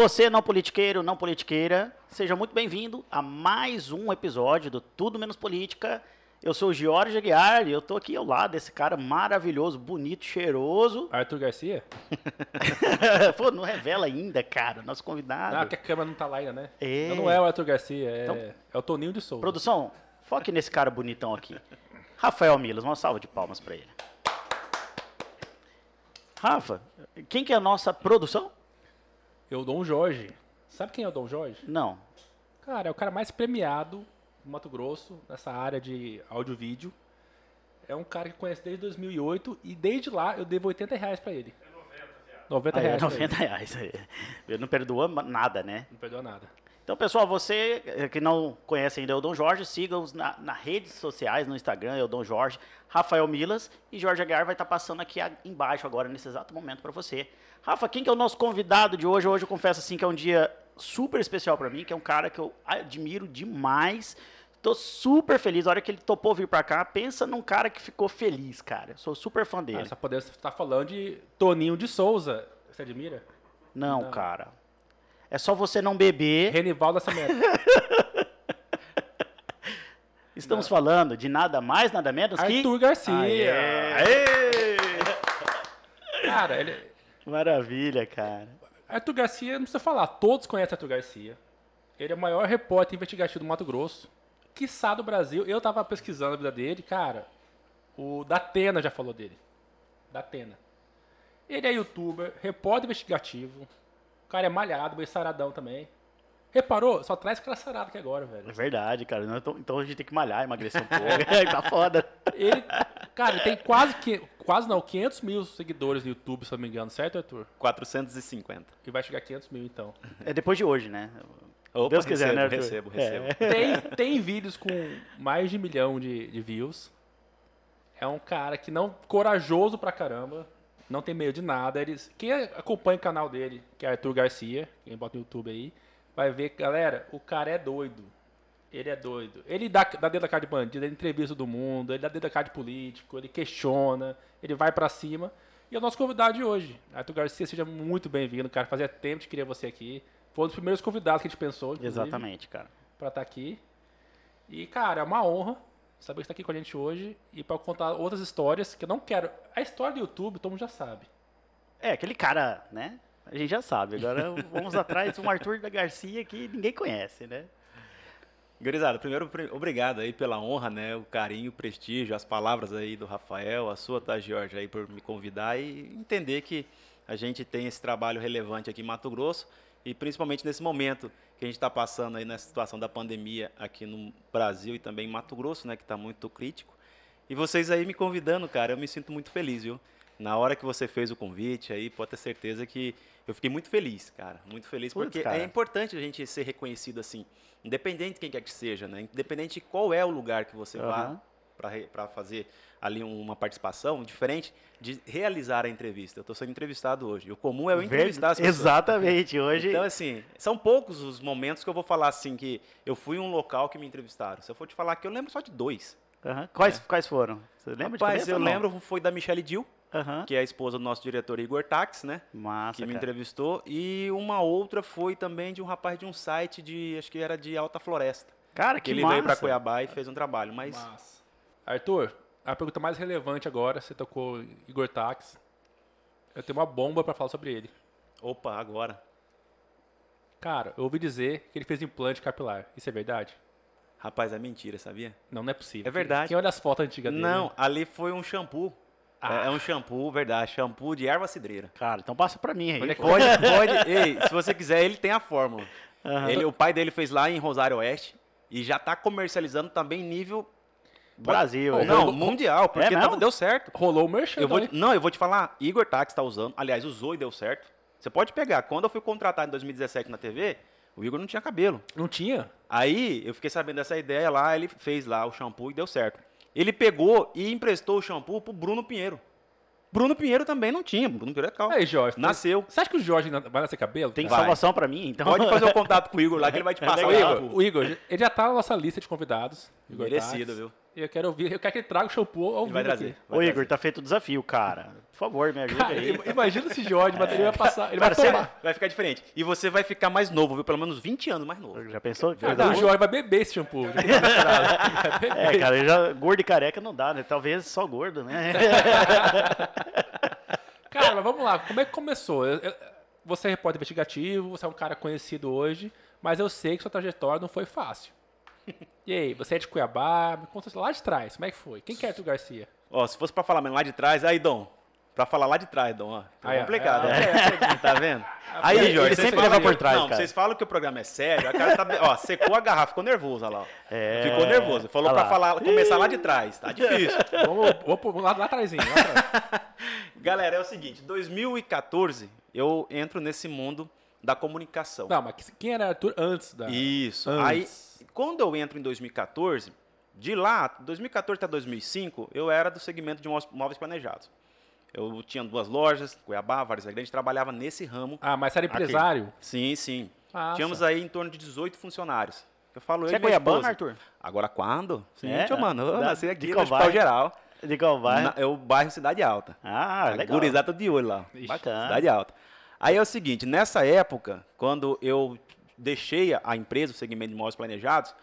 Você, não politiqueiro, não politiqueira, seja muito bem-vindo a mais um episódio do Tudo Menos Política. Eu sou o Jorge Aguiar e eu tô aqui ao lado desse cara maravilhoso, bonito, cheiroso. Arthur Garcia? Pô, não revela ainda, cara, nosso convidado. Ah, que a câmera não tá lá ainda, né? É. Não é o Arthur Garcia, é, Então- é o Toninho de Souza. Produção, foque nesse cara bonitão aqui. Rafael Milas, uma salva de palmas pra ele. Rafa, quem que é a nossa produção? Eu, Dom Jorge. Sabe quem é o Dom Jorge? Não. Cara, é o cara mais premiado do Mato Grosso, nessa área de áudio e vídeo. É um cara que eu conheço desde 2008 e desde lá eu devo 80 reais pra ele. 90 Ah, é, reais. pra 90 reais. Ele não perdoa nada, né? Não perdoa nada. Então, pessoal, você que não conhece ainda o Dom Jorge, siga-os na, nas redes sociais, no Instagram, é o Dom Jorge, Rafael Milas e Jorge Aguiar vai estar passando aqui a- embaixo agora, nesse exato momento, para você. Rafa, quem que é o nosso convidado de hoje? Hoje eu confesso assim que é um dia super especial para mim, que é um cara que eu admiro demais. Tô super feliz. A hora que ele topou vir para cá, pensa num cara que ficou feliz, cara. Eu sou super fã dele. Ah, só podemos estar falando de Toninho de Souza. Você admira? não, não. cara. É só você não beber. Renival dessa meta. Estamos falando de nada mais, nada menos que... Arthur Garcia. Aê! Aê! Cara, ele, Maravilha, cara. Arthur Garcia, não precisa falar, todos conhecem Arthur Garcia. Ele é o maior repórter investigativo do Mato Grosso, quiçá do Brasil. Eu tava pesquisando a vida dele, cara. O Datena já falou dele. Datena. Ele é youtuber, repórter investigativo. O cara é malhado, meio saradão também. Reparou? Só traz aquela sarada aqui agora, É velho. verdade, cara. Não, Então, então a gente tem que malhar, emagrecer um pouco. tá foda. Ele, cara, ele tem quase que, quase não, 500 mil seguidores no YouTube, se eu não me engano, certo, Arthur? 450. E vai chegar a 500 mil, então. É depois de hoje, né? Opa, Deus quiser, recebo, né, Arthur? recebo, recebo. É. Tem, tem vídeos com mais de um milhão de, de views. É um cara que não. corajoso pra caramba. Não tem medo de nada. Eles, quem acompanha o canal dele, que é Arthur Garcia, quem bota no YouTube aí, vai ver, galera, o cara é doido. Ele é doido. Ele dá, dá dedo da cara de bandido, ele entrevista todo mundo, ele dá dedo da cara de político, ele questiona, ele vai pra cima. E é o nosso convidado de hoje. Arthur Garcia, seja muito bem-vindo, cara. Fazia tempo de querer você aqui. Foi um dos primeiros convidados que a gente pensou. Exatamente, cara. pra estar aqui. E, cara, é uma honra saber que você tá aqui com a gente hoje e pra contar outras histórias que eu não quero. A história do YouTube, todo mundo já sabe. É, aquele cara, né? A gente já sabe. Agora vamos atrás de um Arthur da Garcia que ninguém conhece, né? Gurizada, primeiro, pri- obrigado aí pela honra, né? O carinho, o prestígio, as palavras aí do Rafael, a sua, tá, Jorge, aí por me convidar e entender que a gente tem esse trabalho relevante aqui em Mato Grosso e principalmente nesse momento que a gente está passando aí nessa situação da pandemia aqui no Brasil e também em Mato Grosso, né? Que está muito crítico. E vocês aí me convidando, cara, eu me sinto muito feliz, viu? Na hora que você fez o convite aí, pode ter certeza que eu fiquei muito feliz, cara. Muito feliz, Putz, porque cara. é importante a gente ser reconhecido assim, independente de quem quer que seja, né? Independente de qual é o lugar que você Aham. vá para fazer ali uma participação, diferente de realizar a entrevista. Eu estou sendo entrevistado hoje. O comum é eu entrevistar as pessoas. Exatamente. Hoje. Então, assim, são poucos os momentos que eu vou falar assim que eu fui em um local que me entrevistaram. Se eu for te falar aqui, eu lembro só de dois. Aham. Quais, quais foram? Você lembra de Rapaz, cabeça eu lembro, foi da Michelle Dill, Aham. que é a esposa do nosso diretor Igor Tax, né? Massa, que me cara. entrevistou. E uma outra foi também de um rapaz de um site de, acho que era de Alta Floresta. Cara, Que que ele massa. veio para Cuiabá e fez um trabalho. Mas Mas... Arthur, a pergunta mais relevante agora, você tocou Igor Tax. Eu tenho uma bomba pra falar sobre ele. Opa, agora. Cara, eu ouvi dizer que ele fez implante capilar. Isso é verdade? Rapaz, é mentira, sabia? Não, não é possível. É verdade. Quem olha as fotos antigas dele... Não, ali foi um shampoo. Ah. É, é um shampoo, verdade. Shampoo de erva cidreira. Cara, então passa pra mim aí. Olha Pode, pode. Ei, se você quiser, ele tem a fórmula. Aham. Ele, o pai dele fez lá em Rosário Oeste e já tá comercializando também nível. Brasil. Oh, é. Não, Rolou- mundial, porque mesmo? tava- deu certo. Rolou o merchan Eu vou, não, eu vou te falar, Igor Tax tá usando. Aliás, usou e deu certo. Você pode pegar. Quando eu fui contratado em 2017 na TV, o Igor não tinha cabelo. Não tinha? Aí eu fiquei sabendo dessa ideia lá, ele fez lá o shampoo e deu certo. Ele pegou e emprestou o shampoo pro Bruno Pinheiro. Bruno Pinheiro também não tinha. Bruno Pinheiro é calmo. Aí, Jorge. Nasceu. Você acha que o Jorge vai nascer cabelo? Tem Vai. salvação pra mim, então. Pode fazer o contato com o Igor lá que ele vai te É passar O o. Igor, o Igor, ele já tá na nossa lista de convidados. Igor Merecido, Tax. viu? Eu quero ouvir, eu quero que ele traga o shampoo ao Ele vai vivo trazer. aqui. vai Ô, Igor, trazer. tá feito o desafio, cara. Por favor, me ajuda Cara, aí. im- imagina se Jorge, mas ele vai passar, ele Cara, vai tomar. Vai ficar diferente. E você vai ficar mais novo, viu? Pelo menos 20 anos mais novo. Já pensou? Cara, o Jorge vai beber esse shampoo. Beber. É, cara, já, gordo e careca não dá, né? Talvez só gordo, né? Cara, mas vamos lá, como é que começou? Eu- eu- Você é repórter investigativo, você é um cara conhecido hoje, mas eu sei que sua trajetória não foi fácil. E aí, você é de Cuiabá, me conta lá de trás, como é que foi? Quem que é Arthur Garcia? Ó, se fosse pra falar mesmo lá de trás, aí, Dom. Pra falar lá de trás, Dom, ó. Tá Aí, ó, complicado, é, né? Tá vendo? Aí, Ele Jorge, vocês sempre falam leva que- por trás, Não, cara. vocês falam que o programa é sério, a cara tá... Ó, secou a garrafa, ficou nervoso, olha lá. ó. É. Ficou nervoso. Falou pra falar, começar lá de trás. Tá difícil. Vamos, vamos pro- lá, lá atrasinho, lá atrás. Galera, é o seguinte, 2014 eu entro nesse mundo da comunicação. Não, mas quem era Arthur antes da... Isso. Antes. Aí, quando eu entro em 2014, de lá, 2014 até 2005, eu era do segmento de móveis- planejados. Eu tinha duas lojas, Cuiabá, Várzea Grande, trabalhava nesse ramo. Ah, mas você era empresário? Sim, sim. Ah, Tínhamos aí em torno de 18 funcionários. Eu falo Você eu é cuiabano. Arthur? Agora quando? Sim, É? tio, mano. Eu Da- nasci aqui de Hospital bairro? Geral. De qual? Na- é o bairro Cidade Alta. Ah, legal. Gurizada de olho lá. Ixi, Bacana. Cidade Alta. Aí é o seguinte, nessa época, quando eu deixei a empresa, o segmento de móveis planejados,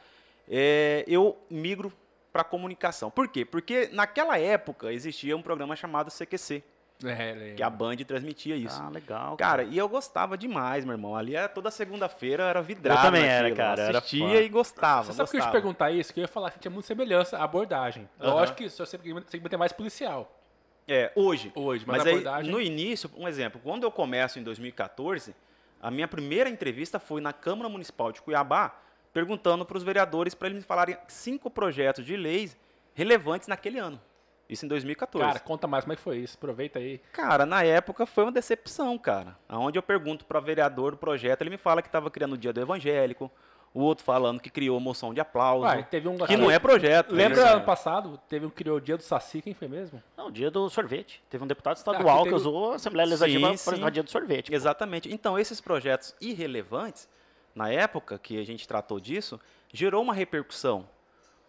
é, eu migro para comunicação. Por quê? Porque naquela época existia um programa chamado CQC, É, que a Band transmitia isso. Ah, legal. Cara, e eu gostava demais, meu irmão. Ali era toda segunda-feira era vidrado. Eu também era, naquilo. cara, era Assistia fã. e gostava. Você sabe que eu ia te perguntar isso? Que eu ia falar que tinha muita semelhança a abordagem. Aham. Lógico que o seu segmento é mais policial É, hoje. hoje, mas, Mas a aí, abordagem... no início, um exemplo, quando eu começo em 2014, a minha primeira entrevista foi na Câmara Municipal de Cuiabá, perguntando para os vereadores para eles me falarem cinco projetos de leis relevantes naquele ano. Isso em 2014. Cara, conta mais como é que foi isso. Aproveita aí. Cara, na época foi uma decepção, cara. Aonde eu pergunto para vereador o projeto, ele me fala que estava criando o Dia do Evangélico, o outro falando que criou moção de aplauso, Uai, teve um... que não é projeto. Lembra né? ano passado? Teve um que criou o dia do Saci, quem foi mesmo? Não, dia do sorvete. Teve um deputado Ah, estadual que que, teve- usou a Assembleia Legislativa para o dia do sorvete. pô. Exatamente. Então, esses projetos irrelevantes, na época que a gente tratou disso, gerou uma repercussão.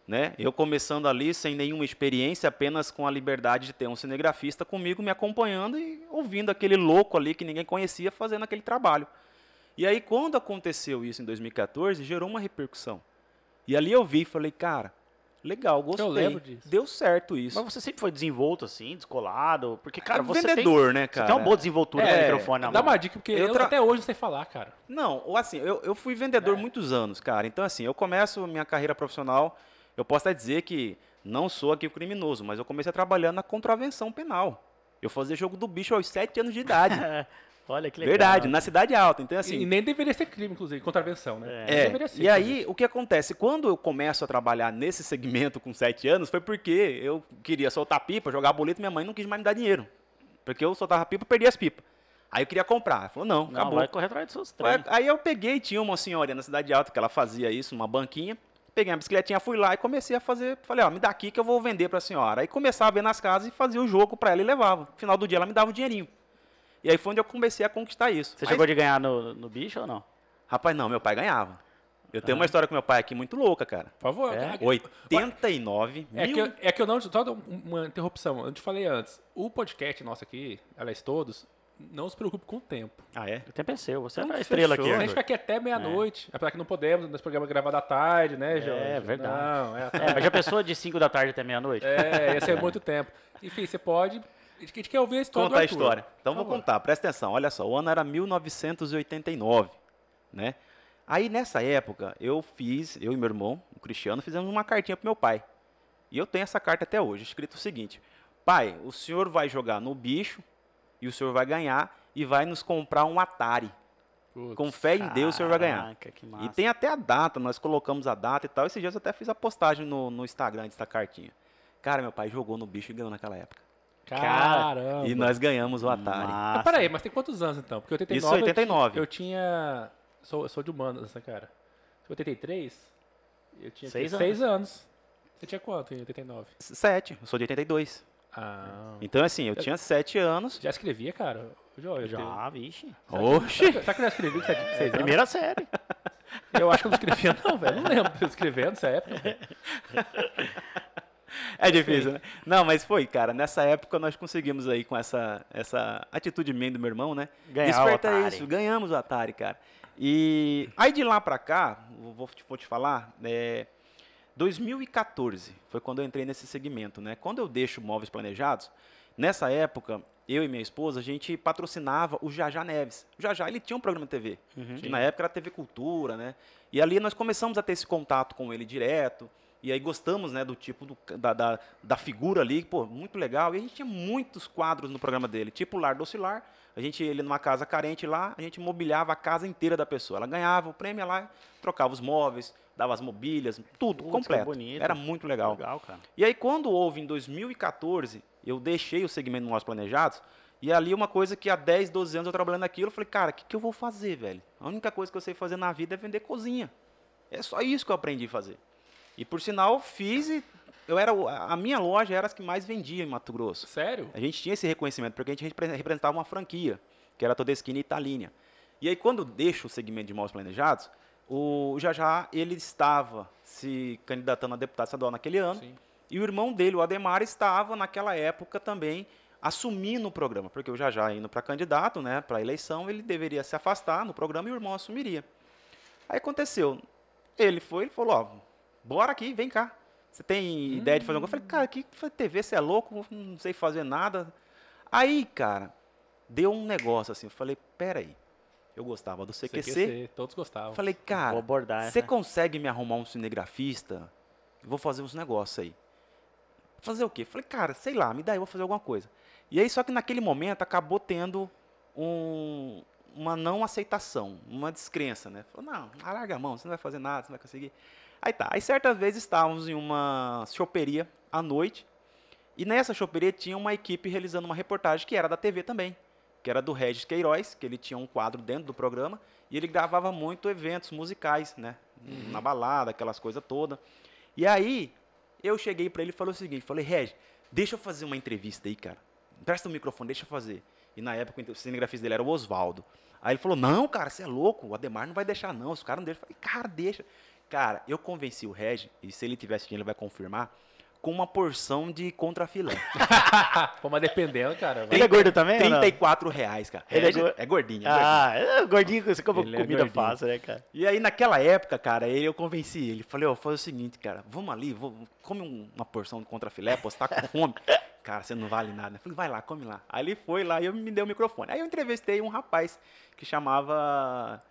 Né? Eu começando ali sem nenhuma experiência, apenas com a liberdade de ter um cinegrafista comigo me acompanhando e ouvindo aquele louco ali que ninguém conhecia fazendo aquele trabalho. E aí, quando aconteceu isso em 2014, gerou uma repercussão. E ali eu vi e falei, cara, legal, gostei. lembro disso. Deu certo isso. Mas você sempre foi desenvolto, assim, descolado? Porque, cara, você vendedor, né, tem, cara? você tem uma boa desenvoltura É, no microfone na Dá mão. uma dica, porque Eu eu, tra- até hoje não sei falar, cara. Não, ou assim, eu, eu fui vendedor muitos anos, cara. Então, assim, eu começo minha carreira profissional, eu posso até dizer que não sou aqui o criminoso, mas eu comecei a trabalhar na contravenção penal. Eu fazia jogo do bicho aos 7 anos de idade. Olha que legal. Verdade, na cidade alta. Então, assim. e nem deveria ser crime, inclusive, contravenção, né? É. Nem É, deveria ser, e aí, o que acontece? Quando eu começo a trabalhar nesse segmento com 7 anos, foi porque eu queria soltar pipa, jogar boleto, minha mãe não quis mais me dar dinheiro. Porque eu soltava pipa e perdia as pipas. Aí eu queria comprar. Ela falou, não, Não, acabou. vai correr atrás dos seus treinos. Aí eu peguei, tinha uma senhora na Cidade Alta que ela fazia isso, uma banquinha. Peguei a bicicletinha, fui lá e comecei a fazer. Falei, ó, me dá aqui que eu vou vender pra senhora. Aí começava a ver nas casas e fazia o jogo pra ela e levava. No final do dia ela me dava o dinheirinho. E aí foi onde eu comecei a conquistar isso. Você Mas, chegou de ganhar no, no bicho ou não? Rapaz, não, meu pai ganhava. Eu tenho uma história com meu pai aqui muito louca, cara. Por favor. É? cara. 89, É mil... que, eu, é que eu não. Só uma interrupção. Eu te falei antes. O podcast nosso aqui, aliás, todos, não se preocupe com o tempo. Ah, é? Eu até pensei, você é Então, a estrela fechou. aqui. A gente fica aqui até meia-noite. Apesar que não podemos, nosso programa é gravado à tarde, né, Jorge? É, verdade. Não, é à É, mas já pensou de 5 da tarde até meia-noite? É, ia ser muito tempo. Enfim, você pode. A gente quer ouvir a história Contar a história. Então vou contar, presta atenção. Olha só, o ano era 1989, né? Aí nessa época eu fiz, eu e meu irmão, o Cristiano, fizemos uma cartinha pro meu pai. E eu tenho essa carta até hoje, escrito o seguinte: Pai, o senhor vai jogar no bicho e o senhor vai ganhar e vai nos comprar um Atari. Putz. Com fé em Deus o senhor vai ganhar. E tem até a data, nós colocamos a data e tal. Esses dias eu até fiz a postagem no, no Instagram dessa cartinha. Cara, meu pai jogou no bicho e ganhou naquela época. Caramba. E nós ganhamos o Atari. Mas Massa. peraí, mas tem quantos anos então? Porque 89. Isso, 89. Eu, ti- eu tinha. Sou, eu sou de humanos, essa cara. 83? Eu tinha Seis seis anos. Você tinha quanto em 89? Sete, eu sou de 82. Ah. Então, assim, eu tinha sete anos. Já escrevia, cara? Eu Já, vixe. Oxi! Será que eu já escrevi com sete- seis anos? Primeira série. Eu acho que eu não escrevia, não, velho. Não lembro de eu escrevendo nessa época. velho. É difícil, né? Não, mas foi, cara. Nessa época nós conseguimos aí com essa, essa atitude minha do meu irmão, né? Ganhar o Desperta Atari. isso, ganhamos o Atari, cara. E aí de lá pra cá, vou- vou te, vou te falar, é, 2014 foi quando eu entrei nesse segmento, né? Quando eu deixo móveis planejados, nessa época, eu e minha esposa, a gente patrocinava o Jajá Neves. O Jajá, ele tinha um programa de TV. Uhum. que na época era TV Cultura, né? E ali nós começamos a ter esse contato com ele direto. E aí gostamos, né, do tipo do- da, da, da figura ali, pô, muito legal. E a gente tinha muitos quadros no programa dele, tipo Lar Docilar. A gente, ele numa casa carente lá, a gente mobiliava a casa inteira da pessoa. Ela ganhava o prêmio lá, trocava os móveis, dava as mobílias, tudo Putz, completo. bonito. Era muito legal. Legal. E aí, quando houve em 2014, eu deixei o segmento Nós Planejados, e ali uma coisa que há 10, 12 anos eu trabalhando naquilo, eu falei, cara, o que, que eu vou fazer, velho? A única coisa que eu sei fazer na vida é vender cozinha. É só isso que eu aprendi a fazer. E por sinal, fiz e eu era, a minha loja era as que mais vendia em Mato Grosso. Sério? A gente tinha esse reconhecimento, porque a gente repre- representava uma franquia, que era toda esquina Italínia. E aí, quando deixo o segmento de móveis planejados, o Jajá, ele estava se candidatando a deputado estadual naquele ano, Sim. e o irmão dele, o Ademar, estava naquela época também assumindo o programa, porque o Jajá indo para candidato, né, para eleição, ele deveria se afastar no programa e o irmão assumiria. Aí aconteceu, ele foi, ele falou, ó, bora aqui, vem cá. Você tem ideia de fazer alguma coisa? Eu falei, cara, que TV, você é louco, não sei fazer nada. Aí, cara, deu um negócio assim, eu falei, peraí, eu gostava do CQC, CQC, todos gostavam. falei, cara, Vou abordar você essa. consegue me arrumar um cinegrafista? Eu vou fazer uns negócios aí. Fazer o quê? Falei, cara, sei lá, me dá aí, eu vou fazer alguma coisa. E aí, só que naquele momento acabou tendo um- uma não aceitação, uma descrença, né? Falou, não, larga a mão, você não vai fazer nada, você não vai conseguir. Aí tá. Aí certa vez estávamos em uma choperia à noite, e nessa choperia tinha uma equipe realizando uma reportagem que era da TV também, que era do Regis Queiroz, que ele tinha um quadro dentro do programa, e ele gravava muito eventos musicais, né? Na balada, aquelas coisas todas. E aí, eu cheguei pra ele e falei o seguinte, falei, Regis, deixa eu fazer uma entrevista aí, cara. Presta o microfone, deixa eu fazer. E na época o cinegrafista dele era o Oswaldo. Aí ele falou, não, cara, você é louco, o Ademar não vai deixar não, os caras não deixam. Eu falei, cara, deixa. Cara, eu convenci o Regis, e se ele tivesse dinheiro ele vai confirmar, com uma porção de contrafilé. Pô, mas dependendo, cara. vai- Ele é gordo também? ou não? 34 reais, cara. Ele é go- é gordinho, é gordinho. Ah, é gordinho, você come Ele é comida gordinho. fácil, né, cara? E aí, naquela época, cara, eu convenci ele. Falei, ó, faz o seguinte, cara, vamos ali, vou, come um- uma porção de contrafilé, pô, você tá com fome. cara, você não vale nada. Eu falei, vai lá, come lá. Aí ele foi lá e eu me deu o microfone. Aí eu entrevistei um rapaz que chamava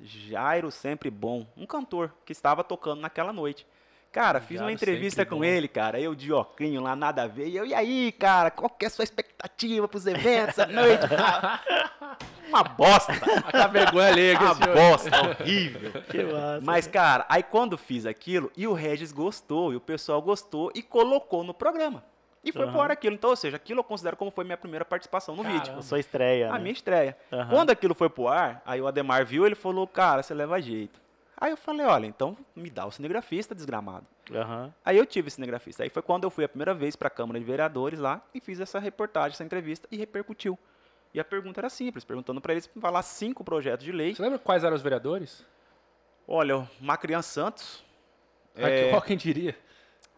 Jairo Sempre Bom, um cantor que estava tocando naquela noite. Cara, fiz uma Jairo entrevista Sempre com Bom. ele, cara, eu de ocrinho lá, nada a ver. E eu, e aí, cara, qual que é a sua expectativa pros eventos à noite? uma bosta, A vergonha alheia que uma bosta horrível. Que massa. Mas, cara, aí quando fiz aquilo, e o Regis gostou, e o pessoal gostou, e colocou no programa. E foi Aham. por aquilo. Então, ou seja, aquilo eu considero como foi minha primeira participação no vídeo. A sua estreia, A né? minha estreia. Aham. Quando aquilo foi pro ar, aí o Ademar viu, ele falou, cara, você leva jeito. Aí eu falei, olha, então me dá o cinegrafista desgramado. Aham. Aí eu tive cinegrafista. Aí foi quando eu fui a primeira vez para a Câmara de Vereadores lá e fiz essa reportagem, essa entrevista e repercutiu. E a pergunta era simples, perguntando para eles falar cinco projetos de lei. Você lembra quais eram os vereadores? Olha, o Macrian Santos, Ah, É. Qual quem diria?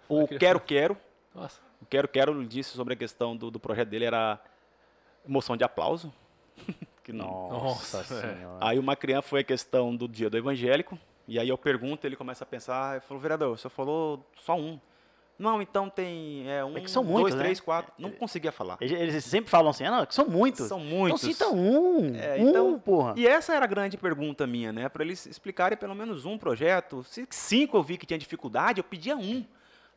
o Macrian Quero Quero, Nossa. O Quero Quero disse sobre a questão do, do projeto dele era moção de aplauso. que não. Nossa, Nossa, é. senhora. Aí uma criança foi a questão do dia do evangélico, e aí eu pergunto, ele começa a pensar, eu falo, vereador, você falou só um. Não, então tem é, um, que são muitos, dois, né? três, quatro. Não conseguia falar. Eles, eles sempre falam assim, ah, não, que são muitos. São muitos. Então cita um. É, um, então- porra. E essa era a grande pergunta minha, né? Para eles explicarem pelo menos um projeto. Se cinco eu vi que tinha dificuldade, eu pedia um.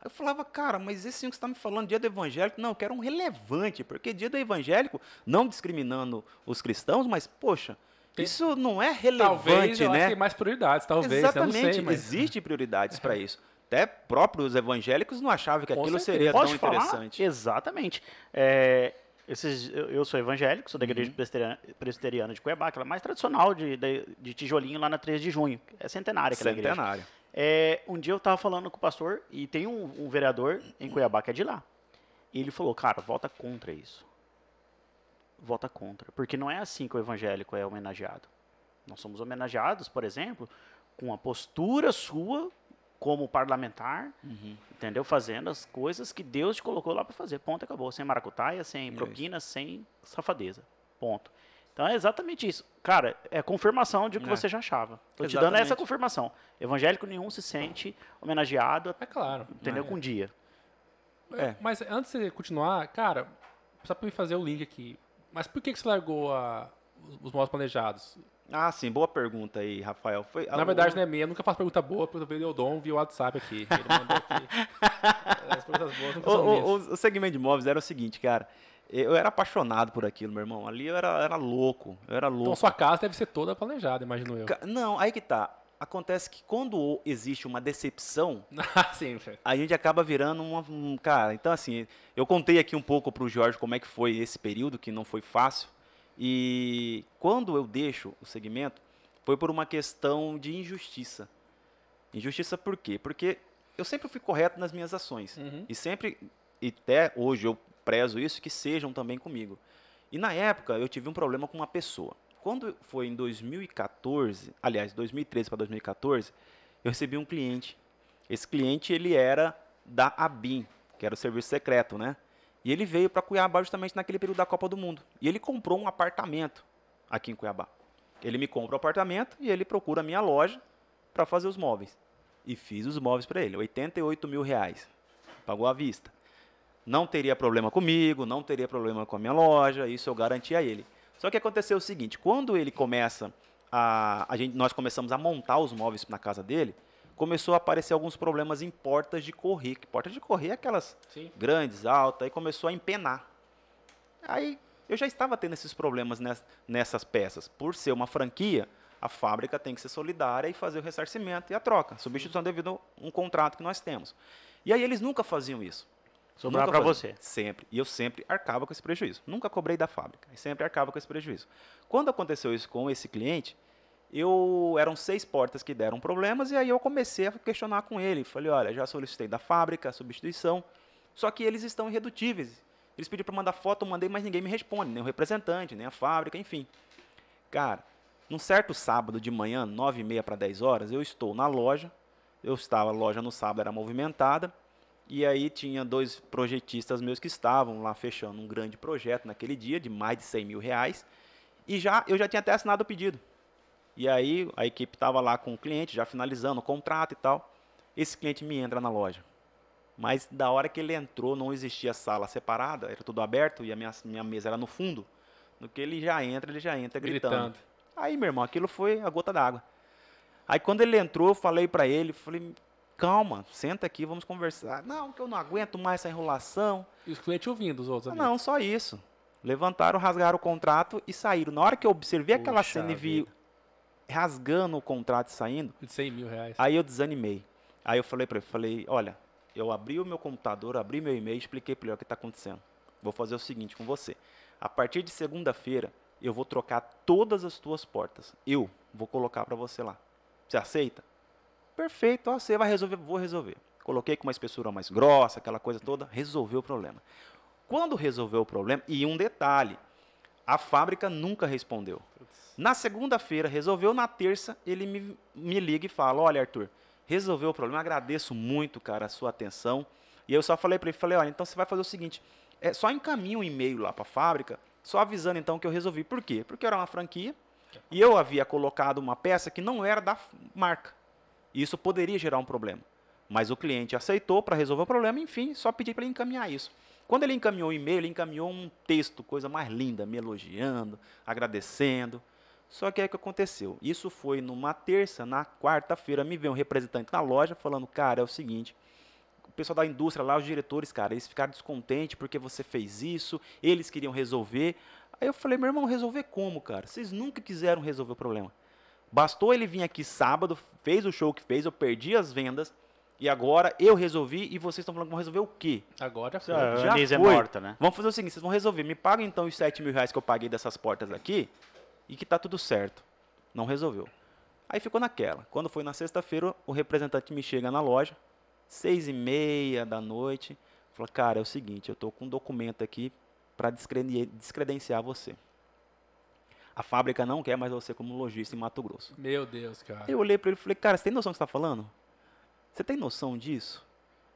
Eu falava, cara, mas esse cinco que você está me falando, dia do evangélico, não, eu quero um relevante, porque dia do evangélico, não discriminando os cristãos, mas, poxa, Tem- isso não é Talvez relevante, eu que né? tem mais prioridades, talvez. Eu Exatamente, não sei, mas... existe prioridades para isso. Até próprios evangélicos não achavam que Com aquilo certeza. seria Pode tão falar? interessante. Exatamente. É, esses, eu, eu sou evangélico, sou da Uhum. igreja presbiteriana, presbiteriana de Cuiabá, aquela mais tradicional de, de, de tijolinho lá na 13 de junho. É centenária aquela igreja. Centenário. É, um dia eu tava falando com o pastor e tem um, um vereador em Cuiabá que é de lá. E ele falou, cara, vota contra isso. Vota contra. Porque não é assim que o evangélico é homenageado. Nós somos homenageados, por exemplo, com a postura sua como parlamentar, Uhum. entendeu? Fazendo as coisas que Deus te colocou lá para fazer. Ponto, acabou. Sem maracutaia, sem propina, sem safadeza. Ponto. Então é exatamente isso. Cara, é confirmação de o que É. você já achava. Tô te dando essa Exatamente. confirmação. Evangélico nenhum se sente homenageado, É claro. entendeu? É. Com um dia. É. Mas antes de você continuar, cara, só pra me fazer o link aqui. Mas por que, que você largou a- os, modos planejados? Ah, sim, boa pergunta aí, Rafael. Foi, Na verdade, não é minha, eu nunca faço pergunta boa, porque eu veio o Dom via o WhatsApp aqui. Ele mandou aqui. As perguntas boas nunca O, são o- minhas. o- segmento de imóveis era o seguinte, cara. Eu era apaixonado por aquilo, meu irmão. Ali eu era, era louco. Eu era louco. Então sua casa deve ser toda planejada, imagino eu. Não, aí que tá. Acontece que quando existe uma decepção, Ah, sim, a gente acaba virando uma, um cara. Então assim, eu contei aqui um pouco pro Jorge como é que foi esse período que não foi fácil. E quando eu deixo o segmento, foi por uma questão de injustiça. Injustiça por quê? Porque eu sempre fui correto nas minhas ações. Uhum. E sempre, e até hoje eu prezo isso, que sejam também comigo. E na época eu tive um problema com uma pessoa. Quando foi em 2014, aliás, 2013 para 2014, eu recebi um cliente. Esse cliente ele era da ABIN, que era o serviço secreto, né? E ele veio para Cuiabá justamente naquele período da Copa do Mundo. E ele comprou um apartamento aqui em Cuiabá. Ele me compra o apartamento e ele procura a minha loja para fazer os móveis. E fiz os móveis para ele, 88 mil reais. Pagou à vista. Não teria problema comigo, não teria problema com a minha loja, isso eu garanti a ele. Só que aconteceu o seguinte, quando ele começa a, a gente, nós começamos a montar os móveis na casa dele, começou a aparecer alguns problemas em portas de correr. Que portas de correr é aquelas Sim. grandes, altas, aí começou a empenar. Aí eu já estava tendo esses problemas nes- nessas peças. Por ser uma franquia, a fábrica tem que ser solidária e fazer o ressarcimento e a troca, substituição devido a um contrato que nós temos. E aí eles nunca faziam isso. Sobrar para você. Sempre. E eu sempre arcava com esse prejuízo. Nunca cobrei da fábrica. E sempre arcava com esse prejuízo. Quando aconteceu isso com esse cliente, eu eram seis portas que deram problemas e aí eu comecei a questionar com ele. Falei, olha, já solicitei da fábrica a substituição, só que eles estão irredutíveis. Eles pediram para mandar foto, eu mandei, mas ninguém me responde, nem o representante, nem a fábrica, enfim. Cara, num certo sábado de manhã, nove e meia para 10 horas, eu estou na loja. Eu estava, a loja no sábado era movimentada. E aí tinha dois projetistas meus que estavam lá fechando um grande projeto naquele dia, de mais de 100 mil reais. E já, eu já tinha até assinado o pedido. E aí a equipe estava lá com o cliente, já finalizando o contrato e tal. Esse cliente me entra na loja. Mas da hora que ele entrou, não existia sala separada, era tudo aberto e a minha, minha mesa era no fundo. No que ele já entra, ele já entra gritando. Gritando. Aí, meu irmão, aquilo foi a gota d'água. Aí quando ele entrou, eu falei pra ele, falei, calma, senta aqui, vamos conversar. Não, que eu não aguento mais essa enrolação. E os clientes ouvindo os outros Ah, ali. não, só isso. Levantaram, rasgaram o contrato e saíram. Na hora que eu observei aquela cena e vi rasgando o contrato e saindo, De 100 mil reais. aí eu desanimei. Aí eu falei pra ele, falei, olha, eu abri o meu computador, abri meu e-mail e expliquei pra ele o que está acontecendo. Vou fazer o seguinte com você. A partir de segunda-feira, eu vou trocar todas as tuas portas. Eu vou colocar pra você lá. Você aceita? Perfeito, ó, você vai resolver, vou resolver. Coloquei com uma espessura mais grossa, aquela coisa toda, resolveu o problema. Quando resolveu o problema, e um detalhe, a fábrica nunca respondeu. Na segunda-feira resolveu, na terça ele me, me liga e fala: Olha, Arthur, resolveu o problema, agradeço muito, cara, a sua atenção. E eu só falei para ele: falei, Olha, então você vai fazer o seguinte: é, só encaminha um e-mail lá para a fábrica, só avisando então que eu resolvi. Por quê? Porque era uma franquia e eu havia colocado uma peça que não era da marca. Isso poderia gerar um problema. Mas o cliente aceitou para resolver o problema, enfim, só pedi para ele encaminhar isso. Quando ele encaminhou o e-mail, ele encaminhou um texto, coisa mais linda, me elogiando, agradecendo. Só que aí o que aconteceu? Isso foi numa terça, na quarta-feira, me veio um representante na loja falando, cara, é o seguinte, o pessoal da indústria lá, os diretores, cara, eles ficaram descontentes porque você fez isso, eles queriam resolver. Aí eu falei, meu irmão, resolver como, cara? Vocês nunca quiseram resolver o problema. Bastou ele vir aqui sábado, fez o show que fez, eu perdi as vendas, e agora eu resolvi e vocês estão falando que vão resolver o quê? Agora já foi. A Já Anise é foi. morta, né? Vamos fazer o seguinte, vocês vão resolver, me pagam então os 7 mil reais que eu paguei dessas portas aqui e que tá tudo certo. Não resolveu. Aí ficou naquela. Quando foi na sexta-feira, o representante me chega na loja, seis e meia da noite, falou, cara, é o seguinte, eu tô com um documento aqui para descredenciar você. A fábrica não quer mais você como lojista em Mato Grosso. Meu Deus, cara. Eu olhei para ele e falei, cara, você tem noção do que você está falando? Você tem noção disso?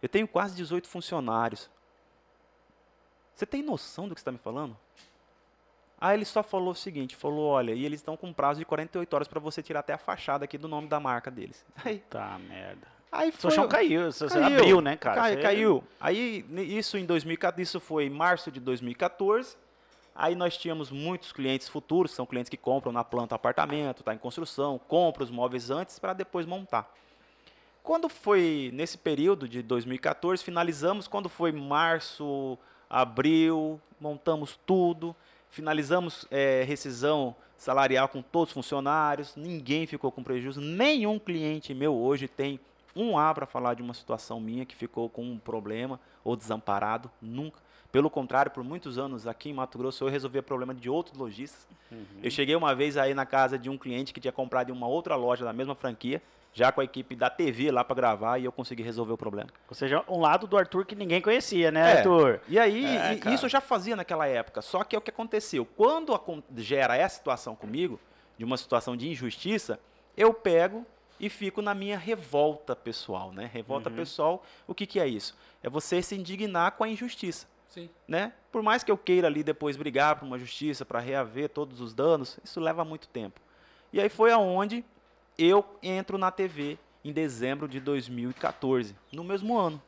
Eu tenho quase 18 funcionários. Você tem noção do que você está me falando? Aí ele só falou o seguinte, falou, olha, e eles estão com um prazo de 48 horas para você tirar até a fachada aqui do nome da marca deles. Aí, Tá, merda. aí Seu chão caiu, você Caiu. abriu, né, cara? Cai- Você- Caiu. Aí, isso em 2014, isso foi em março de 2014. Aí nós tínhamos muitos clientes futuros, são clientes que compram na planta apartamento, está em construção, compram os móveis antes para depois montar. Quando foi nesse período de 2014, finalizamos, quando foi março, abril, montamos tudo, finalizamos eh, rescisão salarial com todos os funcionários, ninguém ficou com prejuízo, nenhum cliente meu hoje tem um A para falar de uma situação minha que ficou com um problema ou desamparado, nunca. Pelo contrário, por muitos anos aqui em Mato Grosso eu resolvia problema de outros lojistas. Eu cheguei uma vez aí na casa de um cliente que tinha comprado em uma outra loja da mesma franquia, já com a equipe da TV lá para gravar e eu consegui resolver o problema. Ou seja, um lado do Arthur que ninguém conhecia, né, É. Arthur? E aí, É, e- isso eu já fazia naquela época. Só que é o que aconteceu. Quando gera essa situação comigo, de uma situação de injustiça, eu pego e fico na minha revolta pessoal, né? Revolta Uhum. pessoal, o que, que é isso? É você se indignar com a injustiça, Sim. né? Por mais que eu queira ali depois brigar por uma justiça, para reaver todos os danos, isso leva muito tempo. E aí foi aonde eu entro na TV em dezembro de 2014, no mesmo ano.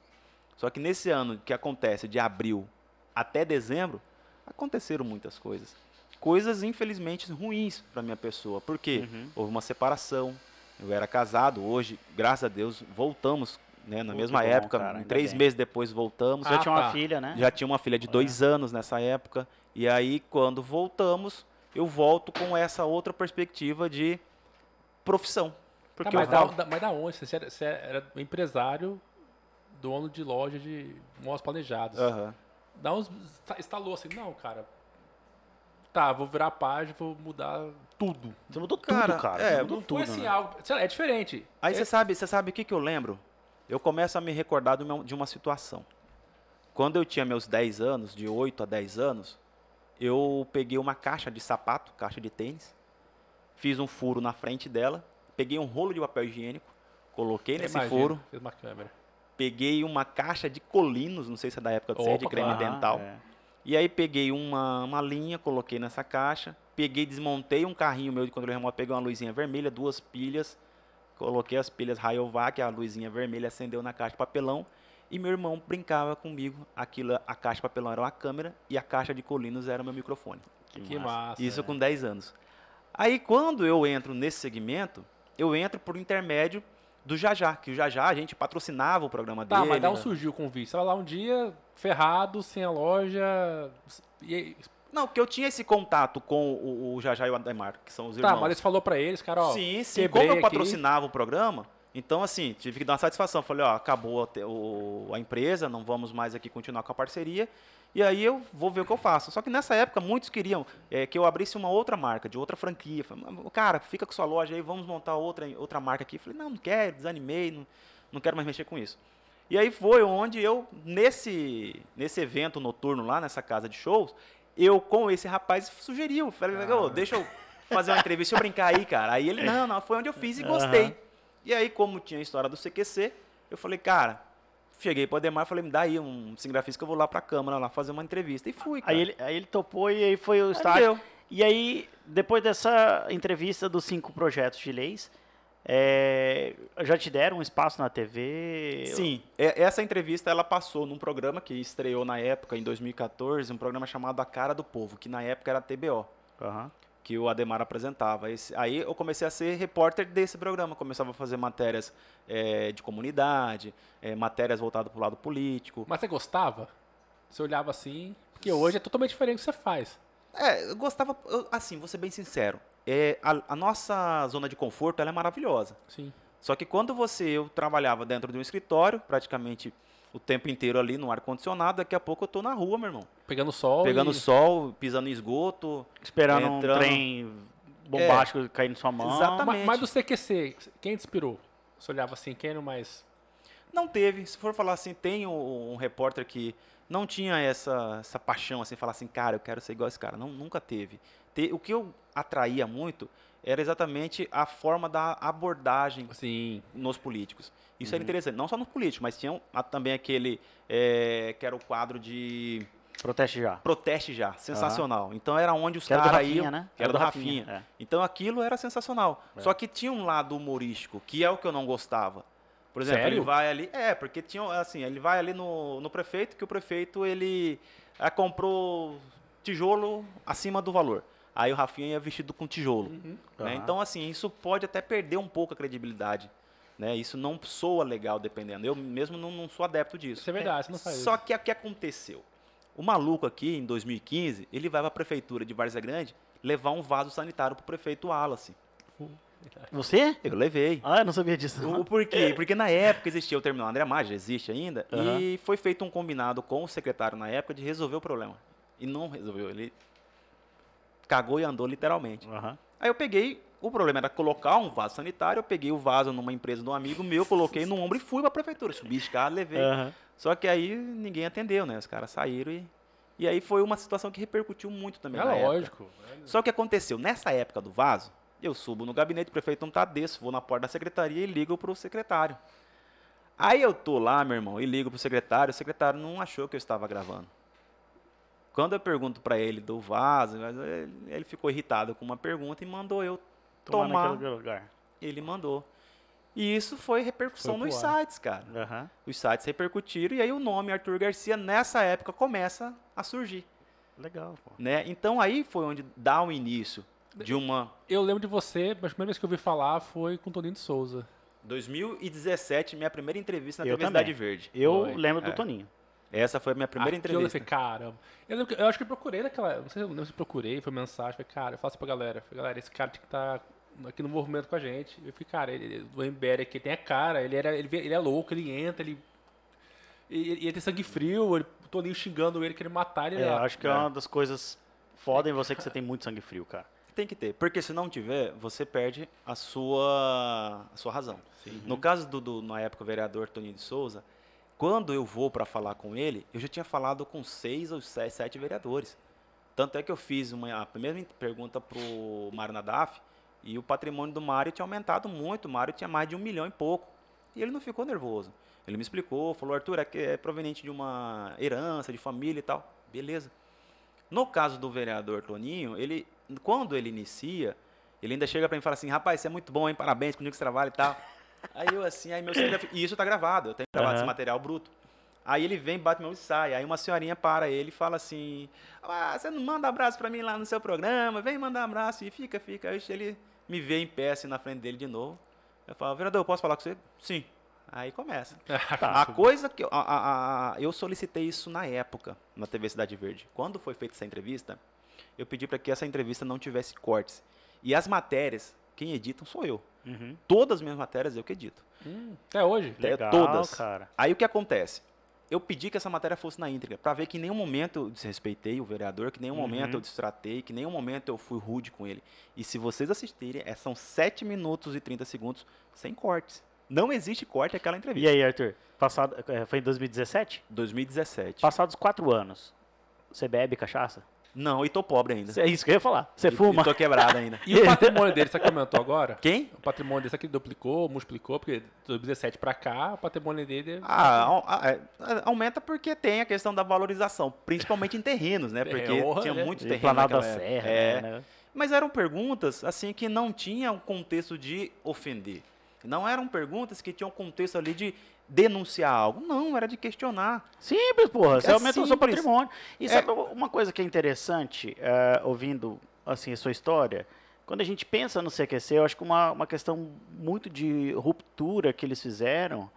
Só que nesse ano que acontece de abril até dezembro, aconteceram muitas coisas. Coisas infelizmente ruins para minha pessoa. Por quê? Uhum. Houve uma separação. Eu era casado, hoje, graças a Deus, voltamos né, na Pô, mesma bom, época. cara, três bem. meses depois voltamos. Já Ah, tinha uma tá. filha, né? Já tinha uma filha de dois anos nessa época. E aí, quando voltamos, eu volto com essa outra perspectiva de profissão. Tá, Porque mas, eu da, da- mas da onde? Você era, você era empresário, dono de loja de móveis planejados. Aham. Dá uns. esta- Estalou assim, não, cara. Tá, vou virar a página, vou mudar tudo. Você mudou Cara, tudo, cara. é, mudou tudo, foi assim né? algo. sei lá, é diferente. Aí É- você sabe, você sabe o que, que eu lembro? Eu começo a me recordar do meu- de uma situação. Quando eu tinha meus 10 anos, de 8 a 10 anos, eu peguei uma caixa de sapato, caixa de tênis, fiz um furo na frente dela, peguei um rolo de papel higiênico, coloquei nesse Imagina, furo, Fez uma câmera. peguei uma caixa de colinos, não sei se é da época de você, de creme Aham, dental. é. E aí peguei uma, uma linha, coloquei nessa caixa, peguei, desmontei um carrinho meu de controle remoto, peguei uma luzinha vermelha, duas pilhas, coloquei as pilhas Rayovac, a luzinha vermelha acendeu na caixa de papelão, e meu irmão brincava comigo, aquilo, a caixa de papelão era uma câmera e a caixa de colinos era o meu microfone. Que, massa. Isso é. com 10 anos. Aí quando eu entro nesse segmento, eu entro por intermédio do Jajá, que o Jajá a gente patrocinava o programa Tá, dele. mas da onde né? surgiu o convite? Você lá um dia, ferrado, sem a loja. E Não, porque eu tinha esse contato com o, o Jajá e o Ademar, que são os tá, irmãos. mas você falou pra eles, cara, ó. sim, sim. Como eu aqui. patrocinava o programa, então assim, tive que dar uma satisfação. Falei, ó, acabou a, o- a empresa, não vamos mais aqui continuar com a parceria. E aí eu vou ver o que eu faço. Só que nessa época muitos queriam eh, que eu abrisse uma outra marca, de outra franquia. Falei, "Mas, cara, fica com sua loja aí, vamos montar outra, outra marca aqui. Falei, não, não quero, desanimei, não, não quero mais mexer com isso. E aí foi onde eu, nesse, nesse evento noturno lá, nessa casa de shows, eu com esse rapaz sugeriu. Falei, "Ô, deixa eu fazer uma entrevista, deixa eu brincar aí, cara. Aí ele, não, não, foi onde eu fiz e gostei. Aham. E aí, como tinha a história do CQC, eu falei, cara, cheguei para o Ademar, falei, me dá aí um cinegrafista que eu vou lá para a Câmara lá fazer uma entrevista. E fui, cara. Aí ele, aí ele topou e aí foi o Aí deu. E aí, depois dessa entrevista dos cinco projetos de leis, é, já te deram um espaço na TV? Sim, é- essa entrevista ela passou num programa que estreou na época, em 2014, um programa chamado A Cara do Povo, que na época era TBO. Aham. que o Ademar apresentava. Esse- aí eu comecei a ser repórter desse programa, começava a fazer matérias eh, de comunidade, eh, matérias voltadas para o lado político. Mas você gostava? Você olhava assim? Porque hoje é totalmente diferente do que você faz. É, eu gostava, eu- assim, vou ser bem sincero, é, a, a nossa zona de conforto ela é maravilhosa. Sim. Só que quando você, eu trabalhava dentro de um escritório, praticamente o tempo inteiro ali no ar-condicionado, daqui a pouco eu tô na rua, meu irmão. Pegando sol. Pegando e... sol, pisando em esgoto. Esperando Entrando. um trem bombástico cair na sua mão. Exatamente. Ma- Mas do CQC, quem te inspirou? Você olhava assim, quem era o mais. Não teve. Se for falar assim, tem um, um repórter que não tinha essa, essa paixão, assim, falar assim, cara, eu quero ser igual esse cara. Não, nunca teve. Ter, o que eu atraía muito era exatamente a forma da abordagem Sim. nos políticos. Isso Uhum. era interessante, não só nos políticos, mas tinha também aquele é, que era o quadro de Proteste já. proteste já, sensacional. Então era onde os Que era do caras Rafinha, iam, né? que era do Rafinha. é. Então aquilo era sensacional. É. Só que tinha um lado humorístico, que é o que eu não gostava. Por exemplo, Sério? ele vai ali. É, porque tinha assim, ele vai ali no, no prefeito, que o prefeito ele ah, comprou tijolo acima do valor. Aí o Rafinha ia vestido com tijolo. né? Aham. Então, assim, isso pode até perder um pouco a credibilidade. Né? Isso não soa legal, dependendo. Eu mesmo não, não sou adepto disso. Isso é verdade, você não faz Só isso. que o que aconteceu? O maluco aqui, em 2015, ele vai para a prefeitura de Várzea Grande levar um vaso sanitário pro prefeito Wallace. Você? Eu levei. Ah, eu não sabia disso. O, o porquê? Porque na época existia o terminal André Maggi, existe ainda, Aham. e foi feito um combinado com o secretário na época de resolver o problema. E não resolveu, ele cagou e andou literalmente. Aham. Aí eu peguei, o problema era colocar um vaso sanitário, eu peguei o vaso numa empresa de um amigo meu, coloquei no ombro e fui para a prefeitura. Subi escada, levei. Aham. Só que aí ninguém atendeu, né? Os caras saíram e. E aí foi uma situação que repercutiu muito também. É na época. lógico. Só que aconteceu? Nessa época do vaso, eu subo no gabinete, o prefeito não tá desse, vou na porta da secretaria e ligo pro secretário. Aí eu tô lá, meu irmão, e ligo pro secretário, o secretário não achou que eu estava gravando. Quando eu pergunto pra ele do vaso, ele- ficou irritado com uma pergunta e mandou eu Tomar tomar. naquele lugar. Ele mandou. E isso foi repercussão Foi nos sites, cara Aham. os sites repercutiram e aí o nome Arthur Garcia nessa época começa a surgir, Legal, pô. né? Então aí foi onde dá o início de uma Eu lembro de você, mas a primeira vez que eu ouvi falar foi com o Toninho de Souza. 2017, minha primeira entrevista na Eu TV também. Cidade Verde. Eu Foi. lembro do É. Toninho. Essa foi a minha primeira Aquilo Eu entrevista. falei, caramba. Eu, lembro eu acho que eu procurei naquela. Não sei, eu lembro se eu procurei, foi mensagem. Falei, cara, eu falo assim pra galera. Falei, galera, esse cara tinha que estar aqui no movimento com a gente. Eu falei, cara, ele, o MBR aqui tem a cara, ele, era, ele, ele é louco, ele entra, ele. Ele, ele tem sangue frio, ele, o Toninho xingando ele, querendo matar ele. É, lá. acho que é. É. uma das coisas foda em você que você tem muito sangue frio, cara. Tem que ter, porque se não tiver, você perde a sua, a sua razão. No caso do, do, na época, o vereador Toninho de Souza, quando eu vou para falar com ele, eu já tinha falado com seis ou sete, sete vereadores. Tanto é que eu fiz uma, a primeira pergunta para o Mário Nadaf e o patrimônio do Mário tinha aumentado muito. O Mário tinha mais de um milhão e pouco. E ele não ficou nervoso. Ele me explicou, falou, Arthur, é, é proveniente de uma herança, de família e tal. Beleza. No caso do vereador Toninho, ele, quando ele inicia, ele ainda chega para mim e fala assim, rapaz, você é muito bom, hein? Parabéns, comigo que você trabalha e tal. Aí eu assim, aí meu CPF, e isso tá gravado, eu tenho gravado Aham. esse material bruto. Aí ele vem, bate meu e sai. Aí uma senhorinha para ele e fala assim: Ah, você não manda abraço pra mim lá no seu programa? Vem mandar abraço e fica, fica. Aí ele me vê em pé assim na frente dele de novo. Eu falo, vereador, eu posso falar com você? Sim. Aí começa. A coisa que eu, a- a- a- eu solicitei isso na época, na TV Cidade Verde. Quando foi feita essa entrevista, eu pedi para que essa entrevista não tivesse cortes. E as matérias, quem editam sou eu. Uhum. Todas as minhas matérias eu que edito. Hum, até hoje. É, Legal, todas. cara. Aí o que acontece? Eu pedi que essa matéria fosse na íntegra, para ver que em nenhum momento eu desrespeitei o vereador, que em nenhum Uhum. momento eu destratei, que em nenhum momento eu fui rude com ele. E se vocês assistirem, é, são 7 minutos e 30 segundos sem cortes. Não existe corte aquela E entrevista. aí, Arthur? Passado, é, foi em 2017? 2017. Passados quatro anos, você bebe cachaça? Não, e tô pobre ainda. É isso que eu ia falar. Você fuma? E tô quebrado ainda. E o patrimônio dele, você que aumentou agora? Quem? O patrimônio dele, será que duplicou, multiplicou? Porque de 2017 pra cá, o patrimônio dele... Ah, au- ah, é, aumenta porque tem a questão da valorização, principalmente em terrenos, né? Porque honra, tinha né? muito E terreno Planalto da naquela época. Serra, É. né? Mas eram perguntas assim que não tinham contexto de ofender. Não eram perguntas que tinham contexto ali de denunciar algo. Não, era de questionar. Simples, porra. Você É aumenta o seu patrimônio. E É. sabe uma coisa que é interessante, eh, ouvindo assim, a sua história? Quando a gente pensa no CQC, eu acho que uma, uma questão muito de ruptura que eles fizeram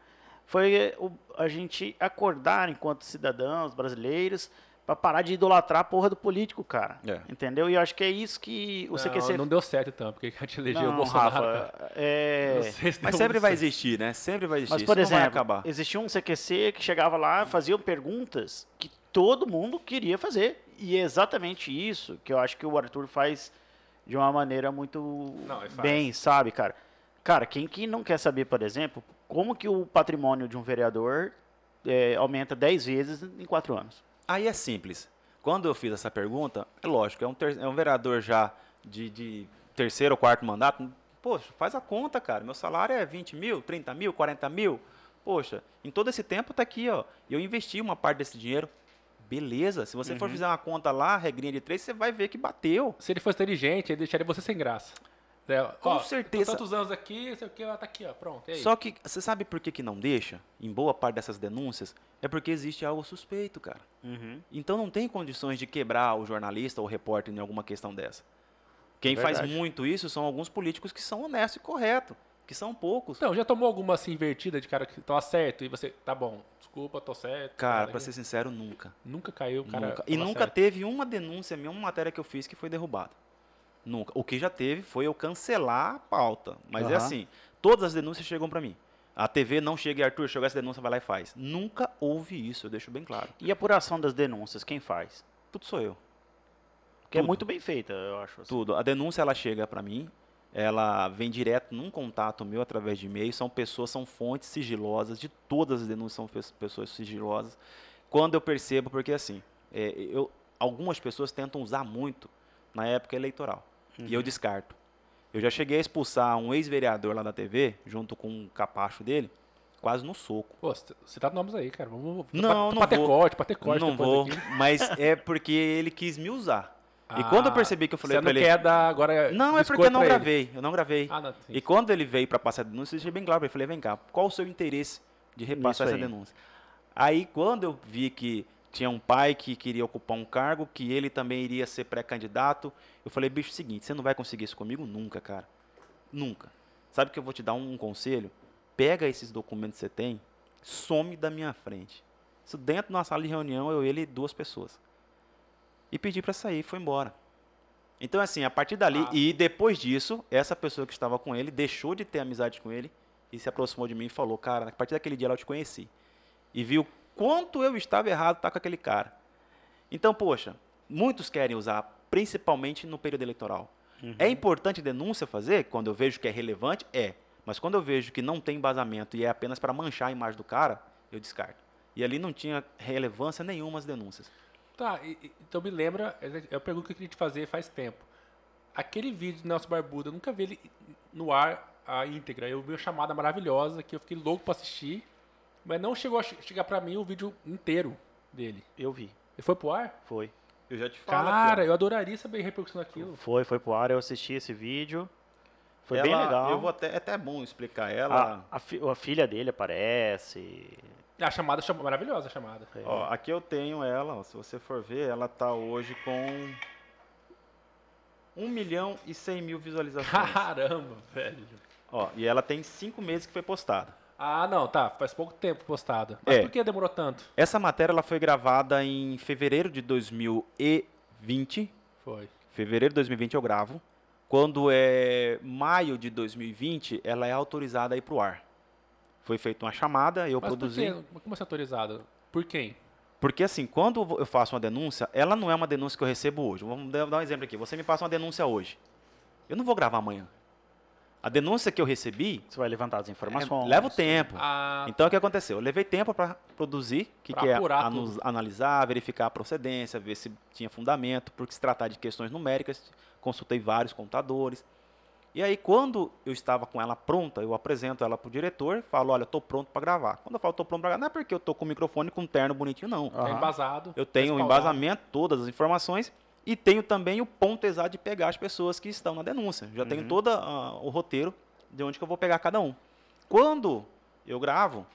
foi o- a gente acordar enquanto cidadãos brasileiros para parar de idolatrar a porra do político, cara. É. Entendeu? E eu acho que é isso que o Não, CQC... não deu certo então, porque a gente elegeu o Não, Bolsonaro. Rafa, cara. é... Se Mas sempre vai certo. existir, né? Sempre vai existir. Mas, Isso por não vai exemplo, acabar. existia um CQC que chegava lá, fazia perguntas que todo mundo queria fazer. E é exatamente isso que eu acho que o Arthur faz de uma maneira muito Não, bem, sabe, cara? Cara, quem que não quer saber, por exemplo, como que o patrimônio de um vereador é, aumenta 10 vezes em 4 anos? Aí é simples. quando eu fiz essa pergunta, é lógico, é um, ter- é um vereador já de, de terceiro ou quarto mandato. Poxa, faz a conta, cara. Meu salário é 20 mil, 30 mil, 40 mil. Poxa, em todo esse tempo tá aqui, ó. Eu investi uma parte desse dinheiro. Beleza. Se você for fazer uma conta lá, regrinha de três, você vai ver que bateu. Se ele fosse inteligente, ele deixaria você sem graça. É, Com ó, certeza. Tantos anos aqui, sei o que, ó, tá aqui, ó, pronto. E aí? Só que você sabe por que, que não deixa, em boa parte dessas denúncias? É porque existe algo suspeito, cara. Uhum. Então não tem condições de quebrar o jornalista ou o repórter em alguma questão dessa. Quem faz muito isso são alguns políticos que são honestos e corretos, que são poucos. Então, já tomou alguma assim invertida de cara que tá certo e você, tá bom, desculpa, tô certo. Cara, aqui. ser sincero, nunca. Nunca caiu, cara. nunca. E nunca certo. teve uma denúncia minha, uma matéria que eu fiz que foi derrubada. Nunca. O que já teve foi eu cancelar a pauta. Mas é Aham. assim, todas as denúncias chegam pra mim. A TV não chega e Arthur, chegou essa denúncia, vai lá e faz. Nunca houve isso, eu deixo bem claro. E a apuração das denúncias, quem faz? Tudo sou eu. Que é muito bem feita, eu acho. assim. Tudo. A denúncia ela chega para mim, ela vem direto num contato meu através de e-mail. São pessoas, são fontes sigilosas. De todas as denúncias são pes- pessoas sigilosas. Quando eu percebo, porque assim, é, eu, algumas pessoas tentam usar muito na época eleitoral e eu descarto. Eu já cheguei a expulsar um ex-vereador lá da TV, junto com um capacho dele, quase no soco. Pô, você tá nomes aí, cara. Vamos. Não, não pra vou. corte, pra corte não vou, aqui. mas é porque ele quis me usar. E quando eu Ah, percebi que eu falei você pra não ele. quer dar agora. Não, é porque eu não pra ele. gravei. Eu não gravei. Ah, não. E quando ele veio para passar a denúncia, eu deixei bem claro para ele. Falei, vem cá, qual o seu interesse de repassar Isso essa aí. denúncia? Aí, quando eu vi que tinha um pai que queria ocupar um cargo, que ele também iria ser pré-candidato, eu falei, bicho, seguinte, você não vai conseguir isso comigo nunca, cara. Nunca. Sabe que eu vou te dar um conselho? Pega esses documentos que você tem, some da minha frente. Isso dentro de uma sala de reunião, eu, ele e duas pessoas. E pedi para sair, foi embora. Então, assim, a partir dali, Ah. e depois disso, essa pessoa que estava com ele deixou de ter amizade com ele e se aproximou de mim e falou: Cara, a partir daquele dia lá eu te conheci. E viu quanto eu estava errado estar com aquele cara. Então, poxa, muitos querem usar, principalmente no período eleitoral. É importante denúncia fazer quando eu vejo que é relevante? É. Mas quando eu vejo que não tem embasamento e é apenas para manchar a imagem do cara, eu descarto. E ali não tinha relevância nenhuma as denúncias. Tá, e- então me lembra, é a pergunta que eu queria te fazer faz tempo. Aquele vídeo do Nelson Barbuda, eu nunca vi ele no ar a íntegra. Eu vi uma chamada maravilhosa que eu fiquei louco pra assistir, mas não chegou a che- chegar pra mim o vídeo inteiro dele. Eu vi, Ele foi pro ar? foi. Eu já te Cara, eu adoraria saber a repercussão daquilo. Foi, foi pro ar, eu assisti esse vídeo. Foi bem legal. Eu vou até, é até bom explicar a, ela. a, fi- a filha dele aparece. A chamada chama, maravilhosa a chamada. É. Ó, aqui eu tenho ela, ó, se você for ver, ela tá hoje com 1 milhão e 100 mil visualizações. Caramba, velho. ó, e ela tem 5 meses que foi postada. Ah, não, tá. Faz pouco tempo postada. Mas É. por que demorou tanto? Essa matéria ela foi gravada em fevereiro de 2020. Foi. Fevereiro de 2020 eu gravo. Quando é maio de 2020, ela é autorizada a ir pro ar. Foi feita uma chamada, eu Mas produzi. por quê? Como assim autorizado? Por quem? Porque assim, quando eu faço uma denúncia, ela não é uma denúncia que eu recebo hoje. Vamos dar um exemplo aqui. Você me passa uma denúncia hoje. Eu não vou gravar amanhã. A denúncia que eu recebi Você vai levantar as é, informações. leva o tempo. Ah, Então o que aconteceu? Eu levei tempo para produzir, que, Pra que é apurar anu- tudo. analisar, verificar a procedência, ver se tinha fundamento, porque se tratar de questões numéricas, consultei vários contadores. E aí, quando eu estava com ela pronta, eu apresento ela para o diretor, falo, olha, estou pronto para gravar. Quando eu falo estou pronto para gravar, não é porque eu estou com o microfone com um terno bonitinho, não. tá Aham. embasado. Eu tenho o respaldado. embasamento, todas as informações, e tenho também o ponto exato de pegar as pessoas que estão na denúncia. Já tenho Uhum. todo o roteiro de onde que eu vou pegar cada um. Quando eu gravo,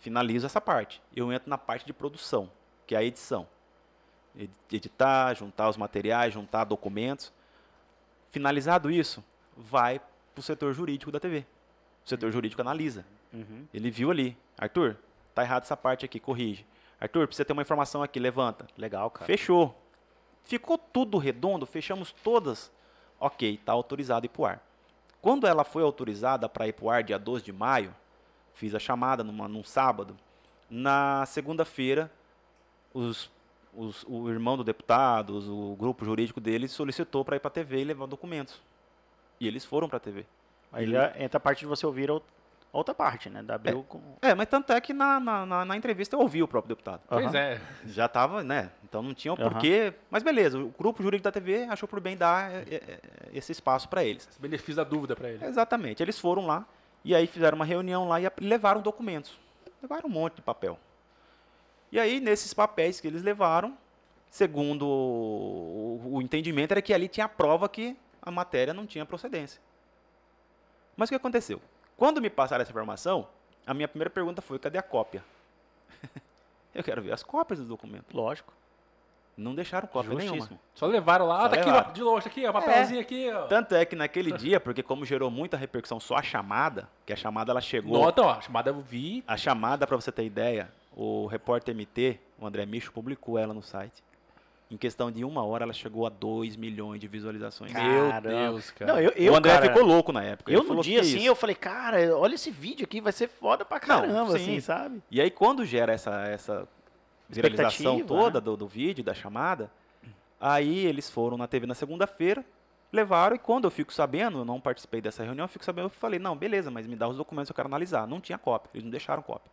finalizo essa parte. Eu entro na parte de produção, que é a edição. Ed- Editar, juntar os materiais, juntar documentos. Finalizado isso, vai para o setor jurídico da TV. O setor jurídico analisa. Uhum. Ele viu ali. Arthur, tá errado essa parte aqui, corrige. Arthur, precisa ter uma informação aqui, levanta. Legal, cara. Fechou. Ficou tudo redondo, fechamos todas. Ok, está autorizado ir para o ar. Quando ela foi autorizada para ir para o ar, dia 12 de maio, fiz a chamada numa, num sábado. Na segunda-feira, os, os- o irmão do deputado, os- o grupo jurídico dele solicitou para ir para a TV e levar documentos. E eles foram para a TV. Aí entra a parte de você ouvir outra parte, né? Da Abril com... É, mas tanto é que na, na, na- na entrevista eu ouvi o próprio deputado. Pois Aham. é. Já tava, né? Então não tinha o Aham. porquê. Mas beleza, o grupo jurídico da TV achou por bem dar é, é, é, esse espaço para eles. Esse benefício da dúvida pra ele. Exatamente. Eles foram lá e aí fizeram uma reunião lá e levaram documentos. Levaram um monte de papel. E aí, nesses papéis que eles levaram, segundo o, o entendimento, era que ali tinha a prova que a matéria não tinha procedência. Mas o que aconteceu? Quando me passaram essa informação, a minha primeira pergunta foi: cadê a cópia? Eu quero ver as cópias dos documentos. Lógico. Não deixaram cópia nenhuma. Justíssimo. Só levaram lá, Só ah, tá aqui, levaram. ó, de longe, tá aqui, ó, papelzinho aqui, ó. Tanto é que naquele dia, porque como gerou muita repercussão só a chamada, que a chamada ela chegou. Nota, ó, a chamada eu vi. A chamada, para você ter ideia, o repórter MT, o André Micho, publicou ela no site. Em questão de uma hora, ela chegou a 2 milhões de visualizações. Meu. Deus, cara. Não, eu, eu, o André cara, ficou louco na época. Eu no dia "Que assim, isso?" eu falei, cara, olha esse vídeo aqui, vai ser foda pra caramba, assim, sim. sabe? E aí, quando gera essa, essa viralização Expectativa, toda né? do, do vídeo, da chamada, aí eles foram na TV na segunda-feira, levaram, e quando eu fico sabendo, eu não participei dessa reunião, eu fico sabendo, eu falei, não, beleza, mas me dá os documentos, eu quero analisar. Não tinha cópia, eles não deixaram cópia.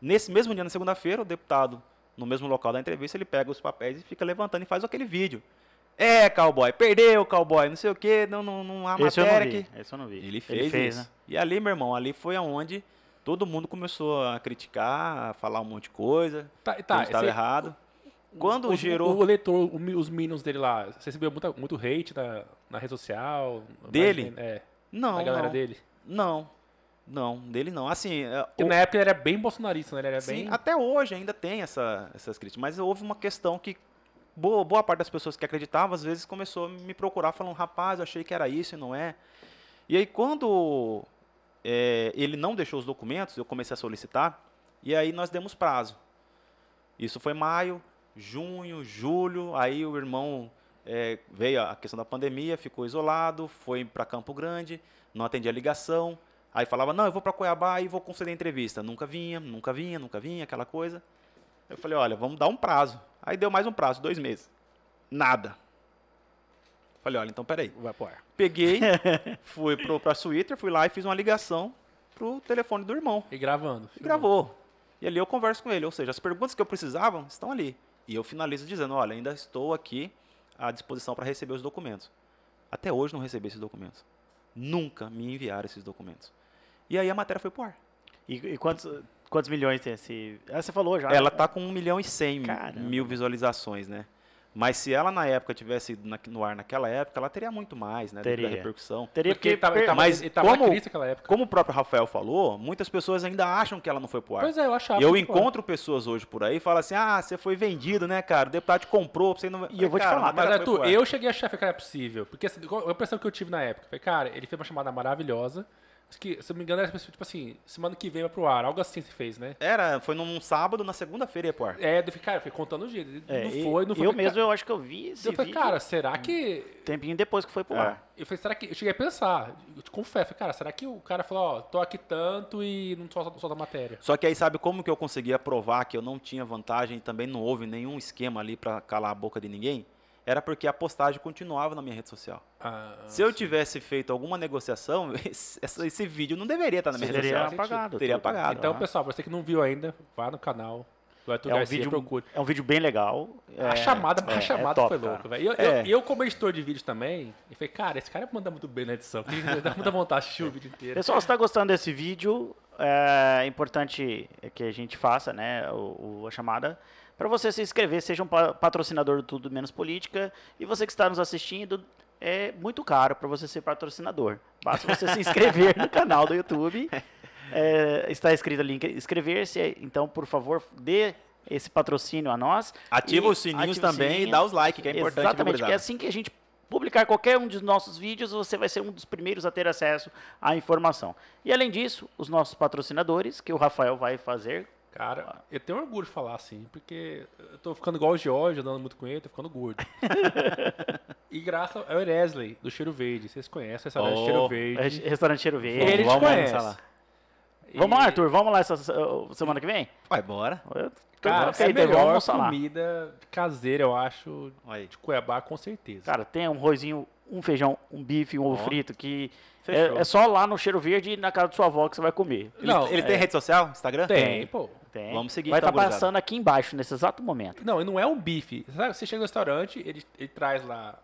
Nesse mesmo dia, na segunda-feira, o deputado, no mesmo local da entrevista, ele pega os papéis e fica levantando e faz aquele vídeo. É, cowboy, perdeu, cowboy, não sei o quê, não, não, não há Esse eu não matéria vi, que... esse eu não vi. Ele fez, isso. né? E ali, meu irmão, ali foi aonde todo mundo começou a criticar, a falar um monte de coisa, Tá, tá, estava errado. Quando o, gerou O, leitor, os minions dele lá, você recebeu muita, muito hate na, na rede social? Dele? Mais- É, não, a galera não, dele. não, não, dele não. Assim, é, Porque o- na época ele era bem bolsonarista, né? Ele era sim, bem... até hoje ainda tem essa, essas críticas, mas houve uma questão que boa, boa parte das pessoas que acreditavam às vezes começou a me procurar falando, rapaz, eu achei que era isso e não é. E aí quando é, ele não deixou os documentos, eu comecei a solicitar e aí nós demos prazo. Isso foi maio, junho, julho, aí o irmão é, veio a questão da pandemia, ficou isolado, foi para Campo Grande, não atendia a ligação, aí falava, não, eu vou para Cuiabá e vou conceder entrevista. Nunca vinha, nunca vinha, nunca vinha, aquela coisa. Eu falei, olha, vamos dar um prazo. Aí deu mais um prazo, dois meses. Nada. Falei, olha, então peraí. Vai pro ar. Peguei, fui pro, pra Twitter, fui lá e fiz uma ligação pro telefone do irmão. E gravando. E gravou. E ali eu converso com ele. Ou seja, as perguntas que eu precisava estão ali. E eu finalizo dizendo, olha, ainda estou aqui à disposição para receber os documentos. Até hoje não recebi esses documentos. Nunca me enviaram esses documentos. E aí a matéria foi pro ar. E, e quantos, quantos milhões tem esse... Ah, você falou já. Ela tá com 1 milhão e 100 Caramba. mil visualizações, né? Mas se ela na época tivesse na- no ar naquela época, ela teria muito mais, né? Teria. repercussão. Teria Porque ele tava, per- mas tava como- naquela época. Como o próprio Rafael falou, muitas pessoas ainda acham que ela não foi pro ar. Pois é, eu achava. eu que, pô, encontro pessoas hoje por aí e falam assim: ah, você foi vendido, né, cara? O deputado te comprou, você não. E eu vou te Cara, falar, a Mas, Arthur, eu cheguei a achar que era possível. Porque assim, a impressão que eu tive na época foi, cara, ele fez uma chamada maravilhosa. Que, se eu não me engano, era tipo assim, semana que vem vai pro ar. Algo assim se fez, né? Era, foi num sábado, na segunda-feira ia pro ar. É, eu fiquei, cara, eu fiquei contando os dias. É, não foi, não foi. Eu falei, mesmo, cara, eu acho que eu vi esse eu falei, cara, será que. tempinho depois que foi pro É. ar. Eu falei, será que. Eu cheguei a pensar, eu te confesso, falei, cara, será que o cara falou, ó, tô aqui tanto e não solta, solta matéria? Só que aí sabe como que eu conseguia provar que eu não tinha vantagem e também não houve nenhum esquema ali pra calar a boca de ninguém? Era porque a postagem continuava na minha rede social. Ah, Se eu tivesse feito alguma negociação, esse, esse vídeo não deveria estar na minha Você rede teria social. apagado. Teria tudo. apagado. Então, Aham. pessoal, você que não viu ainda, vá no canal É um, Garcia, vídeo, é um vídeo bem legal. a É- chamada, é- a é chamada top, foi louca, velho. E Eu, É. eu, eu, como editor de vídeo também, eu falei, cara, esse cara manda muito bem na edição. Dá muita vontade de assistir o vídeo inteiro. Pessoal, se está gostando desse vídeo, é importante que a gente faça né, o, o- a chamada para você se inscrever, seja um pa- patrocinador do Tudo Menos Política. E você que está nos assistindo, é muito caro para você ser patrocinador. Basta você se inscrever no canal do YouTube. É, está escrito ali inscrever-se, então, por favor, dê esse patrocínio a nós. Ativa os sininhos ativa também sininho. e dá os likes, que é importante. Exatamente, que assim que a gente publicar qualquer um dos nossos vídeos, você vai ser um dos primeiros a ter acesso à informação. E além disso, os nossos patrocinadores, que o Rafael vai fazer. Cara, eu tenho orgulho de falar assim, porque eu tô ficando igual o George, andando muito com ele, tô ficando gordo. e graças ao Eresley, do Cheiro Verde. Vocês conhecem essa Oh, Cheiro é, Verde. Restaurante Cheiro Verde. Ele te vamos conhece. almoçar lá. Vamos lá, Arthur, vamos lá essa semana que vem? Vai, bora. Eu Cara, é a vamos melhor comida caseira, eu acho, Aí. de Cuiabá, com certeza. Cara, tem um arrozinho um feijão, um bife, um ovo Ó, frito, que é, é só lá no Cheiro Verde e na casa de sua avó que você vai comer. Ele, Não, ele tem rede social? Instagram? Tem, pô. Tem. Vamos seguir Vai então, estar gurizada. passando aqui embaixo, nesse exato momento. Não, e não é um bife. Sabe, você chega no restaurante, ele, ele traz lá.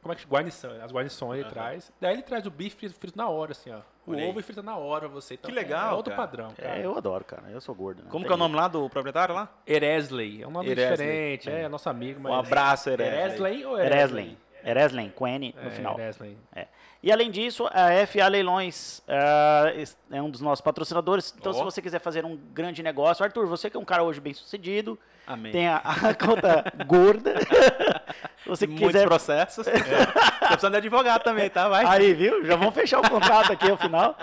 Como é que guarnição? As guarnições ele traz. Daí ele traz o bife frito, frito na hora, assim, ó. O Olha aí. ovo e frita na hora você. Então, Que legal, É outro cara. padrão, cara. É, eu adoro, cara. Eu sou gordo. né? Como Tem que é o nome lá do proprietário lá? Eresley. É um nome Eresley. diferente. É, nosso amigo, mas. Um abraço, Eresley. Eresley ou Ereslen. Ereslen, com N no É, final. É. E além disso, a FA Leilões es- é um dos nossos patrocinadores. Então, Ó. se você quiser fazer um grande negócio, Arthur, você que é um cara hoje bem sucedido, Amém. tem a, a conta gorda. você Muitos quiser. processos. É. Tô precisando de advogado também, tá? Vai. Aí, viu? Já vamos fechar o contrato aqui ao final.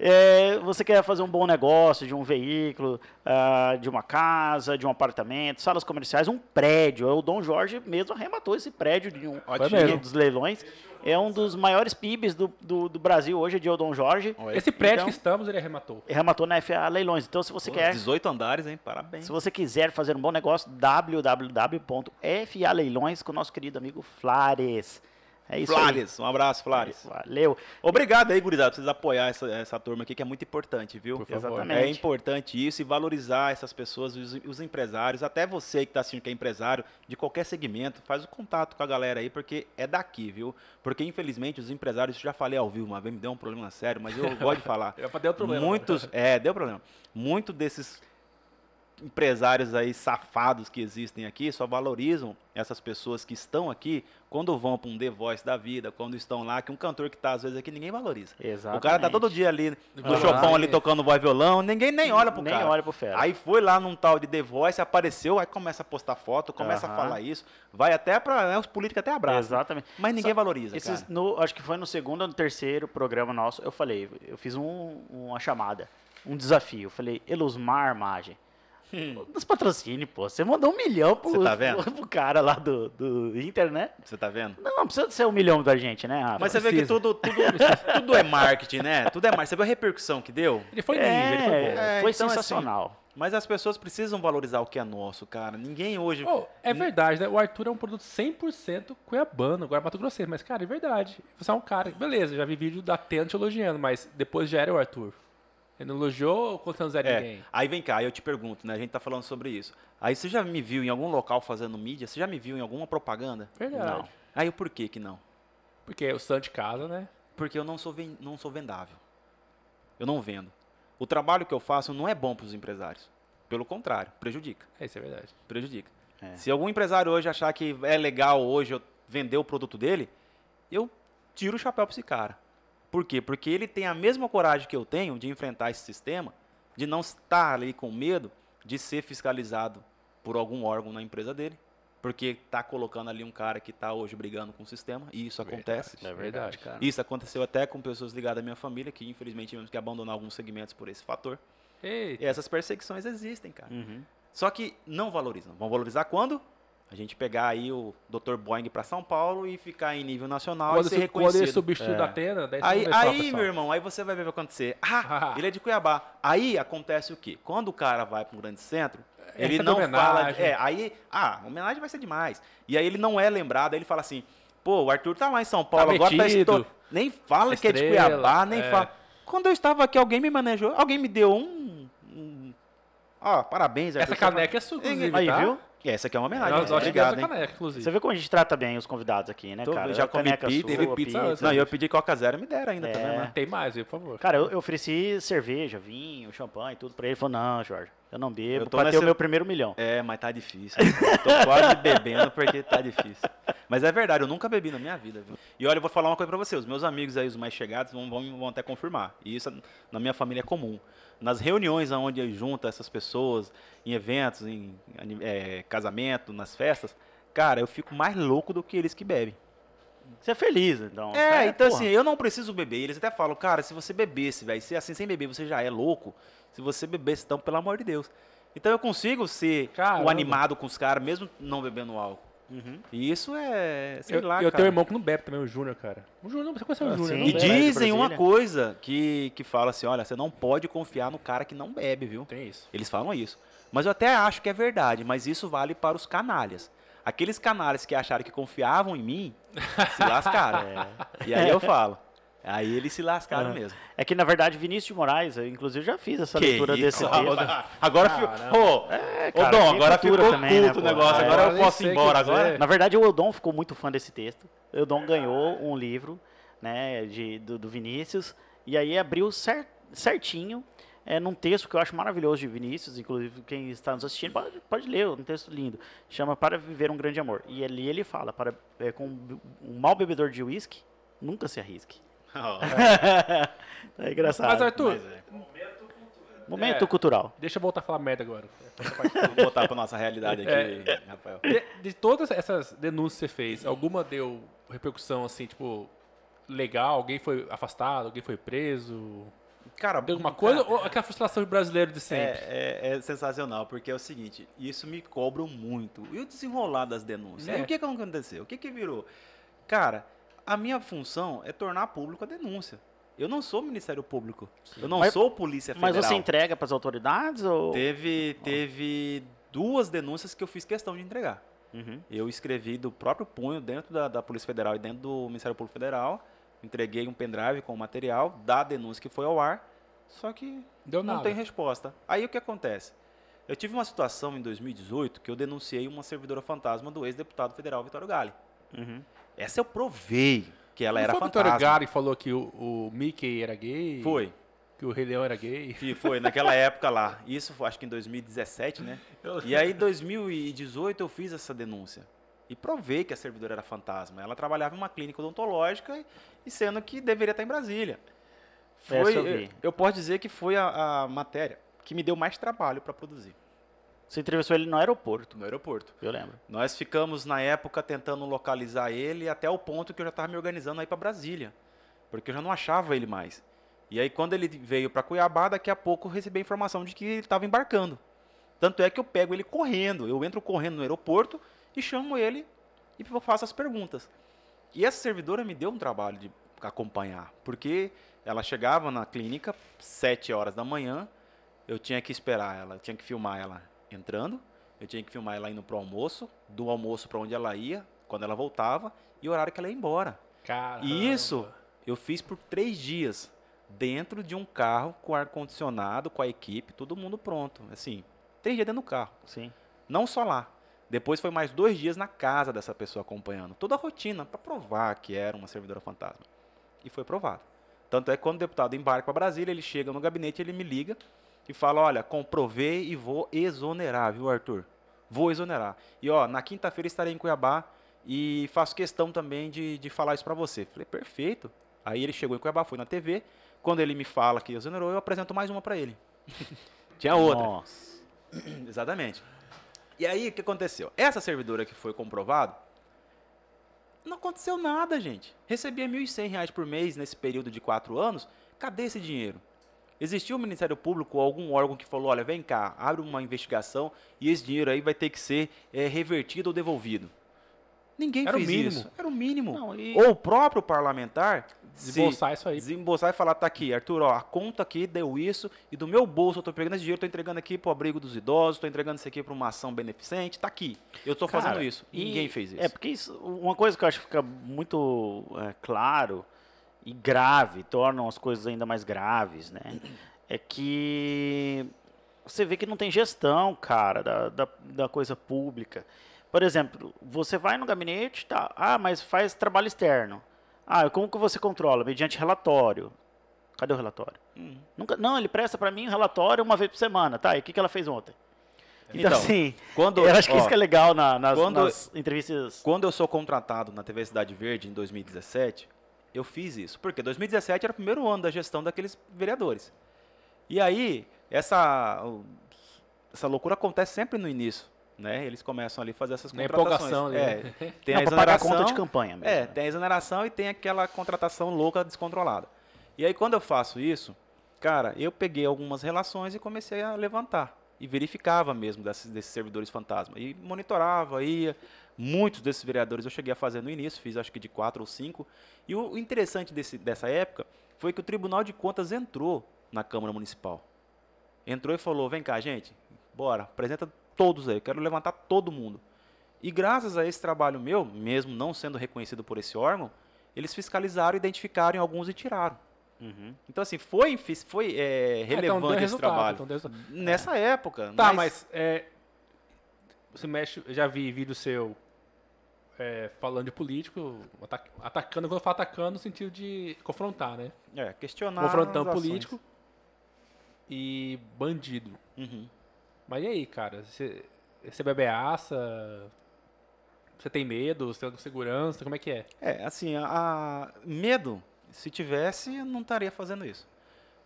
É, você quer fazer um bom negócio de um veículo, ah, de uma casa, de um apartamento, salas comerciais, um prédio. O Dom Jorge mesmo arrematou esse prédio de um de um dos leilões. É um dos maiores PIBs do, do, do Brasil hoje, é de Dom Jorge. Esse prédio Então- que estamos, ele arrematou. Arrematou na FA Leilões. Então, se você pô, quer 18 andares, hein? Parabéns. se você quiser fazer um bom negócio, www.faleilões com o nosso querido amigo Flares. É isso Flores, um abraço, Flores. aí. Valeu. Obrigado aí, gurizada, por vocês apoiar essa, essa turma aqui, que é muito importante, viu? Por favor. Exatamente. É importante isso e valorizar essas pessoas, os, os empresários, até você que está assistindo que é empresário de qualquer segmento, faz o contato com a galera aí, porque é daqui, viu? Porque infelizmente os empresários, já falei ao vivo uma vez, me deu um problema sério, mas eu gosto de falar. Deu problema. Muitos, é, deu problema. Muito desses empresários aí safados que existem aqui só valorizam essas pessoas que estão aqui quando vão para um The Voice da vida, quando estão lá, que um cantor que tá às vezes aqui ninguém valoriza. Exatamente. O cara tá todo dia ali no chopão ali tocando voz violão, ninguém nem olha pro Nem cara. olha pro fera. Aí foi lá num tal de The Voice, apareceu, aí começa a postar foto, começa a Aham. falar isso, vai até para né, os políticos até abraçam. Exatamente. Mas ninguém Só- valoriza, Esses, cara. no, acho que foi no segundo ou no terceiro programa nosso, eu falei, eu fiz um- uma chamada, um desafio. Eu falei, Elusmar Armagem. Nos patrocine, pô. Você mandou um milhão pro, Hum. Tá vendo? pro, pro cara lá do, do Inter, né? Você tá vendo? Não, não precisa ser um milhão da gente, né, Rafa? Mas você vê que precisa. tudo, tudo, tudo é marketing, né? Tudo é marketing. Você viu a repercussão que deu? Ele foi ninja, ele foi bom. É, É, foi então, assim, sensacional. Mas as pessoas precisam valorizar o que é nosso, cara. Ninguém hoje. Oh, é verdade, né? O Arthur é um produto 100% cuiabano, agora Mato Grosseiro. Mas, cara, é verdade. Você é um cara... Beleza, já vi vídeo da Tena te elogiando, mas depois já era o Arthur. Ele não elogiou você não zero É, ninguém. aí vem cá, eu te pergunto, né? A gente tá falando sobre isso. Aí você já me viu em algum local fazendo mídia? Você já me viu em alguma propaganda? Verdade. Não. Aí o porquê que não? Porque o santo de casa, né? Porque eu não sou, ven- não sou vendável. Eu não vendo. O trabalho que eu faço não é bom para os empresários. Pelo contrário, prejudica. É, isso é verdade. Prejudica. É. Se algum empresário hoje achar que é legal hoje eu vender o produto dele, eu tiro o chapéu para esse cara. Por quê? Porque ele tem a mesma coragem que eu tenho de enfrentar esse sistema, de não estar ali com medo de ser fiscalizado por algum órgão na empresa dele, porque está colocando ali um cara que está hoje brigando com o sistema, e isso acontece. É verdade, cara. Isso aconteceu até com pessoas ligadas à minha família, que infelizmente tivemos que abandonar alguns segmentos por esse fator. Eita. E essas perseguições existem, cara. Uhum. Só que não valorizam. Vão valorizar quando? A gente pegar aí o Dr. Boeing para São Paulo e ficar em nível nacional Quando, e ser se- quando ele reconhecido. substitui É. da Atena, daí Aí, aí meu irmão, aí você vai ver o que vai acontecer. Ah, ele é de Cuiabá. Aí acontece o quê? Quando o cara vai para um grande centro, ele Recebe não fala. É, aí, ah, homenagem vai ser demais. E aí ele não é lembrado, aí ele fala assim: pô, o Arthur tá lá em São Paulo, agora tá metido. esto... Nem fala que é de Estrela, Cuiabá, nem é. fala. Quando eu estava aqui, alguém me manejou, alguém me deu um. um... Ó, parabéns, Arthur. Essa caneca é sua, inclusive, Aí, tá? viu? E essa aqui é uma homenagem. Nós, nós Obrigado, tivemos hein? essa caneca, inclusive. Você vê como a gente trata bem os convidados aqui, né, Tô- cara? já comi pizza, sua, teve pizza antes, Não, eu pedi Coca Zero, me deram ainda É. também, né? Tem mais, viu, por favor. Cara, eu, eu ofereci cerveja, vinho, champanhe, tudo pra ele. Ele falou, não, Jorge, eu não bebo Eu tô pra ter nessa- o meu primeiro milhão. É, mas tá difícil. Tô quase bebendo porque tá difícil. Mas é verdade, eu nunca bebi na minha vida, viu? E olha, eu vou falar uma coisa pra você. Os meus amigos aí, os mais chegados, vão, vão, até confirmar. E isso na minha família é comum. Nas reuniões onde eu junto essas pessoas, em eventos, em é, casamento, nas festas, cara, eu fico mais louco do que eles que bebem. Você é feliz, então. É, então porra. assim, eu não preciso beber. Eles até falam, cara, se você bebesse, velho, se assim sem beber você já é louco. Se você bebesse, então, pelo amor de Deus. Então eu consigo ser o Caramba. animado com os caras, mesmo não bebendo álcool. Uhum. E isso é, sei Eu, lá, eu cara. tenho um irmão que não bebe também, o Júnior, cara. O Júnior, você conhece o Ah, Júnior, não E bebe. dizem uma coisa que, que fala assim, olha, você não pode confiar no cara que não bebe, viu? Tem isso. Eles falam isso. Mas eu até acho que é verdade, mas isso vale para os canalhas. Aqueles canais que acharam que confiavam em mim, se lascaram. E aí eu falo. Aí eles se lascaram É. mesmo. É que, na verdade, Vinícius de Moraes, eu inclusive já fiz essa Que leitura isso? desse Ah, texto. Agora ficou. Ô, É, Ô, cara, agora ficou também, né, culto o pô? negócio. É. Agora eu nem posso ir o embora agora? Na verdade, o Eudon ficou muito fã desse texto. O Eudon ganhou um livro né, de, do, do Vinícius e aí abriu cer- certinho é, num texto que eu acho maravilhoso de Vinícius, inclusive quem está nos assistindo pode, pode ler, um texto lindo. Chama Para Viver um Grande Amor. E ali ele fala, para, é, com um mau bebedor de uísque, nunca se arrisque. Ó, é engraçado. Mas, Arthur, mas é. Momento É. cultural. deixa eu voltar a falar merda agora. Vamos botar pra nossa realidade aqui, Rafael. De, de todas essas denúncias que você fez, alguma deu repercussão assim, tipo, legal? Alguém foi afastado? Alguém foi preso? Cara, alguma cara, coisa? Ou aquela frustração de brasileiro de sempre? É, é- é sensacional, porque é o seguinte, isso me cobra muito. E o desenrolar das denúncias? É. E o que, que aconteceu? O que, que virou? Cara, a minha função é tornar público a denúncia. Eu não sou Ministério Público. Eu não Mas- sou Polícia Mas Federal. você entrega para as autoridades ou... Teve, teve duas denúncias que eu fiz questão de entregar. Uhum. Eu escrevi do próprio punho dentro da, da Polícia Federal e dentro do Ministério Público Federal. Entreguei um pendrive com o material da denúncia que foi ao ar. Só que Deu não nada. tem resposta. Aí o que acontece? Eu tive uma situação em 2018 que eu denunciei uma servidora fantasma do ex-deputado federal Vitório Gale. Uhum. Essa eu provei que ela Não era foi o fantasma. Vitório Gari falou que o, o Mickey era gay? Foi. Que o Rei Leão era gay? Que foi naquela época lá. Isso foi, acho que em 2017, né? E aí, em 2018, eu fiz essa denúncia. E provei que a servidora era fantasma. Ela trabalhava em uma clínica odontológica e- sendo que deveria estar em Brasília. Foi, eu eu posso dizer que foi a, a matéria que me deu mais trabalho para produzir Você entrevistou ele no aeroporto, no aeroporto. eu lembro. Nós ficamos, na época, tentando localizar ele até o ponto que eu já estava me organizando aí para Brasília. Porque eu já não achava ele mais. E aí, quando ele veio para Cuiabá, daqui a pouco eu recebi a informação de que ele estava embarcando. Tanto é que eu pego ele correndo. Eu entro correndo no aeroporto e chamo ele e faço as perguntas. E essa servidora me deu um trabalho de acompanhar. Porque ela chegava na clínica, 7 horas da manhã, eu tinha que esperar ela, eu tinha que filmar ela entrando, eu tinha que filmar ela indo pro almoço, do almoço para onde ela ia, quando ela voltava, e o horário que ela ia embora. Caramba. E isso eu fiz por três dias, dentro de um carro com ar-condicionado, com a equipe, todo mundo pronto. Assim, três dias dentro do carro. Sim. Não só lá. Depois foi mais dois dias na casa dessa pessoa acompanhando. Toda a rotina para provar que era uma servidora fantasma. E foi provado. Tanto é que quando o deputado embarca para Brasília, ele chega no gabinete, ele me liga e fala: Olha, comprovei e vou exonerar, viu, Arthur? Vou exonerar. E ó, na quinta-feira estarei em Cuiabá e faço questão também de, de falar isso para você. Falei: Perfeito. Aí ele chegou em Cuiabá, foi na TV. Quando ele me fala que exonerou, eu apresento mais uma para ele. Tinha outra. Nossa. Exatamente. E aí, o que aconteceu? Essa servidora que foi comprovado, não aconteceu nada, gente. Recebia 1.100 reais por mês nesse período de quatro anos. Cadê esse dinheiro? Existiu o Ministério Público ou algum órgão que falou, olha, vem cá, abre uma investigação e esse dinheiro aí vai ter que ser eh, revertido ou devolvido. Ninguém Era o fez mínimo. isso. Era o mínimo. Não, e- Ou o próprio parlamentar se- Desembolsar isso aí. desembolsar e falar, tá aqui, Arthur, ó, a conta aqui deu isso, e do meu bolso eu tô pegando esse dinheiro, tô entregando aqui pro abrigo dos idosos, tô entregando isso aqui para uma ação beneficente, tá aqui. Eu tô fazendo Cara, isso. e- Ninguém fez isso. É, porque isso, uma coisa que eu acho que fica muito é, claro e grave, tornam as coisas ainda mais graves, né? É que você vê que não tem gestão, cara, da, da, da coisa pública. Por exemplo, você vai no gabinete, tá, ah, mas faz trabalho externo. Ah, como que você controla? Mediante relatório. Cadê o relatório? Hum. Nunca, não, ele presta para mim um relatório uma vez por semana, tá? E o que, que ela fez ontem? Então, Então, assim, Quando, eu acho que ó, isso que é legal na- nas, quando- nas entrevistas. Quando eu sou contratado na TV Cidade Verde em 2017, eu fiz isso. Porque 2017 era o primeiro ano da gestão daqueles vereadores. E aí, essa, essa loucura acontece sempre no início. Né? Eles começam ali a fazer essas Na contratações. empolgação ali, É, né? tem Não, a pra pagar a exoneração. conta de campanha mesmo. É, né? tem a exoneração e tem aquela contratação louca, descontrolada. E aí, quando eu faço isso, cara, eu peguei algumas relações e comecei a levantar. E verificava mesmo desses, desses servidores fantasma. E monitorava, ia. Muitos desses vereadores eu cheguei a fazer no início, fiz acho que de quatro ou cinco. E o interessante desse, dessa época foi que o Tribunal de Contas entrou na Câmara Municipal. Entrou e falou: vem cá, gente, bora, apresenta todos aí, eu quero levantar todo mundo. E graças a esse trabalho meu, mesmo não sendo reconhecido por esse órgão, eles fiscalizaram, identificaram alguns e tiraram. Uhum. Então, assim, foi, foi é, É, então relevante esse resultado, trabalho. então resultado. Nessa época. Tá, mas, é, você mexe, já vi vídeo seu é, falando de político, ata- atacando, quando eu falo atacando, no sentido de confrontar, né? É, questionar. Confrontando ações. político e bandido. Uhum. Mas e aí, cara? Você, você bebe aça? Você tem medo? Você tem segurança? Como é que é? É, assim, a, a- medo, se tivesse, eu não estaria fazendo isso.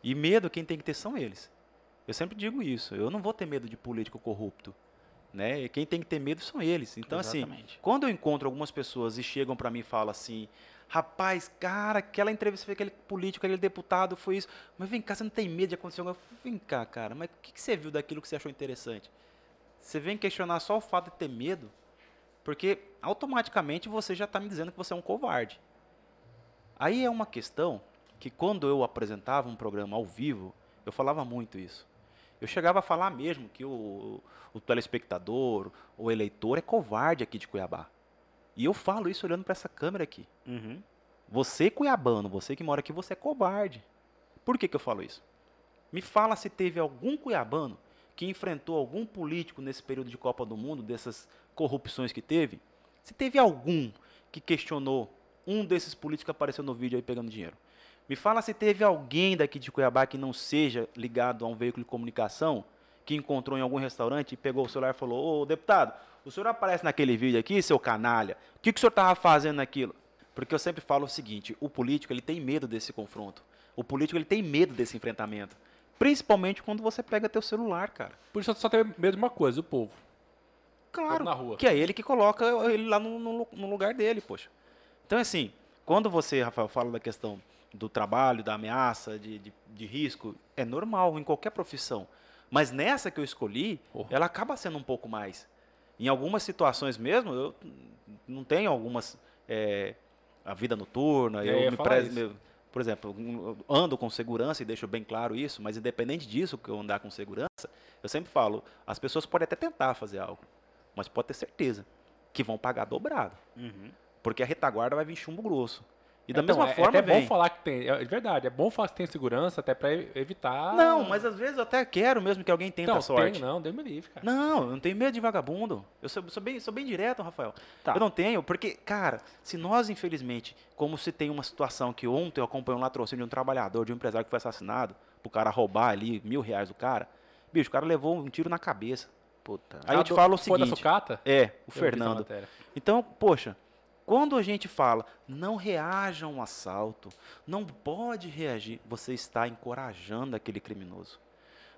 E medo, quem tem que ter são eles. Eu sempre digo isso. Eu não vou ter medo de político corrupto. Né? E quem tem que ter medo são eles. Então, assim, Exatamente. quando eu encontro algumas pessoas e chegam pra mim e falam assim: rapaz, cara, aquela entrevista foi aquele político, aquele deputado, foi isso. Mas vem cá, você não tem medo de acontecer alguma coisa? Vem cá, cara, mas o que, que você viu daquilo que você achou interessante? Você vem questionar só o fato de ter medo, porque automaticamente você já está me dizendo que você é um covarde. Aí é uma questão que quando eu apresentava um programa ao vivo, eu falava muito isso. Eu chegava a falar mesmo que o, o telespectador, o eleitor é covarde aqui de Cuiabá. E eu falo isso olhando para essa câmera aqui. Uhum. Você, cuiabano, você que mora aqui, você é covarde. Por que, que eu falo isso? Me fala se teve algum cuiabano que enfrentou algum político nesse período de Copa do Mundo, dessas corrupções que teve. Se teve algum que questionou um desses políticos que apareceu no vídeo aí pegando dinheiro. Me fala se teve alguém daqui de Cuiabá que não seja ligado a um veículo de comunicação, que encontrou em algum restaurante e pegou o celular e falou: Ô deputado, o senhor aparece naquele vídeo aqui, seu canalha, o que, que o senhor estava fazendo naquilo? Porque eu sempre falo o seguinte: o político ele tem medo desse confronto. O político ele tem medo desse enfrentamento. Principalmente quando você pega teu celular, cara. Por isso só tenho medo de uma coisa, o povo. Claro, na rua. que é ele que coloca ele lá no, no- no lugar dele, poxa. Então, assim, quando você, Rafael, fala da questão do trabalho, da ameaça, de, de, de risco, é normal em qualquer profissão. Mas nessa que eu escolhi, Porra. ela acaba sendo um pouco mais. Em algumas situações mesmo, eu não tenho algumas. é, a vida noturna, É, eu eu me prezo, por exemplo, ando com segurança e deixo bem claro isso, mas independente disso, que eu andar com segurança, eu sempre falo, as pessoas podem até tentar fazer algo, mas pode ter certeza que vão pagar dobrado, Uhum. porque a retaguarda vai vir chumbo grosso. E da Então, mesma é, forma é até vem. bom falar que tem. É verdade, é bom falar que tem segurança até pra e- evitar. Não, mas às vezes eu até quero mesmo que alguém tente não, a sorte. Tem, não, Deus me livre, cara. Não, eu não tenho medo de vagabundo. Eu sou, sou bem, sou bem direto, Rafael. Tá. Eu não tenho, porque, cara, se nós, infelizmente, como se tem uma situação que ontem eu acompanhei um latrocínio de um trabalhador, de um empresário que foi assassinado, pro cara roubar ali mil reais do cara, bicho, o cara levou um tiro na cabeça. Puta. Aí Ah, eu te falo o Foi da seguinte. sucata? É, o Eu Fernando. Então, poxa, quando a gente fala não reaja a um assalto, não pode reagir, você está encorajando aquele criminoso.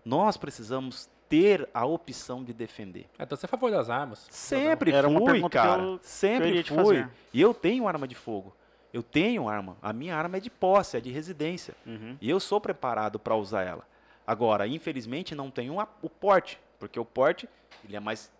Nós precisamos ter a opção de defender. Ah, Então você é a favor das armas? Sempre Era fui, cara. eu- que eu Sempre fui. fazer. E eu tenho arma de fogo. Eu tenho arma. A minha arma é de posse, é de residência. Uhum. E eu sou preparado para usar ela. Agora, infelizmente, não tenho a- o porte, porque o porte ele é mais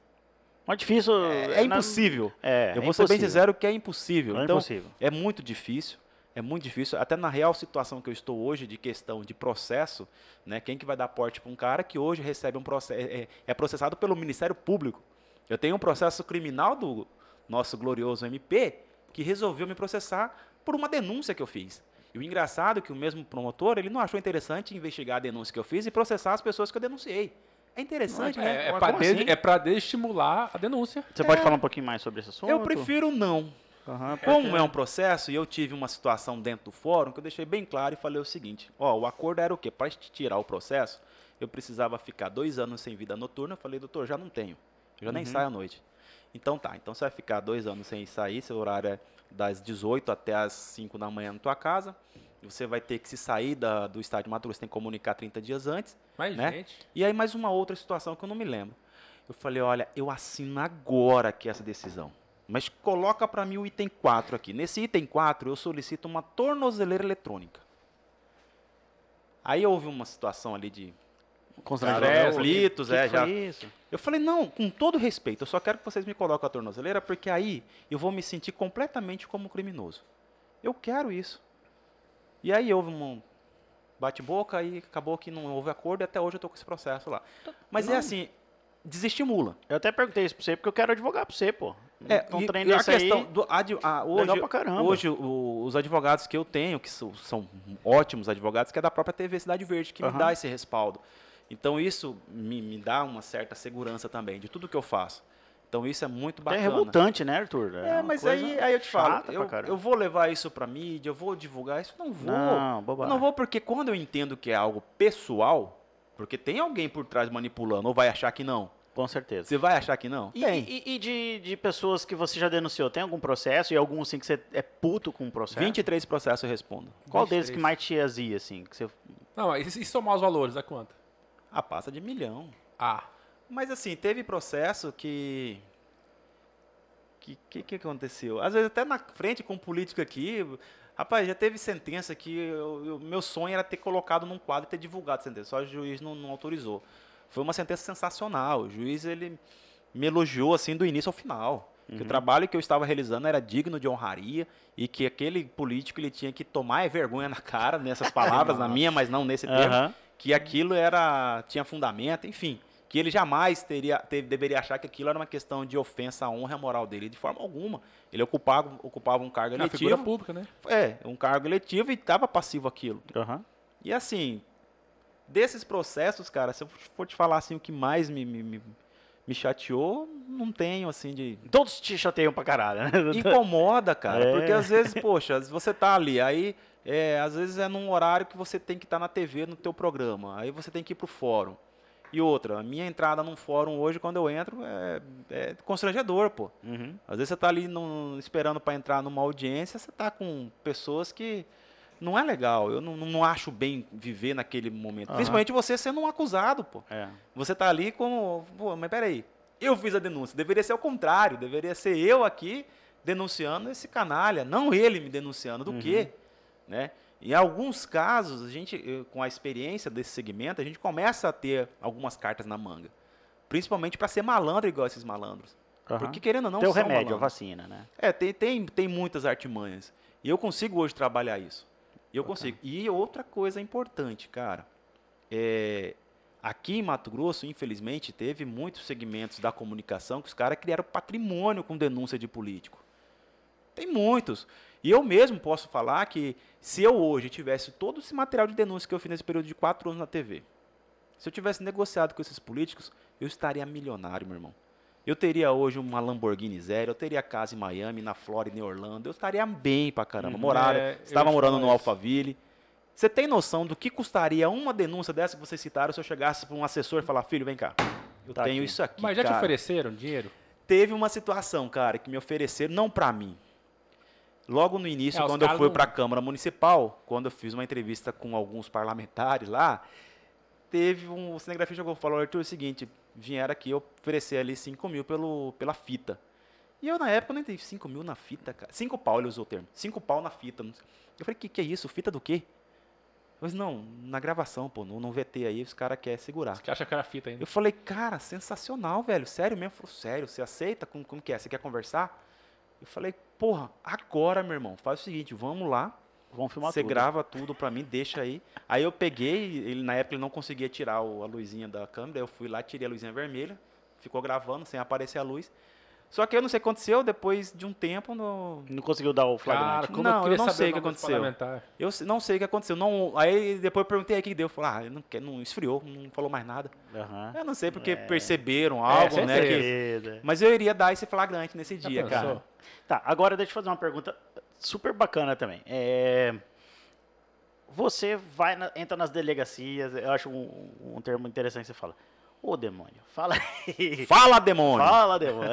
Mas difícil. é, é na- impossível. É, eu é vou ser bem impossível. sincero que é impossível. É então, impossível. é muito difícil. É muito difícil. Até na real situação que eu estou hoje, de questão de processo, né? Quem que vai dar porte para um cara que hoje recebe um processo, é, é processado pelo Ministério Público. Eu tenho um processo criminal do nosso glorioso MP que resolveu me processar por uma denúncia que eu fiz. E o engraçado é que o mesmo promotor, ele não achou interessante investigar a denúncia que eu fiz e processar as pessoas que eu denunciei. É interessante, É, né? é, como des- assim? é pra desestimular a denúncia. Você pode falar um pouquinho mais sobre esse assunto? Eu prefiro não. Aham, Como é um processo e eu tive uma situação dentro do fórum que eu deixei bem claro e falei o seguinte: ó, o acordo era o quê? Para tirar o processo, eu precisava ficar dois anos sem vida noturna. Eu falei, doutor, já não tenho, eu já nem Uhum. saio à noite. Então tá, então você vai ficar dois anos sem sair, seu horário é das 18 até as 5 da manhã na tua casa. Você vai ter que se sair da- do estádio de Mato Grosso, tem que comunicar 30 dias antes. Mas, Né? gente, E aí mais uma outra situação que eu não me lembro. Eu falei, olha, eu assino agora aqui essa decisão. Mas coloca para mim o item 4 aqui. Nesse item 4 eu solicito uma tornozeleira eletrônica. Aí houve uma situação ali de que- conflitos, que é, foi já- Isso? Eu falei, não, com todo respeito, eu só quero que vocês me coloquem a tornozeleira, porque aí eu vou me sentir completamente como criminoso. Eu quero isso. E aí houve um bate-boca e acabou que não houve acordo e até hoje eu tô com esse processo lá. Mas é Não. assim, desestimula. Eu até perguntei isso pra você porque eu quero advogar pra você, pô. É, Então, e, e a questão do ad- a- hoje, pra caramba. hoje o- os advogados que eu tenho, que são, são ótimos advogados, que é da própria TV Cidade Verde, que me Aham. dá esse respaldo. Então isso me, me dá uma certa segurança também de tudo que eu faço. Então isso é muito É bacana. revoltante, né, Arthur? É, uma mas aí, aí eu te falo, eu, eu vou levar isso pra mídia, eu vou divulgar isso? Não vou. Não, eu bobagem. não vou porque quando eu entendo que é algo pessoal, porque tem alguém por trás manipulando, ou vai achar que não? Com certeza. Você vai achar que não? E, tem. e- e de, de pessoas que você já denunciou, tem algum processo? E algum, assim, que você é puto com o processo? 23 processos eu respondo. Qual deles 23. que mais te azia, assim? Que você... Não, mas e se somar os valores, dá quanto? Ah, passa de milhão. Ah. Mas assim, teve processo que. Que, que que aconteceu? Às vezes até na frente com política aqui. Rapaz, já teve sentença que eu- eu- meu sonho era ter colocado num quadro e ter divulgado a sentença. Só o juiz não, não autorizou. Foi uma sentença sensacional. O juiz ele me elogiou assim do início ao final. Que o trabalho que eu estava realizando era digno de honraria e que aquele político ele tinha que tomar vergonha na cara nessas palavras, na minha, mas não nesse termo Aham. que aquilo era tinha fundamento, enfim, que ele jamais teria teve- deveria achar que aquilo era uma questão de ofensa à honra e à moral dele de forma alguma. Ele ocupava ocupava um cargo É uma figura eletivo, pública, né? é, um cargo eletivo e estava passivo aquilo. Aham. E assim, desses processos, cara, se eu for te falar assim o que mais me, me, me, me chateou, não tenho assim de Todos te chateiam pra caralho, né? incomoda, cara. É. Porque às vezes, poxa, você tá ali, aí é, às vezes é num horário que você tem que estar na TV, no teu programa, aí você tem que ir pro fórum. E outra, a minha entrada num fórum hoje, quando eu entro, é, é constrangedor, pô. Uhum. Às vezes você tá ali esperando para entrar numa audiência, você tá com pessoas que não é legal. Eu não, não acho bem viver naquele momento. Aham. Principalmente você sendo um acusado, pô. É. Você tá ali como, pô, mas peraí, eu fiz a denúncia, deveria ser o contrário, deveria ser eu aqui denunciando esse canalha, não ele me denunciando do quê, né? Em alguns casos, a gente, eu, com a experiência desse segmento, a gente começa a ter algumas cartas na manga, principalmente para ser malandro igual esses malandros, Aham. porque querendo ou não Tem o remédio, a malandros. vacina, né? É, tem, tem, tem muitas artimanhas. E eu consigo hoje trabalhar isso. E eu consigo. E outra coisa importante, cara. É, aqui em Mato Grosso, infelizmente, teve muitos segmentos da comunicação que os caras criaram patrimônio com denúncia de político. Tem muitos. E eu mesmo posso falar que se eu hoje tivesse todo esse material de denúncia que eu fiz nesse período de quatro anos na TV, se eu tivesse negociado com esses políticos, eu estaria milionário, meu irmão. Eu teria hoje uma Lamborghini Zero, eu teria casa em Miami, na Flórida, em Orlando, eu estaria bem pra caramba. Moraram, É, eu estava morando no. Alphaville. Você tem noção do que custaria uma denúncia dessa que vocês citaram se eu chegasse para um assessor e falar, filho, vem cá, eu Tá tenho aqui. isso aqui, Mas já te cara." ofereceram dinheiro? Teve uma situação, cara, que me ofereceram, não pra mim. Logo no início, É, quando eu fui não- pra Câmara Municipal, quando eu fiz uma entrevista com alguns parlamentares lá, teve um o cinegrafista chegou e falou, Arthur, é o seguinte, vieram aqui oferecer ali 5 mil pelo, pela fita. E eu, na época, não entendi, 5 mil na fita, cara. 5 pau, ele usou o termo. 5 pau na fita. Eu falei, que que é isso? Fita do quê? Mas não, na gravação, pô, no, no VT aí, os caras querem segurar. Você acha que era fita ainda? Eu falei, cara, sensacional, velho. Sério mesmo? Falou, sério, você aceita? Como, como que é? Você quer conversar? Eu falei, porra, agora, meu irmão, faz o seguinte, vamos lá. Vamos filmar Você tudo. grava tudo pra mim, deixa aí. Aí eu peguei, ele na época ele não conseguia tirar o- a luzinha da câmera, eu fui lá, tirei a luzinha vermelha, ficou gravando sem aparecer a luz. Só que eu não sei o que aconteceu, depois de um tempo, no... Não conseguiu dar o Cara, flagrante. como Não, eu eu não saber sei o que aconteceu. eu não sei o que aconteceu. Não, aí depois eu perguntei aí o que deu, falou, ah, não, não esfriou, não falou mais nada. Aham. Eu não sei porque É. perceberam algo, né? que-. Mas eu iria dar esse flagrante nesse Já dia, pensou? cara. Tá, agora deixa eu fazer uma pergunta super bacana também. É, Você vai na- entra nas delegacias, eu acho um, um termo interessante que você fala. Ô demônio, fala aí. Fala, demônio! Fala, demônio.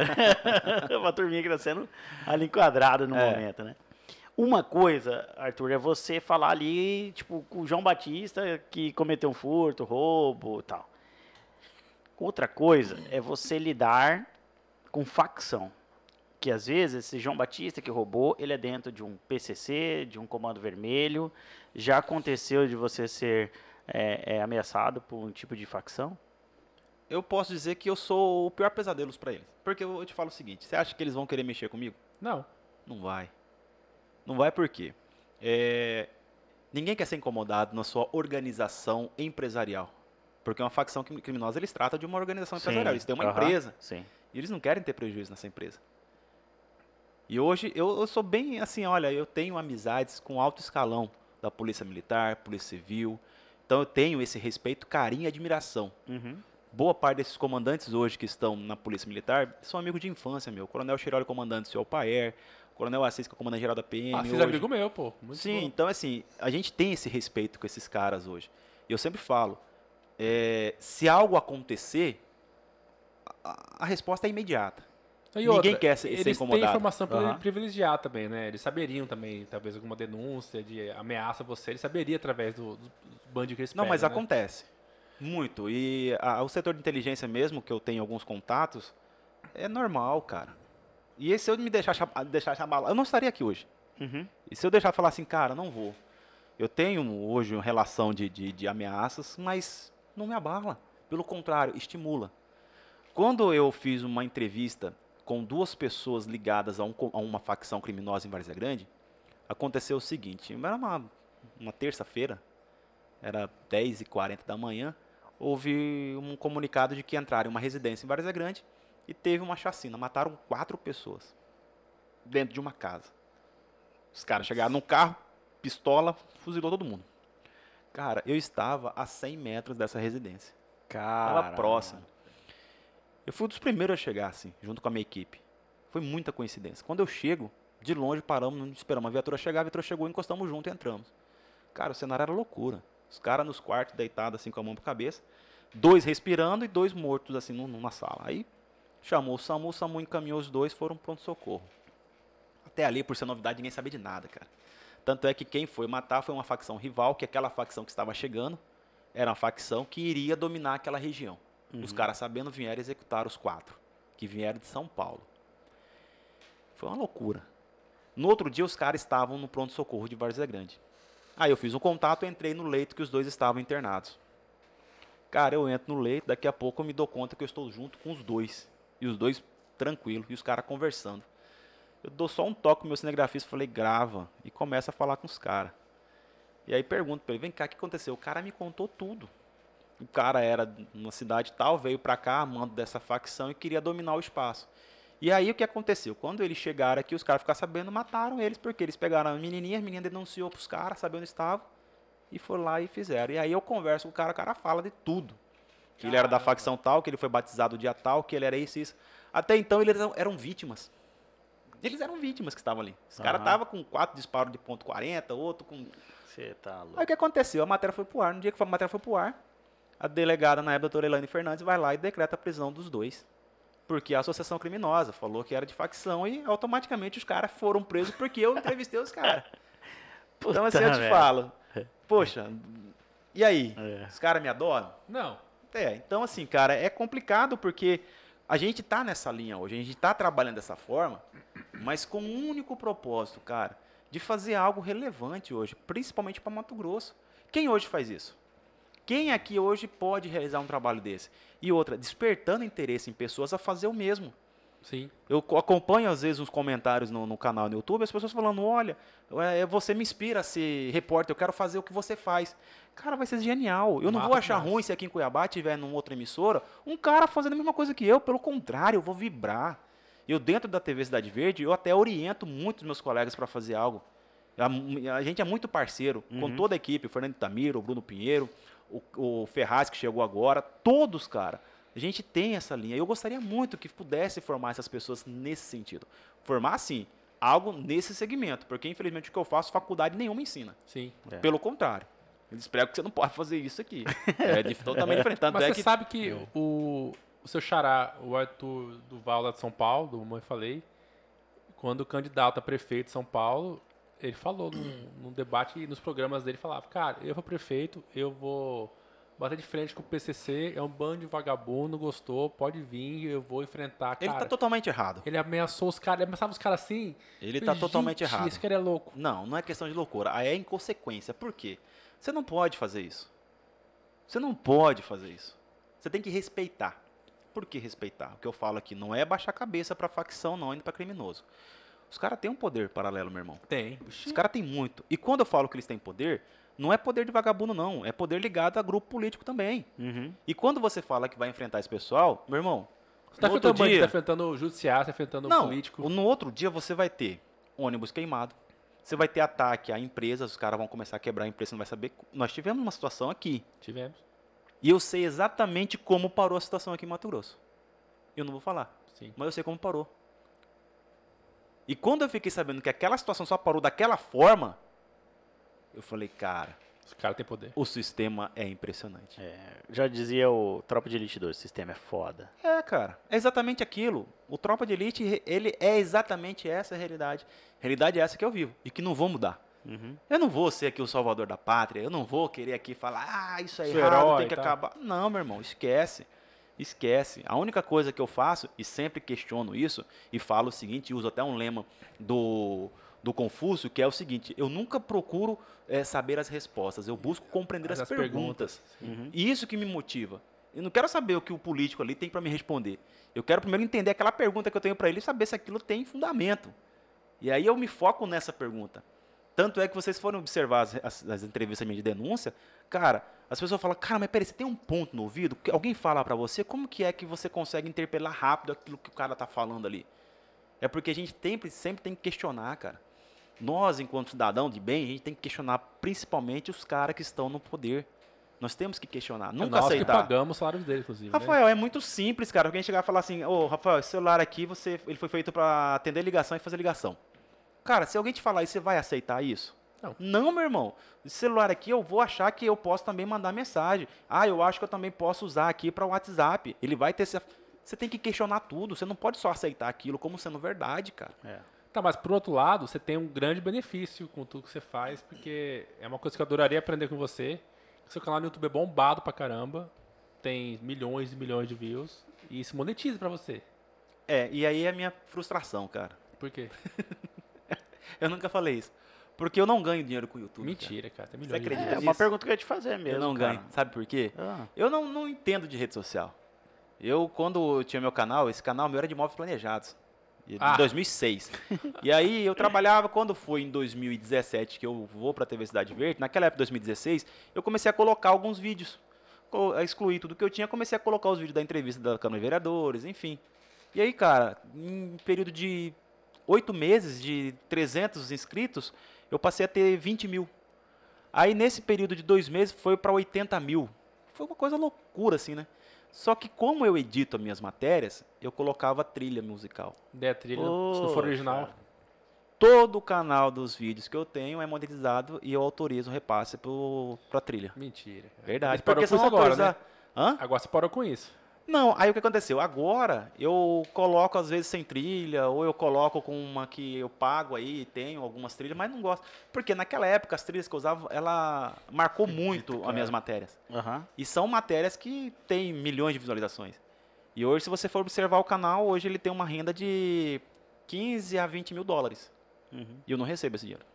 uma turminha que tá sendo ali enquadrada no É. momento, né? Uma coisa, Arthur, é você falar ali, tipo, com o João Batista que cometeu um furto, roubo e tal. Outra coisa é você lidar com facção. Que às vezes esse João Batista que roubou, ele é dentro de um PCC, de um comando vermelho. Já aconteceu de você ser é, é, ameaçado por um tipo de facção? Eu posso dizer que eu sou o pior pesadelo pra eles. Porque eu te falo o seguinte: você acha que eles vão querer mexer comigo? Não. Não vai. Não vai por quê? É, Ninguém quer ser incomodado na sua organização empresarial. Porque uma facção crim- criminosa, eles tratam de uma organização empresarial. Eles têm uma empresa. Sim. E eles não querem ter prejuízo nessa empresa. E hoje eu, eu sou bem assim, olha, eu tenho amizades com alto escalão da Polícia Militar, Polícia Civil. Então eu tenho esse respeito, carinho e admiração. Uhum. Boa parte desses comandantes hoje que estão na Polícia Militar são amigos de infância, meu. Coronel Chiroli, comandante do seu Paer, Coronel Assis, que é o comandante geral da PM. Ah, fiz hoje. amigo meu, pô. Muito Sim, bom. então assim, a gente tem esse respeito com esses caras hoje. E eu sempre falo, é, se algo acontecer, a, a resposta é imediata. E ninguém outra, quer ser- ser Eles têm incomodado. informação Aham. privilegiada também, né? Eles saberiam também, talvez, alguma denúncia de ameaça a você. Eles saberiam através do, do band que eles Não, mas pegam, né? acontece. Muito. E a- o setor de inteligência mesmo, que eu tenho alguns contatos, é normal, cara. E se eu me deixar, deixar abalar, eu não estaria aqui hoje. Uhum. E se eu deixar falar assim, cara, não vou. Eu tenho hoje uma relação de, de, de ameaças, mas não me abala. Pelo contrário, estimula. Quando eu fiz uma entrevista com duas pessoas ligadas a, um a uma facção criminosa em Várzea Grande, aconteceu o seguinte: era uma, uma terça-feira, era 10h40 da manhã, houve um comunicado de que entraram em uma residência em Várzea Grande e teve uma chacina. Mataram quatro pessoas dentro de uma casa. Os caras chegaram num carro, pistola, fuzilou todo mundo. Cara, eu estava a 100 metros dessa residência. Estava próximo. Eu fui um dos primeiros a chegar, assim, junto com a minha equipe. Foi muita coincidência. Quando eu chego, de longe paramos, não esperamos a viatura chegar, a viatura chegou, encostamos junto e entramos. Cara, o cenário era loucura. Os caras nos quartos, deitados assim com a mão pra cabeça. Dois respirando e dois mortos assim num- numa sala. Aí chamou o SAMU, o SAMU encaminhou os dois, foram pronto socorro. Até ali, por ser novidade, ninguém sabia de nada, cara. Tanto é que quem foi matar foi uma facção rival, que aquela facção que estava chegando era uma facção que iria dominar aquela região. Os caras, sabendo, vieram executar os quatro, que vieram de São Paulo. Foi uma loucura. No outro dia, os caras estavam no pronto-socorro de Várzea Grande. Aí eu fiz um contato, entrei no leito que os dois estavam internados. Cara, eu entro no leito, daqui a pouco eu me dou conta que eu estou junto com os dois. E os dois tranquilo, e os caras conversando. Eu dou só um toque pro meu cinegrafista, falei, grava, e começa a falar com os caras. E aí pergunto pra ele, vem cá, o que aconteceu? O cara me contou tudo. O cara era numa cidade tal, veio pra cá, mando dessa facção e queria dominar o espaço. E aí o que aconteceu? Quando eles chegaram aqui, os caras ficaram sabendo, mataram eles, porque eles pegaram a menininha, a menina denunciou pros caras, sabia onde estavam, e foram lá e fizeram. E aí eu converso com o cara, o cara fala de tudo. Que ele era da facção tal, que ele foi batizado dia tal, que ele era isso e isso. Até então eles eram, vítimas. Eles eram vítimas que estavam ali. Os caras estavam com quatro disparos de ponto .40, outro com Você tá louco. Aí o que aconteceu? A matéria foi pro ar. No dia que a matéria foi pro ar, a delegada na época, doutora Elaine Fernandes, vai lá e decreta a prisão dos dois. Porque a associação criminosa falou que era de facção e automaticamente os caras foram presos porque eu entrevistei os caras. Então assim eu te merda. falo, poxa, e aí? É. Os caras me adoram? Não. É, então assim, cara, é complicado porque a gente tá nessa linha hoje, a gente tá trabalhando dessa forma, mas com um único propósito, cara, de fazer algo relevante hoje, principalmente para Mato Grosso. Quem hoje faz isso? Quem aqui hoje pode realizar um trabalho desse? E outra, despertando interesse em pessoas a fazer o mesmo. Sim. Eu co- acompanho às vezes uns comentários no, no canal no YouTube, as pessoas falando, olha, é, você me inspira a ser repórter, eu quero fazer o que você faz. Cara, vai ser genial. Eu não vou Massa achar ruim se aqui em Cuiabá tiver numa outra emissora, um cara fazendo a mesma coisa que eu, pelo contrário, eu vou vibrar. Eu dentro da TV Cidade Verde, eu até oriento muito os meus colegas para fazer algo. A, a gente é muito parceiro com Uhum. toda a equipe, o Fernando Tamiro, o Bruno Pinheiro, o, o Ferraz que chegou agora, todos, cara. A gente tem essa linha. Eu gostaria muito que pudesse formar essas pessoas nesse sentido. Formar, sim, algo nesse segmento. Porque, infelizmente, o que eu faço, faculdade nenhuma ensina. Sim. É. Pelo contrário. Eles pregam que você não pode fazer isso aqui. É totalmente diferente. Tanto Mas é você que sabe que o, o seu xará, o Arthur Duval lá de São Paulo, do Mãe Falei, quando candidato a prefeito de São Paulo, ele falou num, num debate nos programas dele, falava, cara, eu vou prefeito, eu vou bater de frente com o PCC, é um bando de vagabundo, gostou, pode vir, eu vou enfrentar, cara. ele está totalmente errado. Ele ameaçou os caras, ele ameaçava os caras assim. Ele falei, totalmente "Gente, errado. Esse cara é louco. Não, não é questão de loucura. Aí é inconsequência. Por quê? Você não pode fazer isso. Você não pode fazer isso. Você tem que respeitar. Por que respeitar? O que eu falo aqui não é baixar a cabeça para facção, não, indo para criminoso. Os caras têm um poder paralelo, meu irmão. Tem. Os caras têm muito. E quando eu falo que eles têm poder, não é poder de vagabundo, não. É poder ligado a grupo político também. Uhum. E quando você fala que vai enfrentar esse pessoal, meu irmão, Você tá enfrentando dia- tá enfrentando o judiciário, tá enfrentando o Não, político. no outro dia você vai ter ônibus queimado. Você vai ter ataque a empresas, os caras vão começar a quebrar a empresa, você não vai saber. Nós tivemos uma situação aqui. Tivemos. E eu sei exatamente como parou a situação aqui em Mato Grosso. Eu não vou falar, Sim. mas eu sei como parou. E quando eu fiquei sabendo que aquela situação só parou daquela forma, eu falei, cara, Os caras têm poder. o sistema é impressionante. É, já dizia o Tropa de Elite 2, o sistema é foda. É, cara, é exatamente aquilo. O Tropa de Elite, ele é exatamente essa a realidade. Realidade é essa que eu vivo e que não vou mudar. Uhum. Eu não vou ser aqui o salvador da pátria, eu não vou querer aqui falar, ah, isso é Sou errado, herói tem que acabar. Não, meu irmão, esquece. Esquece. A única coisa que eu faço, e sempre questiono isso, e falo o seguinte, e uso até um lema do, do Confúcio, que é o seguinte, eu nunca procuro eh, saber as respostas, eu busco compreender as, as perguntas. Uhum. E isso que me motiva. Eu não quero saber o que o político ali tem para me responder. Eu quero primeiro entender aquela pergunta que eu tenho para ele e saber se aquilo tem fundamento. E aí eu me foco nessa pergunta. Tanto é que vocês forem observar as, as- as entrevistas minhas de denúncia, cara, as pessoas falam, cara, mas peraí, você tem um ponto no ouvido? Alguém fala para você, como que é que você consegue interpelar rápido aquilo que o cara tá falando ali? É porque a gente sempre, sempre tem que questionar, cara. Nós, enquanto cidadão de bem, a gente tem que questionar principalmente os caras que estão no poder. Nós temos que questionar, nunca É Nós que aceitar. pagamos os salários dele, inclusive. né? Rafael, é muito simples, cara. Alguém chegar e falar assim, ô, Rafael, esse celular aqui, você, ele foi feito para atender ligação e fazer ligação. Cara, se alguém te falar isso, você vai aceitar isso? Não. meu irmão. Esse celular aqui, eu vou achar que eu posso também mandar mensagem. Ah, eu acho que eu também posso usar aqui para o WhatsApp. Ele vai ter... essa- Você tem que questionar tudo. Você não pode só aceitar aquilo como sendo verdade, cara. É. Tá, mas por outro lado, você tem um grande benefício com tudo que você faz, porque é uma coisa que eu adoraria aprender com você. Seu canal no YouTube é bombado pra caramba, tem milhões e milhões de views, e isso monetiza pra você. É, e aí é a minha frustração, cara. Por quê? Eu nunca falei isso. Porque eu não ganho dinheiro com o YouTube. cara. Mentira, cara. Tem Você acredita É views. uma pergunta que eu ia te fazer mesmo. Eu não cara. ganho. Sabe por quê? Ah, Eu não, não entendo de rede social. Eu, quando eu tinha meu canal, esse canal meu era de imóveis planejados. De Ah. 2006. e aí eu trabalhava, quando foi em 2017 que eu vou pra TV Cidade Verde, naquela época, 2016, eu comecei a colocar alguns vídeos. A excluir tudo que eu tinha, comecei a colocar os vídeos da entrevista da Câmara de Vereadores, enfim. E aí, cara, em um período de oito meses, de 300 inscritos, eu passei a ter 20 mil. Aí nesse período de dois meses foi para 80 mil. Foi uma coisa loucura, assim, né? Só que como eu edito as minhas matérias, eu colocava trilha musical. Der trilha, se não for original. Todo o canal dos vídeos que eu tenho é monetizado e eu autorizo o repasse para trilha. Mentira. Verdade. Você parou com isso agora, né? Hã? Agora você parou com isso. Não, aí o que aconteceu? Agora eu coloco às vezes sem trilha, ou eu coloco com uma que eu pago aí, tenho algumas trilhas, mas não gosto. Porque naquela época as trilhas que eu usava, ela marcou muito as minhas matérias. aham. E são matérias que têm milhões de visualizações. E hoje, se você for observar o canal, hoje ele tem uma renda de 15 a 20 mil dólares. Uhum. E eu não recebo esse dinheiro.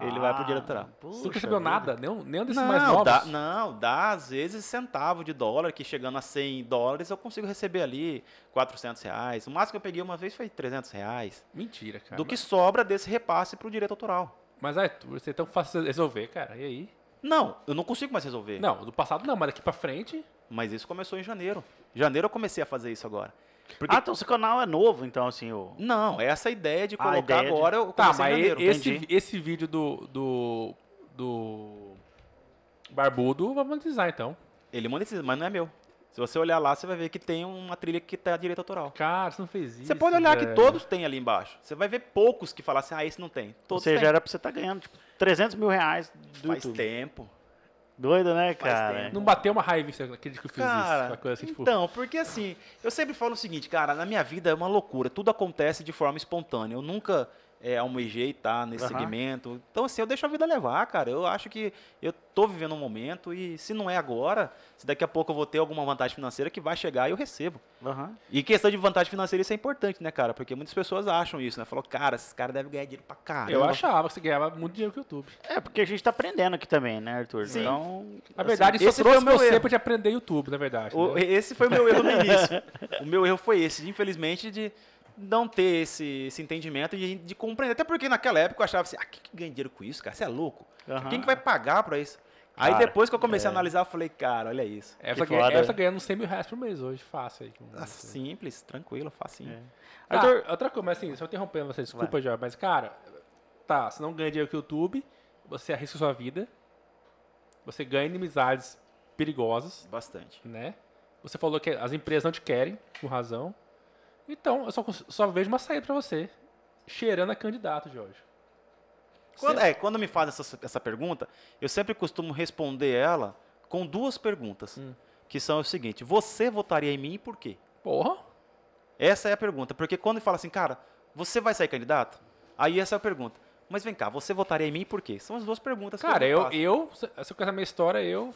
Ele vai pro. Ah, Você puxa não recebeu vida. nada? Nenhum, nenhum desses Não, mais novos? dá, não, dá às vezes centavo de dólar, que chegando a 100 dólares eu consigo receber ali 400 reais. O máximo que eu peguei uma vez foi 300 reais. Mentira, cara. do que sobra desse repasse pro direito autoral. Mas, Arthur, você é tão fácil de resolver, cara. E aí? Não, eu não consigo mais resolver. Não, do passado não, mas daqui pra frente... Mas isso começou em janeiro. Janeiro eu comecei a fazer isso agora. Porque Ah, então seu canal é novo, então, assim, o... Não, essa ideia de colocar ideia de- agora eu Tá, comecei em mas janeiro. esse, entendi. esse vídeo do, do, do Barbudo vai monetizar, então. Ele monetiza, mas não é meu. Se você olhar lá, você vai ver que tem uma trilha que tá direito autoral. Cara, você não fez isso, Você pode olhar que velho. todos têm ali embaixo. Você vai ver poucos que falam assim, ah, esse não tem. Ou Todos seja, têm. era pra você estar ganhando, tipo, 300 mil reais do Faz YouTube. tempo. Doido, né, cara? Não bateu uma raiva isso, aquele que eu fiz isso. Cara, Uma coisa assim, tipo... então, porque assim, eu sempre falo o seguinte, cara, na minha vida é uma loucura, tudo acontece de forma espontânea. Eu nunca é, almejei estar nesse Aham. segmento. Então, assim, eu deixo a vida levar, cara. Eu acho que eu tô vivendo um momento e se não é agora, se daqui a pouco eu vou ter alguma vantagem financeira que vai chegar, eu recebo. Aham. E questão de vantagem financeira, isso é importante, né, cara? Porque muitas pessoas acham isso, né? Falou, cara, esses caras devem ganhar dinheiro pra caramba. Eu achava que você ganhava muito dinheiro com o YouTube. É, porque a gente tá aprendendo aqui também, né, Arthur? Sim. Então, Na assim, verdade, esse isso foi o meu você erro. pra te aprender YouTube, na verdade. O- né? esse foi o meu erro no início. O meu erro foi esse, infelizmente, de não ter esse, esse entendimento e de, de compreender. Até porque naquela época eu achava assim, ah, quem que ganha dinheiro com isso, cara? Você é louco? aham. Quem que vai pagar pra isso? Aí Cara, depois que eu comecei a é. analisar, eu falei, cara, olha isso. Essa, Que ganha, foda. essa ganhando uns 100 mil reais por mês hoje, fácil aí. Ah, simples, tranquilo, facinho. É. Ah, Arthur, outra coisa, mas assim, só interrompendo você, desculpa já, mas cara, tá, você não ganha dinheiro com o YouTube, você arrisca sua vida, você ganha inimizades perigosas, Bastante. né? Você falou que as empresas não te querem, com razão. Então, eu só, só vejo uma saída pra você. Cheirando a candidato, Jorge. Quando, é, quando me fazem essa, essa pergunta, eu sempre costumo responder ela com duas perguntas. Hum. Que são o seguinte: você votaria em mim e por quê? Porra. Essa é a pergunta. Porque quando fala assim, cara, você vai sair candidato? Aí essa é a pergunta. Mas vem cá, você votaria em mim e por quê? São as duas perguntas Cara, que eu, eu, eu, se você conhece a minha história, eu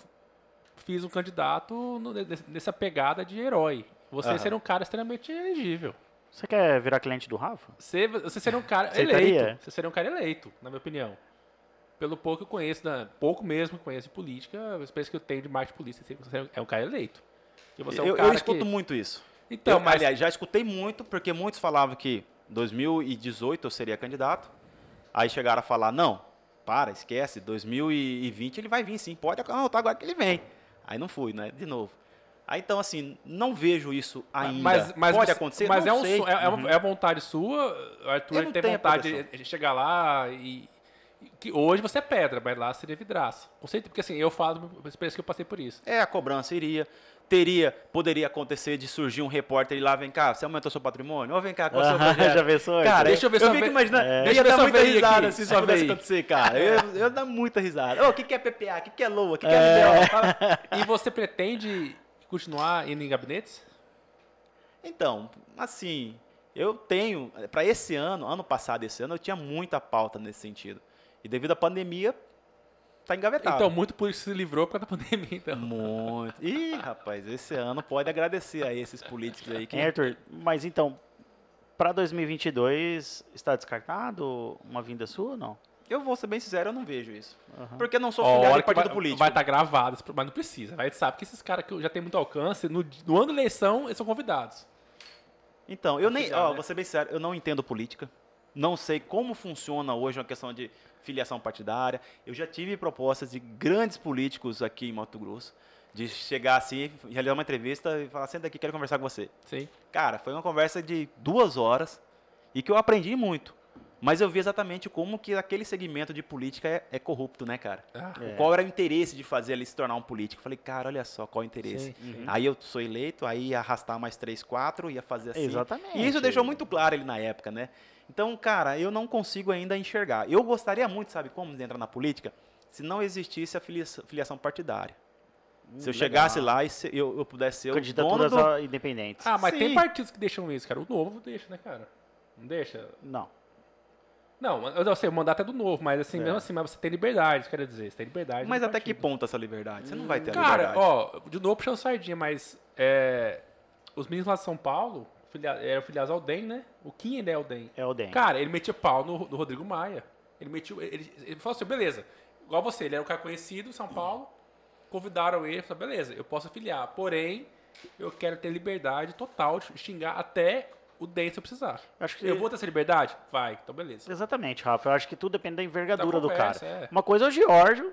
fiz um candidato no- nessa pegada de herói. Você Aham. seria um cara extremamente elegível. você quer virar cliente do Rafa? Você, você seria um cara Aceitaria? eleito. Você seria um cara eleito, na minha opinião. Pelo pouco que eu conheço, da- pouco mesmo que eu conheço de política, a experiência que eu tenho de marketing política, você é um cara eleito. Você é um eu, cara eu escuto que... muito isso. Então, Eu, mas... Aliás, já escutei muito, porque muitos falavam que 2018 eu seria candidato. Aí chegaram a falar, não, para, esquece, 2020 ele vai vir sim, pode anotar agora que ele vem. Aí não fui, né? De novo. Aí então, assim, não vejo isso ainda. Mas, mas pode você- acontecer? Mas não é, um, sei. é, é Uhum. é a vontade sua, Arthur ele tem vontade de, chegar lá e, que hoje você é pedra, mas lá seria vidraça. Com certeza, porque assim, eu falo experiência que eu passei por isso. É, a cobrança iria. Teria, poderia acontecer de surgir um repórter e lá, vem cá, você aumentou seu patrimônio? Ou vem cá, qual é o seu projeto? já pensou? Cara, Deixa eu ver eu sua fico imaginando, É. eu Deixa ia eu ver dar muita risada aqui, se isso pudesse acontecer, cara. Eu, eu ia dar muita risada. Ô, o que, que é PPA? O que, que é LOA? O que, que é, É. E você pretende continuar indo em gabinetes? Então, assim, eu tenho, para esse ano, ano passado, esse ano, eu tinha muita pauta nesse sentido. E devido à pandemia, tá engavetado. Então, muito por isso se livrou por causa da pandemia, então. Muito. Ih, rapaz, esse ano pode agradecer a esses políticos aí que. Hein, Arthur, mas então, para 2022, está descartado uma vinda sua ou não? Eu vou ser bem sincero, eu não vejo isso. Aham. Porque eu não sou filiado de que partido vai, político. Vai estar gravado, mas não precisa. A gente sabe que esses caras que já tem muito alcance, no, no ano da eleição, eles são convidados. Então, eu nem, ó, né? vou ser bem sincero, eu não entendo política. Não sei como funciona hoje uma questão de filiação partidária. Eu já tive propostas de grandes políticos aqui em Mato Grosso de chegar assim, realizar uma entrevista e falar: senta aqui, quero conversar com você. Sim. Cara, foi uma conversa de duas horas e que eu aprendi muito. Mas eu vi exatamente como que aquele segmento de política é, é corrupto, né, cara? Ah, É. Qual era o interesse de fazer ele se tornar um político? Falei, cara, olha só qual o interesse. sim. Uhum. Aí eu sou eleito, aí ia arrastar mais três, quatro, ia fazer assim. Exatamente. E isso deixou muito claro ele na época, né? Então, cara, eu não consigo ainda enxergar. Eu gostaria muito, sabe como, de entrar na política, se não existisse a filia- filiação partidária. Se eu Hum, chegasse legal. lá e se eu, eu pudesse ser o dono Candidaturas do... independentes. Ah, mas tem Sim. partidos que deixam isso, cara. O novo deixa, né, cara? Não deixa? Não. Não, eu não sei, o mandato é do novo, mas assim, É. mesmo assim, mas você tem liberdade, quer dizer, você tem liberdade. Mas até que ponto essa liberdade? Você não vai ter a Cara, liberdade. ó, de novo puxando sardinha, mas é, os meninos lá de São Paulo filia, eram filiados ao DEM, né? O Kim ainda é o DEM. É o DEM. Cara, ele metia pau no, no Rodrigo Maia. Ele metia. Ele, ele falou assim, beleza, igual você, ele era um cara conhecido em São Paulo, convidaram ele, falou, beleza, eu posso afiliar, porém, eu quero ter liberdade total de xingar até o DEM se eu precisar. Acho que Eu vou ter essa liberdade? Vai, então beleza. Exatamente, Rafa. Eu acho que tudo depende da envergadura do cara. conversa, é. Uma coisa é o Giorgio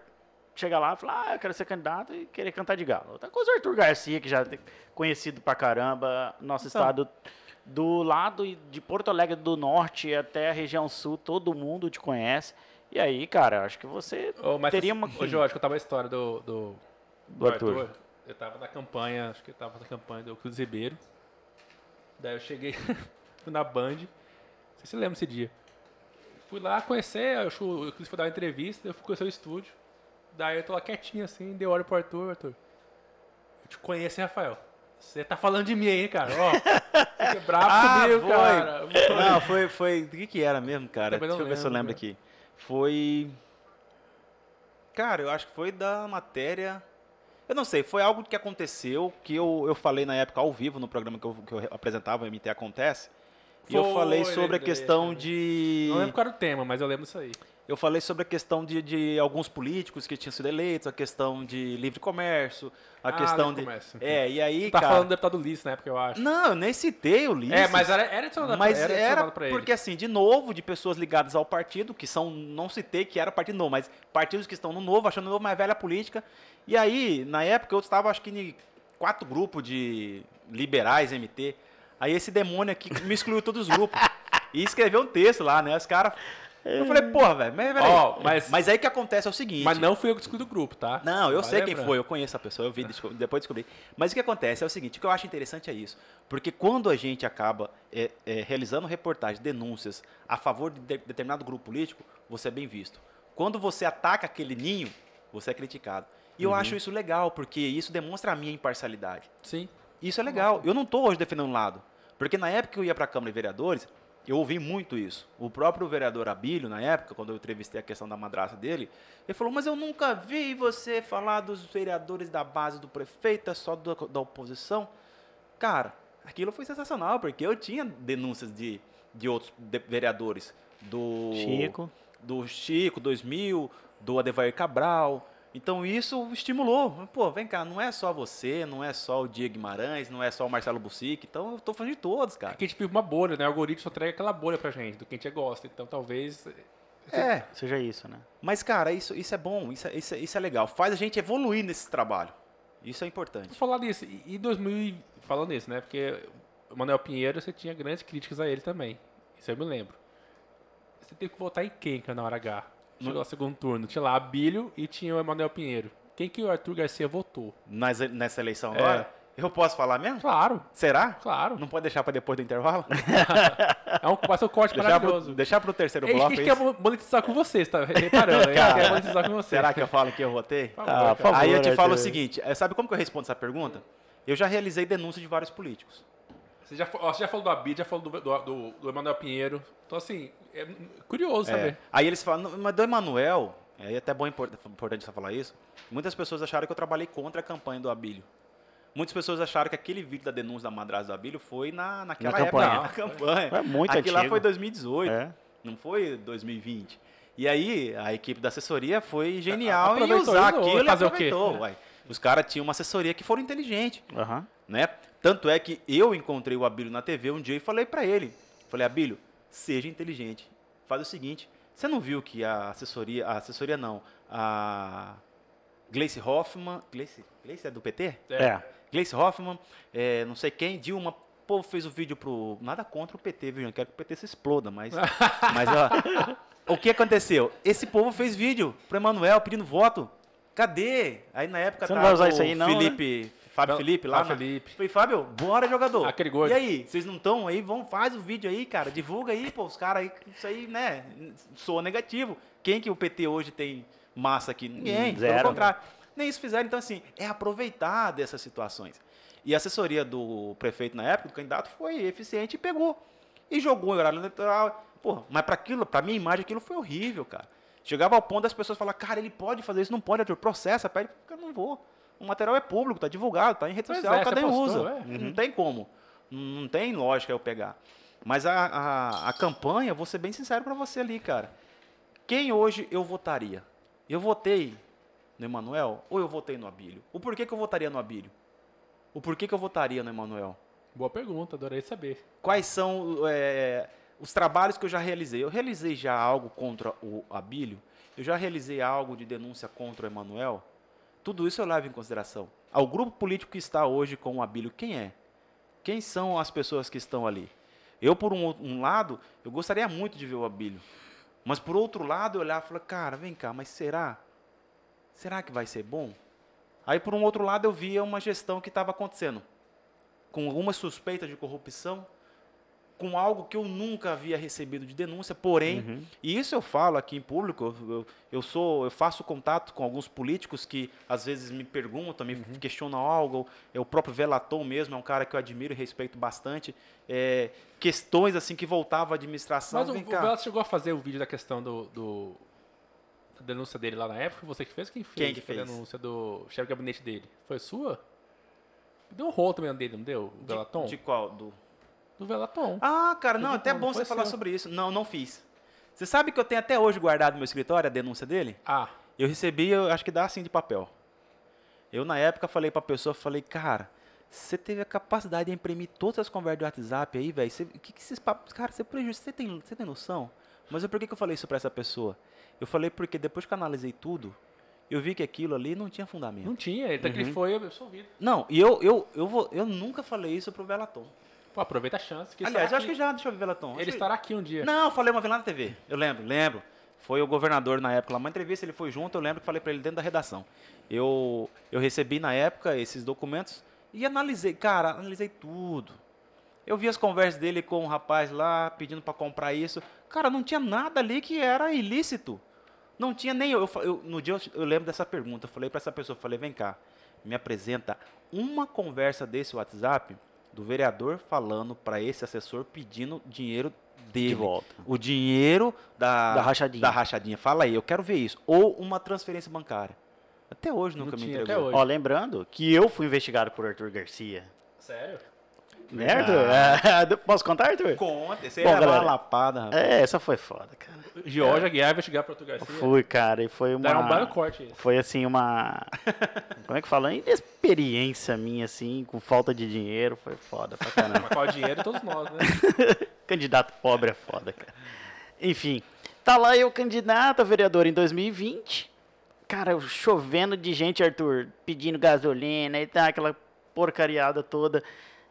chegar lá e falar, ah, eu quero ser candidato e querer cantar de galo. Outra coisa é o Arthur Garcia, que já é conhecido pra caramba, nosso Então. estado do lado de Porto Alegre do Norte até a região sul, todo mundo te conhece. E aí, cara, eu acho que você mas teria uma... Ô, Jorge, contar uma história do, do, Do Arthur. Eu tava na campanha, acho que eu tava na campanha do Cruz Ribeiro. Daí eu cheguei fui na Band. Não sei se você lembra esse dia. Fui lá conhecer, eu foi dar uma entrevista, eu fui conhecer o estúdio. Daí eu tô lá quietinho assim, dei hora pro Arthur, Arthur. Eu te conheço, hein, Rafael? Você tá falando de mim aí, cara. Ó, fica bravo Ah, comigo, foi. cara. Não, foi, foi. O que, que era mesmo, cara? Deixa eu ver se eu lembro, lembro aqui. Foi. Cara, eu acho que foi da matéria. Eu não sei, foi algo que aconteceu que eu, eu falei na época ao vivo no programa que eu, que eu apresentava, o MT Acontece. E eu Foi, falei sobre a questão de. Não lembro qual era o tema, mas eu lembro disso aí. Eu falei sobre a questão de, de alguns políticos que tinham sido eleitos, a questão de livre comércio, a Ah, questão livre de. comércio. É, e aí, Você tá cara. falando do deputado Ulisses na época, eu acho. Não, eu nem citei o Ulisses. É, mas era, era adicionado, Mas era era, pra ele. porque assim, de novo, de pessoas ligadas ao partido, que são, não citei que era partido novo, mas partidos que estão no novo, achando o novo mais velha política. E aí, na época, eu estava, acho que em quatro grupos de liberais, MT. Aí esse demônio aqui me excluiu todos os grupos. e escreveu um texto lá, né? Os caras. Eu falei, porra, velho, mas, peraí. Ó, mas- mas aí o que acontece é o seguinte. Mas não fui eu que excluí do grupo, tá? Não, eu Vai sei quem lembrando. foi, eu conheço a pessoa, eu vi, depois descobri. Mas o que acontece é o seguinte, o que eu acho interessante é isso. Porque quando a gente acaba é, é, realizando reportagens, denúncias a favor de, de- determinado grupo político, você é bem visto. Quando você ataca aquele ninho, você é criticado. E Uhum. eu acho isso legal, porque isso demonstra a minha imparcialidade. Sim. Isso é legal. Eu não estou hoje defendendo um lado. Porque na época que eu ia para a Câmara de Vereadores, eu ouvi muito isso. O próprio vereador Abílio, na época, quando eu entrevistei a questão da madraça dele, ele falou, mas eu nunca vi você falar dos vereadores da base do prefeito, é só da, da oposição. Cara, aquilo foi sensacional, porque eu tinha denúncias de, de outros de- vereadores. Do Chico. do Chico 2000, do Adevair Cabral. Então isso estimulou. Pô, vem cá, não é só você, não é só o Diego Guimarães, não é só o Marcelo Bussic. Então eu tô falando de todos, cara. Aqui a gente vive uma bolha, né? O algoritmo só entrega aquela bolha pra gente, do que a gente gosta. Então talvez. É, Seja isso, né? mas cara, isso, isso é bom, isso é, isso, é, isso é legal. Faz a gente evoluir nesse trabalho. Isso é Vou importante. falar disso. E em 2000, e- falando nisso, né? Porque o Manuel Pinheiro, você tinha grandes críticas a ele também. Isso eu me lembro. Você teve que votar em quem, que na hora H? Chegou ao segundo turno. Tinha lá Abílio e tinha o Emanuel Pinheiro. Quem que o Arthur Garcia votou? Nas, nessa eleição É. agora, eu posso falar mesmo? Claro, Será? claro. Não pode deixar para depois do intervalo? É um, vai ser um corte deixar, pro, maravilhoso. deixar pro terceiro É isso bloco? que a é gente isso? quer monetizar com você, você tá reparando? A gente quer monetizar com você. Será que eu falo que eu votei? Favor, Ah, cara. favor. Aí eu te falo o seguinte, eh, sabe como que eu respondo essa pergunta? Eu já realizei denúncia de vários políticos. Você já, ó, você já falou do Abid, já falou do, do, do, do Emanuel Pinheiro. Então, assim, é curioso É, saber. Aí eles falam, "Não, mas do Emanuel, é até bom impor- importante você falar isso, muitas pessoas acharam que eu trabalhei contra a campanha do Abílio. Muitas pessoas acharam que aquele vídeo da denúncia da madrasta do Abílio foi na, naquela Na época, campanha. na campanha. É muito Aquilo lá antigo. foi 2018, É. não foi 2020. E aí a equipe da assessoria foi genial em usar e aquilo e fazer o quê? uai. Os caras tinham uma assessoria que foram inteligentes Aham. né? Tanto é que eu encontrei o Abílio na TV um dia e falei pra ele, falei, Abílio, seja inteligente. Faz o seguinte, você não viu que a assessoria, a assessoria não, a Gleice Hoffmann, Gleice, Gleice é do PT? É. Gleice Hoffmann, é, não sei quem, Dilma, pô, fez o vídeo pro, nada contra o PT, viu? Não quero que o PT se exploda, mas, mas ó, o que aconteceu? Esse povo fez vídeo pro Emanuel pedindo voto. Cadê? Aí na época Você não vai usar o isso aí, não, né? Felipe, Fábio Não, Felipe lá. Fábio na- Felipe. Falei, Fábio, bora jogador. Aquele gordo. E aí, vocês não estão aí? Vão, faz o vídeo aí, cara. Divulga aí, pô, os caras aí, isso aí, né? Soa negativo. Quem que o PT hoje tem massa aqui? Ninguém. Zero. Pelo contrário. Nem isso fizeram. Então, assim, é aproveitar dessas situações. E a assessoria do prefeito na época, do candidato, foi eficiente e pegou. E jogou em horário eleitoral. Porra, mas para aquilo, para minha imagem, aquilo foi horrível, cara. Chegava ao ponto das pessoas falar, cara, ele pode fazer isso, não pode, Arthur, processa, pede, eu não vou. O material é público, tá divulgado, tá em rede Pois social, é, um postou, usa. é. Não tem como. Não tem lógica eu pegar. Mas a, a, a campanha, vou ser bem sincero para você ali, cara. Quem hoje eu votaria? Eu votei no Emanuel ou eu votei no Abílio? O porquê que eu votaria no Abílio? O porquê que eu votaria no Emanuel? Boa pergunta, adorei saber. Quais são é, os trabalhos que eu já realizei? Eu realizei já algo contra o Abílio? Eu já realizei algo de denúncia contra o Emanuel? Tudo isso eu levo em consideração. Ao grupo político que está hoje com o Abílio, quem é? Quem são as pessoas que estão ali? Eu, por um, um lado, eu gostaria muito de ver o Abílio. Mas, por outro lado, eu olhar e falar, cara, vem cá, mas será? Será que vai ser bom? Aí, por um outro lado, eu via uma gestão que estava acontecendo. Com algumas suspeitas de corrupção, com algo que eu nunca havia recebido de denúncia, porém, Uhum. e isso eu falo aqui em público, eu, eu- sou, eu faço contato com alguns políticos que às vezes me perguntam, me questionam algo. É o próprio Velaton mesmo, é um cara que eu admiro e respeito bastante. É, questões assim que voltavam à administração. Mas o, o cá. Velas chegou a fazer o vídeo da questão do, do- da denúncia dele lá na época? Você que fez? Quem fez? Quem que a fez? denúncia do chefe de gabinete dele? Foi sua? Deu um rolo também dele, não deu? O Velaton? De, de qual? Do... Do Velaton. Ah, cara, não, até bom, bom você falar seu. sobre isso. Não, não fiz. Você sabe que eu tenho até hoje guardado no meu escritório a denúncia dele? Ah, Eu recebi, eu acho que dá assim de papel. Eu, na época, falei pra pessoa, falei, cara, você teve a capacidade de imprimir todas as conversas do WhatsApp aí, velho. O que, que esses papos. Cara, você prejudica, você tem, você tem noção? Mas eu, por que, que eu falei isso pra essa pessoa? Eu falei porque depois que eu analisei tudo, eu vi que aquilo ali não tinha fundamento. não tinha. Ele, uhum. ele foi absolvido. Não, e eu, eu, eu, vou, eu nunca falei isso pro Velaton. Pô, aproveita a chance. Que Aliás, eu acho que já, deixa eu ver, Velaton. Ele Acho que- estará aqui um dia. Não, eu falei uma vez lá na TV. Eu lembro, lembro. Foi o governador na época lá, uma entrevista, ele foi junto, eu lembro que falei pra ele dentro da redação. Eu, eu recebi na época esses documentos e analisei, cara, analisei tudo. Eu vi as conversas dele com o rapaz lá, pedindo pra comprar isso. Cara, não tinha nada ali que era ilícito. Não tinha nem. Eu, fa- eu- no dia eu, eu lembro dessa pergunta. Eu falei pra essa pessoa, eu falei, vem cá, me apresenta uma conversa desse WhatsApp do vereador falando pra esse assessor pedindo dinheiro dele. De volta. O dinheiro da, Da rachadinha. da rachadinha. Fala aí, eu quero ver isso. Ou uma transferência bancária. Até hoje Não nunca me tinha, entregou. até hoje. Ó, lembrando que eu fui investigado por Arthur Garcia. Sério? Né, Arthur? É, posso contar, Arthur? Conta, você Bom, galera, uma lapada, rapaz. É, essa foi foda, cara. Georgia Guiar vai chegar para o Garcia. Fui, cara, e foi uma... Dará um belo corte. Foi assim uma. Como é que fala? Inexperiência minha, assim, com falta de dinheiro. Foi foda pra caramba. Mas qual é o dinheiro? Todos nós, né? Candidato pobre é foda, cara. Enfim, tá lá eu candidato a vereador em 2020. Cara, eu chovendo de gente, Arthur, pedindo gasolina e tá aquela porcariada toda.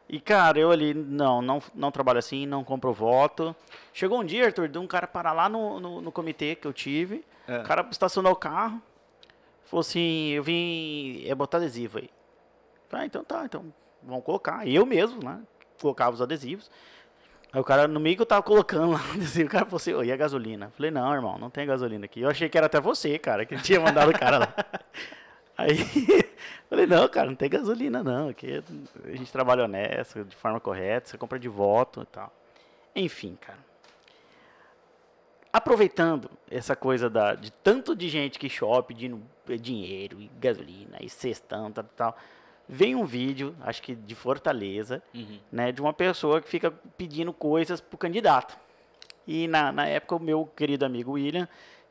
E, cara, eu ali, não, não, não trabalho assim, não compro voto. Chegou um dia, Arthur, de um cara parar lá no, no, no comitê que eu tive. É. O cara estacionou o carro. Falou assim, eu vim é, botar adesivo aí. Ah, então tá, então vamos colocar. Eu mesmo, né? Colocava os adesivos. Aí o cara, no meio que eu tava colocando lá, o cara falou assim, e a gasolina? Falei, não, irmão, não tem gasolina aqui. Eu achei que era até você, cara, que tinha mandado o cara lá. Aí, falei, não, cara, não tem gasolina não, aqui a gente trabalha honesto, de forma correta, você compra de voto e tal. Enfim, cara. Aproveitando essa coisa da, de tanto de gente que chove pedindo eh, dinheiro e gasolina e cestão, tal, tal, vem um vídeo, acho que de Fortaleza, Uhum. né, de uma pessoa que fica pedindo coisas pro candidato. E na, na época o meu querido amigo William,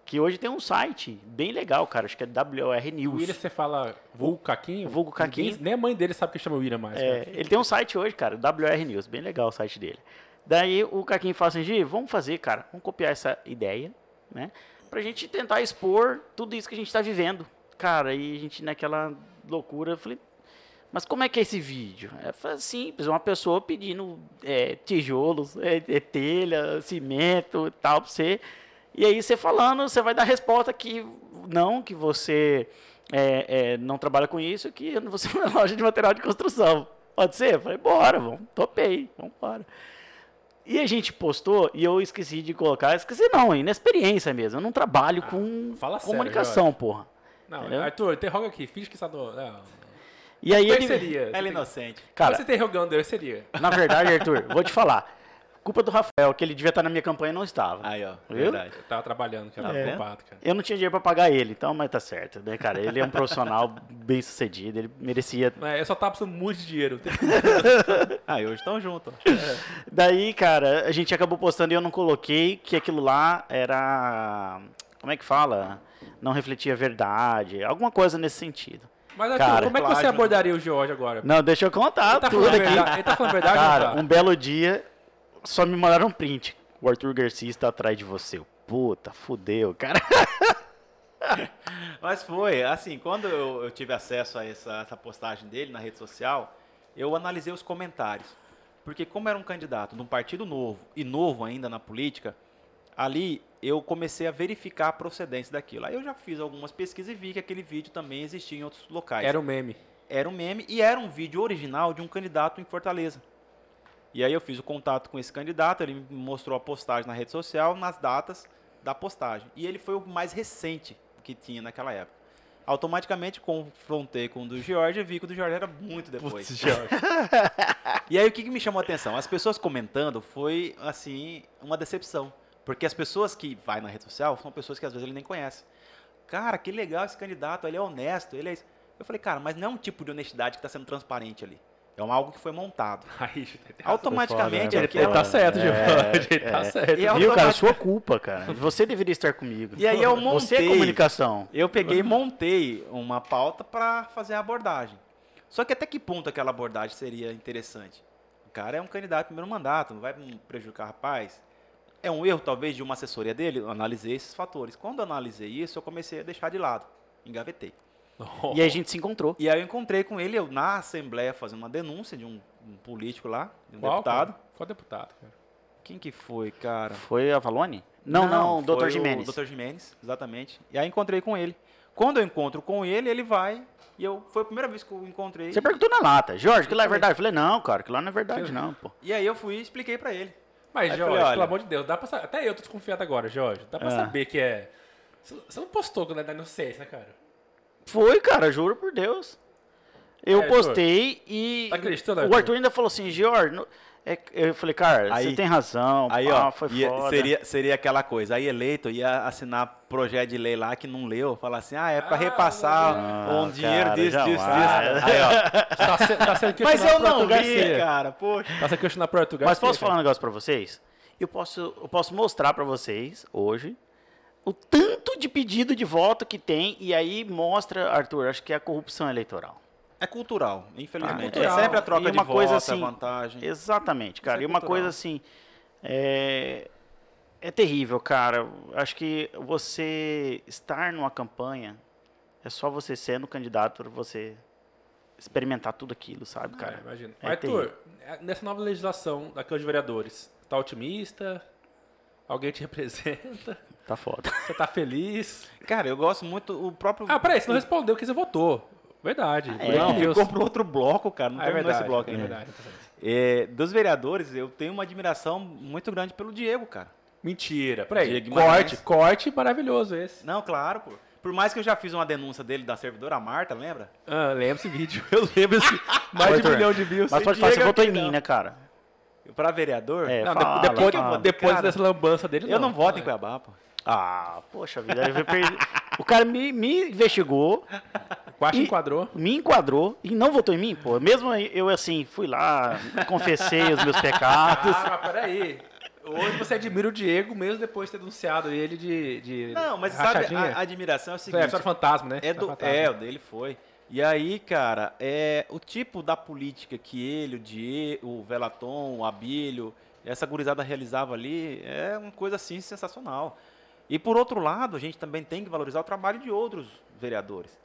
que hoje tem um site bem legal, cara, acho que é WR O News. William, você fala vulgo Caquinho? Vulgo Caquinho. Ninguém- Nem a mãe dele sabe que chama William mais. É, cara. ele tem um site hoje, cara, WR News, bem legal o site dele. Daí o Caquinho fala assim, Gi, vamos fazer, cara, vamos copiar essa ideia, né? Pra gente tentar expor tudo isso que a gente tá vivendo. Cara, e a gente naquela loucura, eu falei, mas como é que é esse vídeo? É simples, uma pessoa pedindo é, tijolos, é, é telha, cimento e tal pra você. E aí você falando, você vai dar resposta que não, que você é, é, não trabalha com isso, que você é uma loja de material de construção. Pode ser? Eu falei, bora, vamos, topei, vamos embora. E a gente postou, e eu esqueci de colocar, esqueci não, é inexperiência mesmo, eu não trabalho com fala sério, comunicação, porra. Não, Entendeu? Arthur, interroga aqui. Finge que está do... Não. E aí Como é que ele, seria? Você Ela é inocente. cara, você interrogando ele, seria. na verdade, Arthur, vou te falar, culpa do Rafael, que ele devia estar na minha campanha e não estava. Aí, ó, Viu? verdade. Eu tava trabalhando, que tava É. ocupado, cara. Eu não tinha dinheiro pra pagar ele, então, mas tá certo, né, cara? Ele é um profissional bem sucedido, ele merecia. Mas eu só tava precisando muito de dinheiro. Aí, hoje estão juntos. Daí, cara, a gente acabou postando e eu não coloquei que aquilo lá era. Como é que fala? Não refletia a verdade, alguma coisa nesse sentido. Mas, Arthur, Cara, como é que você abordaria o George agora? Não, deixa eu contar ele, tá tudo falando aqui. verdade, ele tá falando a verdade Cara, tá? um belo dia, só me mandaram um print. O Arthur Garcia está atrás de você. Puta, fudeu, cara. Mas foi, assim, quando eu, eu tive acesso a essa, essa postagem dele na rede social, eu analisei os comentários. Porque como era um candidato de um partido novo, e novo ainda na política, ali eu comecei a verificar a procedência daquilo. Aí eu já fiz algumas pesquisas e vi que aquele vídeo também existia em outros locais. Era um meme. era um meme e era um vídeo original de um candidato em Fortaleza. E aí eu fiz o contato com esse candidato, ele me mostrou a postagem na rede social, nas datas da postagem. E ele foi o mais recente que tinha naquela época. Automaticamente confrontei com o do George e vi que o do George era muito depois. George. E aí o que, que me chamou a atenção? As pessoas comentando foi, assim, uma decepção. Porque as pessoas que vai na rede social são pessoas que às vezes ele nem conhece. Cara, que legal esse candidato, ele é honesto, ele é isso. Eu falei, cara, mas não é um tipo de honestidade que está sendo transparente ali. É um algo que foi montado. Aí, razão. Automaticamente, foda, né? Ele, ele tá certo, Gil. ele tá certo. E Viu, automatic- cara? Sua culpa, cara. Você deveria estar comigo. E aí eu montei. Você é comunicação. Eu peguei e montei uma pauta para fazer a abordagem. Só que até que ponto aquela abordagem seria interessante? O cara é um candidato ao primeiro mandato, não vai prejudicar o rapaz? É um erro, talvez, de uma assessoria dele? Eu analisei esses fatores. Quando eu analisei isso, eu comecei a deixar de lado. Engavetei. E aí a gente se encontrou. E aí eu encontrei com ele, eu na Assembleia, fazendo uma denúncia de um, um político lá, de um Qual, deputado. cara? Qual deputado, cara? Quem que foi, cara? Foi a Valone? Não, não, foi Dr. o Jimenez. Dr. Jimenez, exatamente. E aí encontrei com ele. Quando eu encontro com ele, ele vai. E eu foi a primeira vez que eu encontrei. Você perguntou na lata, Jorge, que lá é verdade? Eu falei, não, cara, que lá não é verdade, não, pô. E aí eu fui e expliquei pra ele. Mas, Aí Jorge, falei, olha- pelo amor de Deus, dá pra sa- Até eu tô desconfiado agora, Jorge. Dá pra Ah. saber que é. Você você não postou quando é da inocência, né, cara? Foi, cara, juro por Deus. Eu É, Arthur, postei e tá acreditando, o Arthur? Arthur ainda falou assim, no- é- eu falei, cara, Aí- você tem razão, Aí, pá, ó, foi ia- foda. seria, seria aquela coisa. Aí eleito ia assinar projeto de lei lá que não leu, falar assim, ah, é pra Ah, repassar não, um dinheiro cara, disso, disso, disso. Aí, ó. Tá, se- tá sendo Mas eu não Arthur vi, Garcia. cara, poxa. Tá sendo questionado por Arthur Mas posso falar um negócio pra vocês? Eu posso, eu posso mostrar pra vocês hoje o tanto de pedido de voto que tem e aí mostra, Arthur, acho que é a corrupção eleitoral. É cultural, infelizmente. Ah, cultural. É sempre a troca uma de coisa voto, assim, a vantagem. Exatamente, cara. É e uma cultural. coisa assim, é, é terrível, cara. Acho que você estar numa campanha é só você sendo candidato para você experimentar tudo aquilo, sabe, Cara, cara? imagina. É Arthur, é- nessa nova legislação da Câmara de Vereadores, tá otimista? Alguém te representa? Tá foda. Você tá feliz? Cara, eu gosto muito o próprio. Ah, peraí, você não respondeu que você votou. Verdade. é, Não, news. ficou pro outro bloco, cara. Não Ah, é terminou verdade, esse bloco é ainda. verdade. É, dos vereadores, eu tenho uma admiração muito grande pelo Diego, cara. Mentira. Peraí, Diego corte, Guimarães. corte maravilhoso esse. Não, claro, pô. Por mais que eu já fiz uma denúncia dele da servidora Marta, lembra? Ah, lembro esse vídeo. Eu lembro esse. Mais de um milhão de views. Mas pode falar, você votou em mim, não. né, cara? Pra vereador? É, Não, fala, depois, fala. depois Cara. dessa lambança dele, eu não, voto em Ah, Cuiabá, pô. Ah, poxa vida. O cara me, me investigou, Quase enquadrou. me enquadrou e não votou em mim, pô. Mesmo eu, assim, fui lá, confessei os meus pecados. Ah, mas peraí. Hoje você admira o Diego mesmo depois de ter denunciado ele de. de Não, mas sabe, a, a admiração é o É, seguinte. história fantasma, né? É, do, é, o dele foi. E aí, cara, é o tipo da política que ele, o Diego, o Velaton, o Abílio, essa gurizada realizava ali, é uma coisa assim sensacional. E por outro lado, a gente também tem que valorizar o trabalho de outros vereadores,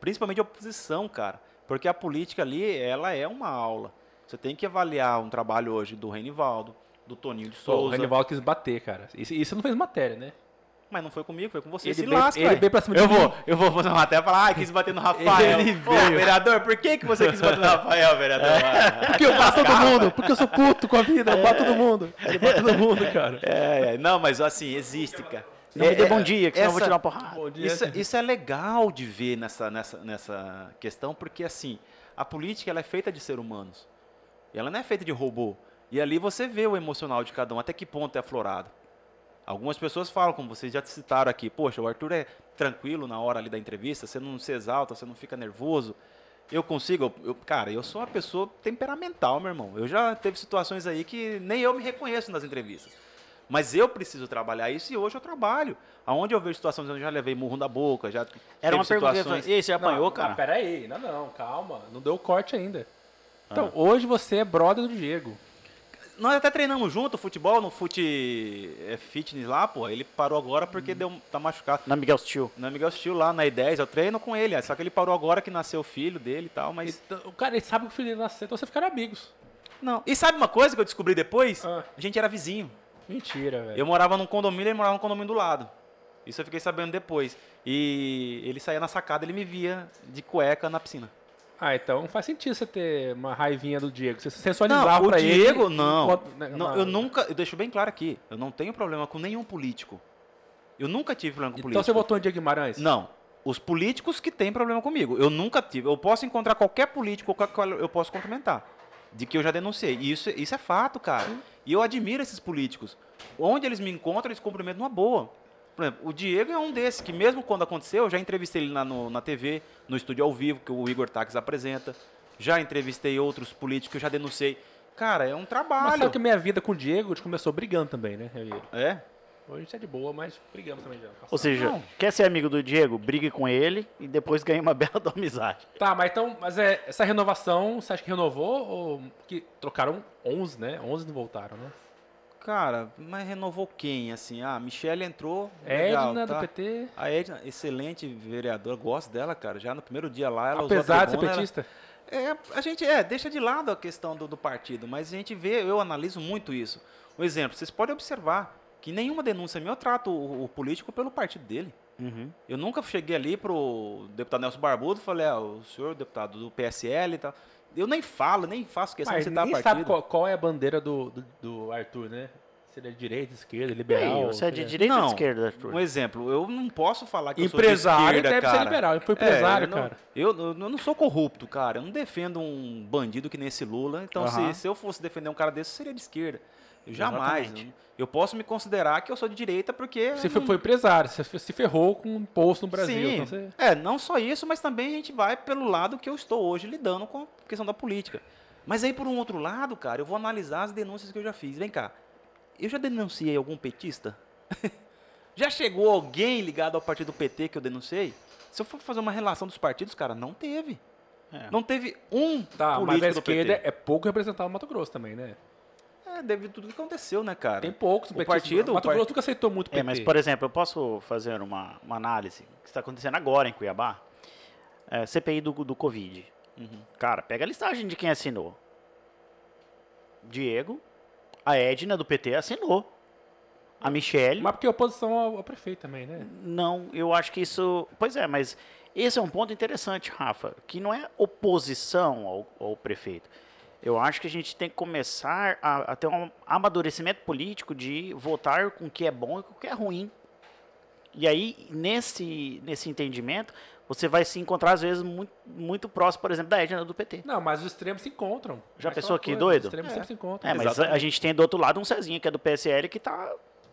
principalmente a oposição, cara, porque a política ali, ela é uma aula. Você tem que avaliar um trabalho hoje do Renivaldo, do Toninho de Pô, o Souza, Renivaldo quis bater, cara. Isso, isso não fez matéria, né? Mas não foi comigo, foi com você. Ele Se veio- lasca, ele veio pra cima de eu mim. vou, eu vou fazer uma matéria e falar, ah, quis bater no Rafael. Ele Pô, veio. vereador, por que, que você quis bater no Rafael, vereador? Ah, Porque eu bato todo mundo, porque eu sou puto com a vida, eu bato todo mundo. Ele bate todo mundo, cara. É, é, não, mas assim, existe, cara. Não me É, dê é, bom dia, que senão eu vou essa- tirar uma porrada. Bom dia. Isso, isso é legal de ver nessa, nessa, nessa questão, porque assim, a política ela é feita de seres humanos. E ela não é feita de robô. E ali você vê o emocional de cada um, até que ponto é aflorado. Algumas pessoas falam, como vocês já citaram aqui, poxa, o Arthur é tranquilo na hora ali da entrevista, você não se exalta, você não fica nervoso. Eu consigo, eu- cara, eu sou uma pessoa temperamental, meu irmão. Eu já teve situações aí que nem eu me reconheço nas entrevistas. Mas eu preciso trabalhar isso e hoje eu trabalho. Aonde eu vejo situações onde eu já levei murro na boca, já Era uma pergunta. situações. fazer. E aí, você apanhou, não, cara? Não, pera aí, não, não, calma. Não deu corte ainda. Então, hoje você é brother do Diego. Nós até treinamos junto futebol no fute é, fitness lá, pô. Ele parou agora porque deu, tá machucado. Na Miguel Steel. Na Miguel Steel lá na E10, eu treino com ele. Só que ele parou agora que nasceu o filho dele e tal, mas. Então, o cara, ele sabe que o filho dele nasceu, então vocês ficaram amigos. Não. E sabe uma coisa que eu descobri depois? Ah. A gente era vizinho. Mentira, velho. Eu morava num condomínio, ele morava num condomínio do lado. Isso eu fiquei sabendo depois. E ele saía na sacada, ele me via de cueca na piscina. Ah, então faz sentido você ter uma raivinha do Diego. Você sensualizar Não, o pra ele. Diego, não. enquanto- né, não uma- eu nunca, eu deixo bem claro aqui, eu não tenho problema com nenhum político. Eu nunca tive problema com Então político. você votou em Diego Guimarães? Não. Os políticos que têm problema comigo. Eu nunca tive. Eu posso encontrar qualquer político com o qual eu posso cumprimentar. De que eu já denunciei. E isso, isso é fato, cara. E eu admiro esses políticos. Onde eles me encontram, eles cumprimentam numa boa. Por exemplo, o Diego é um desses que, mesmo quando aconteceu, eu já entrevistei ele na, no- na TV, no estúdio ao vivo, que o Igor Taques apresenta. já entrevistei outros políticos, eu já denunciei. Cara, é um Mas trabalho. sabe que a minha vida com o Diego, a gente começou brigando também, né? eu e ele. É? Hoje a gente é de boa, mas brigamos também já. Ou seja, Não. quer ser amigo do Diego? Brigue com ele e depois ganhe uma bela da amizade. Tá, mas então, mas é, essa renovação, você acha que renovou ou que trocaram 11, né? 11 não voltaram, né? Cara, mas renovou quem, assim? Ah, a Michelle entrou, legal, Edna tá? do PT, A Edna, excelente vereadora, gosto dela, cara. Já no primeiro dia lá, ela usou a apesar de ser tribuna, ela- petista. É, a gente é, deixa de lado a questão do, do partido, mas a gente vê, eu analiso muito isso. Um exemplo, vocês podem observar que nenhuma denúncia minha eu trato o, o político pelo partido dele. Eu nunca cheguei ali pro deputado Nelson Barbudo e falei, ah, o senhor deputado do PSL e tal. Eu nem falo, nem faço questão Mas de citar ninguém partido. sabe qual, qual é a bandeira do, do, do Arthur, né? Se ele é de direita, esquerda, liberal. Ei, você é de ele direita ou Não, de esquerda, Arthur? Um exemplo, eu não posso falar que eu Empresário sou de esquerda, deve ser cara. liberal. Ele foi empresário, É, eu não- cara. Eu, eu não sou corrupto, cara. Eu não defendo um bandido que nem esse Lula. Então, se, se eu fosse defender um cara desse, seria de esquerda. Eu jamais. Eu, eu posso me considerar que eu sou de direita porque. Você não- foi empresário, você se ferrou com um imposto no Brasil. Sim. então você- É, não só isso, mas também a gente vai pelo lado que eu estou hoje lidando com a questão da política. Mas aí, por um outro lado, cara, eu vou analisar as denúncias que eu já fiz. Vem cá, eu já denunciei algum petista? já chegou alguém ligado ao partido PT que eu denunciei? Se eu for fazer uma relação dos partidos, cara, não teve. É. Não teve um Tá, mas político a do esquerda PT. é pouco representada no Mato Grosso também, né? É, devido a tudo que aconteceu, né, cara? Tem poucos O petistas. partido- O Mato o Grosso nunca aceitou muito PT. É, mas por exemplo, eu posso fazer uma, uma análise que está acontecendo agora em Cuiabá? É, CPI do, do Covid. Uhum. Cara, pega a listagem de quem assinou. Diego, a Edna do PT assinou. A Michelle. Mas porque é oposição ao, ao prefeito também, né? Não, eu acho que isso. Pois é, mas esse é um ponto interessante, Rafa, que não é oposição ao, ao prefeito. Eu acho que a gente tem que começar a, a ter um amadurecimento político de votar com o que é bom e com o que é ruim. E aí, nesse, nesse entendimento, você vai se encontrar, às vezes, muito, muito próximo, por exemplo, da Edna do PT. Não, mas os extremos se encontram. Já pensou que coisa, doido? Os extremos É. sempre se encontram. É, mas a, Exatamente. a gente tem do outro lado um Cezinha, que é do PSL, que tá.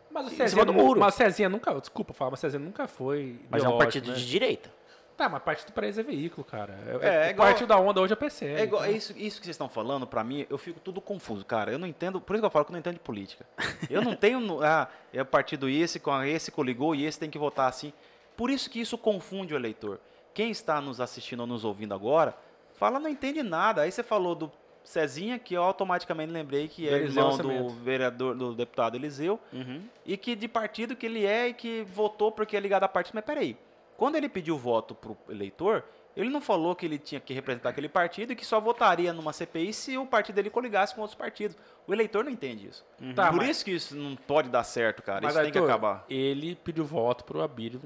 Mas o em Cezinha, cima do muro. mas o Cezinha nunca, desculpa falar, mas o Cezinha nunca foi Mas é um partido né? de direita. Tá, mas partido pra eles é veículo, cara. É, É, é, igual- partido da onda hoje é PCL. É igual, é então- isso, isso que vocês estão falando, pra mim, eu fico tudo confuso, cara. Eu não entendo, por isso que eu falo que eu não entendo de política. Eu não tenho, ah, é partido esse, com esse coligou e esse tem que votar assim. Por isso que isso confunde o eleitor. Quem está nos assistindo ou nos ouvindo agora, fala, não entende nada. Aí você falou do Cezinha, que eu automaticamente lembrei que é Eliseu irmão do Nascimento. vereador, do deputado Eliseu, Uhum. e que de partido que ele é e que votou porque é ligado a partido. Mas peraí, quando ele pediu voto pro eleitor, ele não falou que ele tinha que representar aquele partido e que só votaria numa CPI se o partido dele coligasse com outros partidos. O eleitor não entende isso. Tá, Por mas- isso que isso não pode dar certo, cara. Mas, isso tem que Arthur, acabar. Ele pediu voto pro Abílio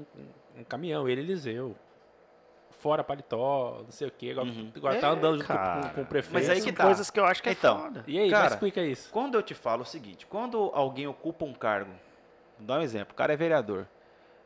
um, um caminhão, ele e Eliseu. Fora paletó, não sei o quê. Agora, Uhum. agora tá É, andando junto cara. com, com o prefeito. Mas aí São que tá. coisas que eu acho que é Então, foda. E aí, Cara, explica isso. Quando eu te falo o seguinte, quando alguém ocupa um cargo, vou dar um exemplo, o cara é vereador.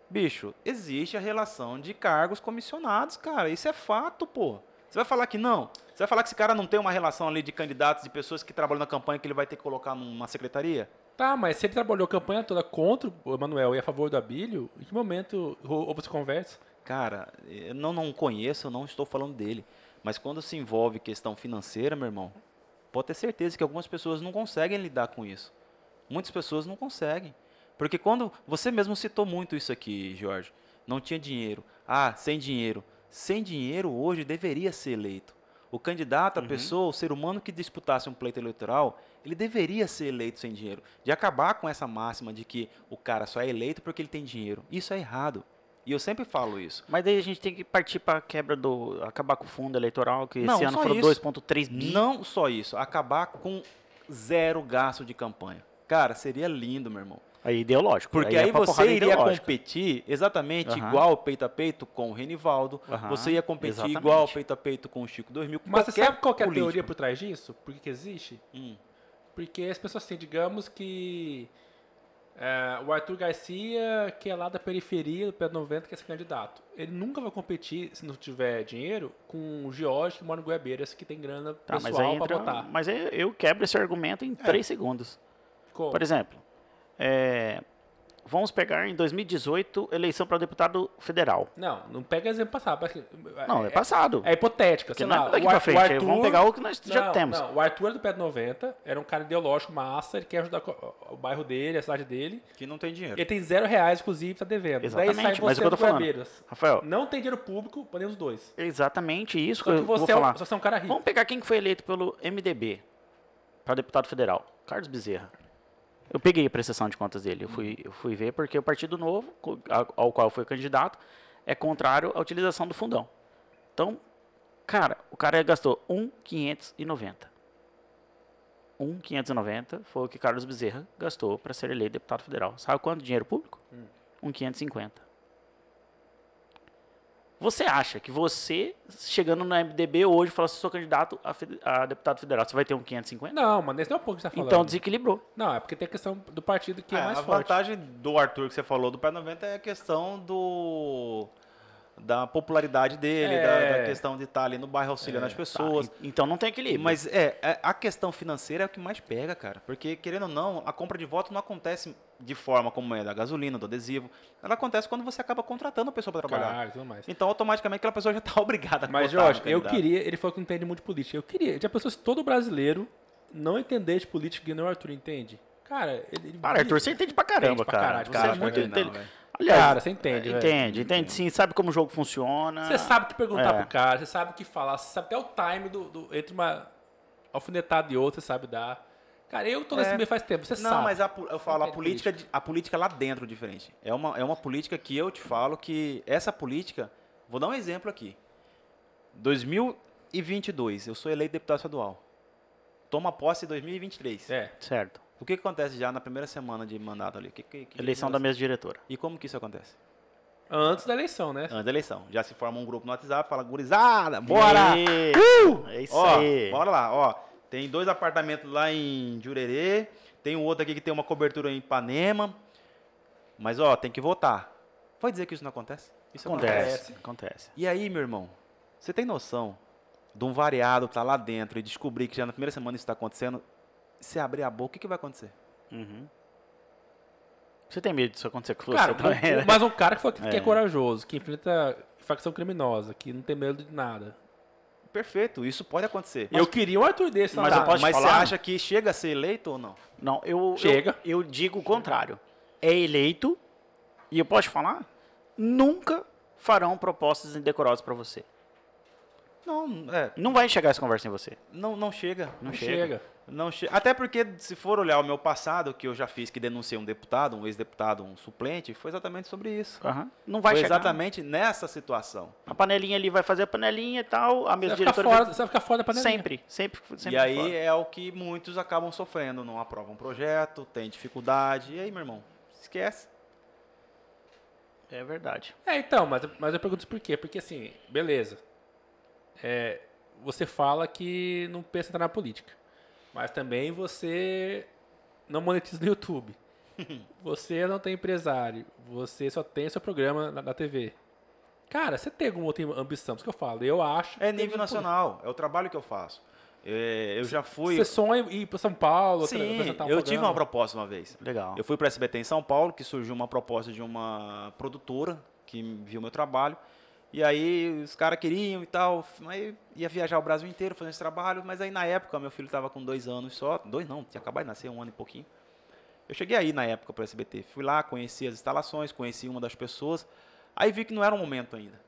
Bicho, existe a relação de cargos comissionados, cara. Isso é fato, pô. Você vai falar que não? Você vai falar que esse cara não tem uma relação ali de candidatos, de pessoas que trabalham na campanha que ele vai ter que colocar numa secretaria? Tá, mas se ele trabalhou a campanha toda contra o Emanuel e a favor do Abílio, em que momento ou você conversa? Cara, eu não, não conheço, eu não estou falando dele. Mas quando se envolve questão financeira, meu irmão, pode ter certeza que algumas pessoas não conseguem lidar com isso. Muitas pessoas não conseguem. Porque quando. Você mesmo citou muito isso aqui, Jorge. Não tinha dinheiro. Ah, sem dinheiro. Sem dinheiro hoje deveria ser eleito. O candidato, a pessoa, o ser humano que disputasse um pleito eleitoral, ele deveria ser eleito sem dinheiro. De acabar com essa máxima de que o cara só é eleito porque ele tem dinheiro. Isso é errado. E eu sempre falo isso. Mas daí a gente tem que partir para a quebra do. acabar com o fundo eleitoral, que Não, esse ano foram isso. 2,3 bi. Não só isso, acabar com zero gasto de campanha. Cara, seria lindo, meu irmão. Aí ideológico. Porque é aí, pra porrada você iria ideológica. competir exatamente Aham. igual peito a peito com o Renivaldo. Aham, Você ia competir exatamente. igual peito a peito com o Chico 2000. com Mas você qualquer sabe qual que é a teoria por trás disso? Por que, que existe? Hum. Porque as pessoas têm, digamos que é, o Arthur Garcia, que é lá da periferia do P90, que é esse candidato, ele nunca vai competir, se não tiver dinheiro, com o George que mora em Goiabeiras, que tem grana Tá, mas aí pessoal pra entra, votar. Mas aí eu quebro esse argumento em 3 segundos. Como? Por exemplo, é, vamos pegar em 2018, eleição para deputado federal. Não, não pega exemplo passado. porque- Não, é passado. É hipotética, sei não lá. é daqui o pra Ar- frente, Arthur, vamos pegar o que nós já Não, temos. Não, o Arthur era do PET 90, era um cara ideológico massa, ele quer ajudar o bairro dele, a cidade dele. Que não tem dinheiro. Ele tem zero reais, inclusive, tá devendo. Exatamente, Daí sai você mas é o que eu tô do falando. Rafael, Não tem dinheiro público, podemos os dois. exatamente isso que Só eu que vou você é, um, falar. só você é um cara rico. Vamos pegar quem que foi eleito pelo MDB para deputado federal. Carlos Bezerra. Eu peguei a prestação de contas dele. Eu fui, eu fui ver porque o Partido Novo, ao qual foi candidato, é contrário à utilização do fundão. Então, cara, o cara gastou 1,590. 1,590 foi o que Carlos Bezerra gastou para ser eleito deputado federal. Sabe quanto dinheiro público? 1,550. Você acha que você, chegando no MDB hoje, fala assim, sou candidato a, a deputado federal, você vai ter um 550? Não, mas nesse não é um pouco que você tá falando. Então desequilibrou. Não, é porque tem a questão do partido que é, É, mais a forte. vantagem do Arthur que você falou do Pé 90 é a questão do da popularidade dele, É. da, da questão de estar ali no bairro auxiliando as pessoas. Tá, en- então não tem equilíbrio. Mas é, é, a questão financeira é o que mais pega, cara. Porque, querendo ou não, a compra de voto não acontece de forma como é da gasolina, do adesivo. Ela acontece quando você acaba contratando a pessoa para trabalhar. Caralho, tudo mais. Então, automaticamente, aquela pessoa já está obrigada a Mas, Jorge, eu queria. Ele falou que não entende muito de política. Eu queria. Já pensou se todo brasileiro não entender de política que nem o Arthur entende? Cara, ele. Para, Arthur, você entende pra caramba, Entende pra cara. caralho, você cara, é muito não, inteligente. Aliás, Cara, você entende, velho. entende, entende sim, sabe como o jogo funciona. Você sabe o que perguntar É. pro cara, você sabe o que falar, você sabe até o time do, do- entre uma alfinetada e outra, você sabe dar. Cara, eu tô nesse É. meio faz tempo, você Não, sabe. mas a eu falo, a entende política, a política lá dentro é diferente. É uma, é uma política que eu te falo que essa política. Vou dar um exemplo aqui. 2022, eu sou eleito deputado estadual. Toma posse em 2023. É. Certo. O que, que acontece já na primeira semana de mandato ali? Que, que, que- Eleição da mesa diretora. E como que isso acontece? Antes da eleição, né? Antes da eleição. Já se forma um grupo no WhatsApp, fala, gurizada, bora! E- Uh! É isso Ó, aí. bora lá, ó. Tem dois apartamentos lá em Jurerê, tem um outro aqui que tem uma cobertura em Ipanema. Mas, ó, tem que votar. Vai dizer que isso não acontece? Isso Acontece, acontece. E aí, meu irmão, você tem noção de um variado estar lá dentro e descobrir que já na primeira semana isso está acontecendo? Se abrir a boca, o que, que vai acontecer? Uhum. Você tem medo disso acontecer com você Cara, também, um- né? mas um cara que, foi, que É. é corajoso, que enfrenta facção criminosa, que não tem medo de nada. Perfeito, isso pode acontecer. eu queria um Arthur desse mas posso mas falar? você acha que chega a ser eleito ou não? Não, eu, Chega. Eu, eu digo o contrário. É eleito, e eu posso te falar, nunca farão propostas indecorosas pra você. Não, é, Não vai chegar essa conversa em você. não, não chega. Não Não chega. chega. Não che... Até porque, se for olhar o meu passado, que eu já fiz, que denunciei um deputado, um ex-deputado, um suplente, foi exatamente sobre isso. Aham. Não vai foi chegar. exatamente nessa situação. A panelinha ali vai fazer a panelinha e tal, a Você mesa vai, ficar diretora... fora, vai- você vai ficar fora da panelinha. Sempre, sempre, sempre. e aí fora. é o que muitos acabam sofrendo. Não aprovam um projeto, tem dificuldade. E aí, meu irmão, esquece. É verdade. É, então, mas, mas eu pergunto por quê? Porque assim, beleza. É, você fala que não pensa entrar na política. Mas também você não monetiza no YouTube. Você não tem empresário. Você só tem seu programa na, na TV. Cara, você tem alguma outra ambição? Isso que eu falo. Eu acho. É nível nacional, é o trabalho que eu faço. É, eu já fui. Você sonha ir para São Paulo? Sim, um eu tive uma proposta uma vez. Legal. Eu fui para a SBT em São Paulo, que surgiu uma proposta de uma produtora que viu meu trabalho. E aí os caras queriam e tal, aí ia viajar o Brasil inteiro fazendo esse trabalho, mas aí na época meu filho estava com dois anos só, dois não, tinha acabado de nascer um ano e pouquinho. Eu cheguei aí na época para a SBT, fui lá, conheci as instalações, conheci uma das pessoas, aí vi que não era o momento ainda.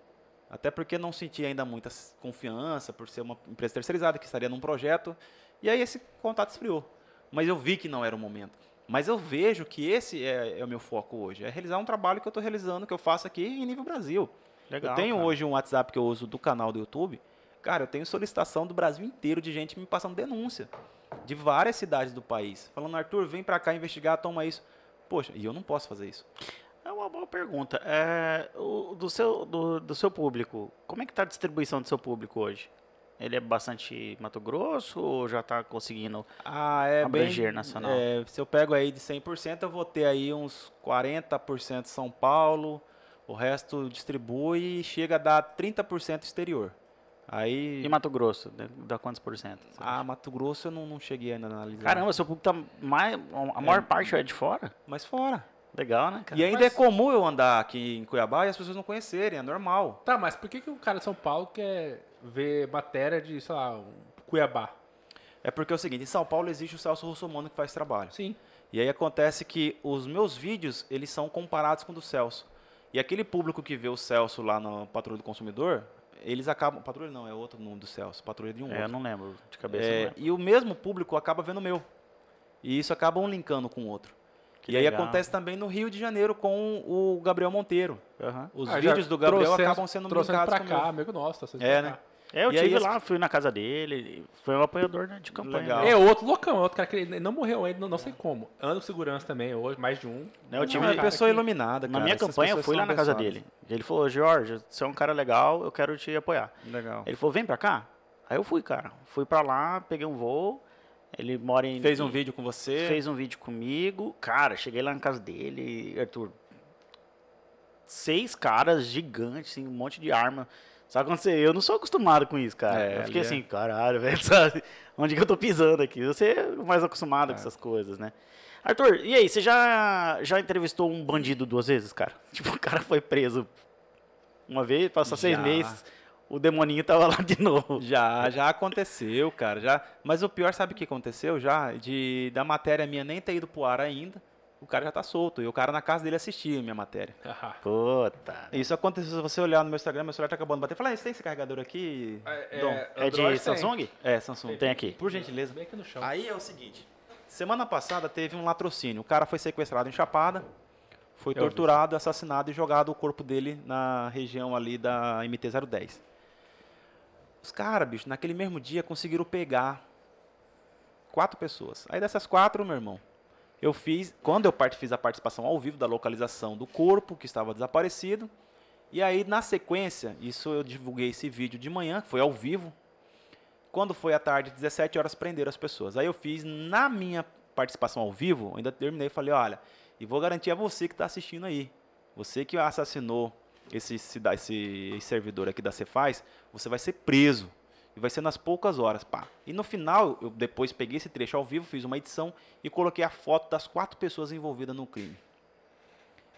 Até porque não senti ainda muita confiança por ser uma empresa terceirizada que estaria num projeto, e aí esse contato esfriou. Mas eu vi que não era o momento. Mas eu vejo que esse é, é o meu foco hoje, é realizar um trabalho que eu estou realizando, que eu faço aqui em nível Brasil. Legal, eu tenho cara. hoje um WhatsApp que eu uso do canal do YouTube. Cara, eu tenho solicitação do Brasil inteiro de gente me passando denúncia. De várias cidades do país. Falando, Arthur, vem pra cá investigar, toma isso. Poxa, e eu não posso fazer isso. É uma boa pergunta. É, o, do, seu, do, do seu público, como é que está a distribuição do seu público hoje? Ele é bastante Mato Grosso ou já está conseguindo? Ah, é Abranger bem, nacional. é, se eu pego aí de 100%, eu vou ter aí uns 40% São Paulo, o resto distribui e chega a dar 30% exterior. Aí, E Mato Grosso, dá quantos por cento? ah, acha? Mato Grosso eu não, não cheguei ainda a analisar. Caramba, seu público tá mais. A maior parte é de fora? Mas fora. Legal, né, cara? E ainda Mas- é comum eu andar aqui em Cuiabá e as pessoas não conhecerem, é normal. Tá, mas por que, que o cara de São Paulo quer ver matéria de, sei lá, um Cuiabá? É porque é o seguinte, em São Paulo existe o Celso Russomano que faz trabalho. Sim. E aí acontece que os meus vídeos, eles são comparados com o do Celso. E aquele público que vê o Celso lá no Patrulha do Consumidor, eles acabam... Patrulha não, é outro nome do Celso. Patrulha de um É, eu outro. não lembro de cabeça. É, lembro. e o mesmo público acaba vendo o meu. E isso acaba um linkando com o outro. Que e aí legal. acontece também no Rio de Janeiro com o Gabriel Monteiro. Aham. Os Ah, vídeos do Gabriel acabam sendo linkados pra com o meu. cá, amigo nosso. Tá sendo É, né? cá. É, eu E tive lá, fui na casa dele, foi um apoiador né, de campanha. Legal. né? É outro loucão, é outro cara que ele não morreu ainda, não, não sei como. Ando com segurança também hoje, mais de um. Eu tive é cara pessoa que- iluminada, Na cara. minha Essas campanha, eu fui lá na casa dele. Ele falou, Jorge, você é um cara legal, eu quero te apoiar. Legal. Ele falou, vem pra cá. Aí eu fui, cara. Fui pra lá, peguei um voo. Ele mora em. Fez um vídeo com você. Fez um vídeo comigo. Cara, cheguei lá na casa dele, Arthur. Seis caras gigantes, assim, um monte de arma. Quando você. Eu não sou acostumado com isso, cara. É, eu fiquei é- assim, caralho, velho, sabe? Onde que eu tô pisando aqui? Você é mais acostumado É. com essas coisas, né? Arthur, e aí, você já, já entrevistou um bandido duas vezes, cara? Tipo, o cara foi preso uma vez, passou seis Já. meses, o demoninho tava lá de novo. Já, já aconteceu, cara. Já. Mas o pior, sabe o que aconteceu já? De da matéria minha nem ter ido pro ar ainda. O cara já tá solto. E o cara na casa dele assistia a minha matéria. Puta. Isso aconteceu, se você olhar no meu Instagram, meu celular tá acabando de bater. Fala, "Ah, você tem esse carregador aqui? Dom?" É de tem. Samsung? É, Samsung. Tem aqui. Por gentileza. Bem aqui no chão. Aí é o seguinte. Semana passada teve um latrocínio. O cara foi sequestrado em Chapada, foi Eu vi. torturado, assassinado e jogado o corpo dele na região ali da MT-010. Os caras, bicho, naquele mesmo dia conseguiram pegar quatro pessoas. Aí dessas quatro, meu irmão, eu fiz, quando eu part- fiz a participação ao vivo da localização do corpo que estava desaparecido, e aí na sequência, isso eu divulguei esse vídeo de manhã, que foi ao vivo, quando foi à tarde, 17 horas, prenderam as pessoas. Aí eu fiz, na minha participação ao vivo, ainda terminei e falei, olha, e vou garantir a você que está assistindo aí, você que assassinou esse, esse, esse servidor aqui da Cefaz, você vai ser preso. E vai ser nas poucas horas, pá. E no final, eu depois peguei esse trecho ao vivo, fiz uma edição e coloquei a foto das quatro pessoas envolvidas no crime.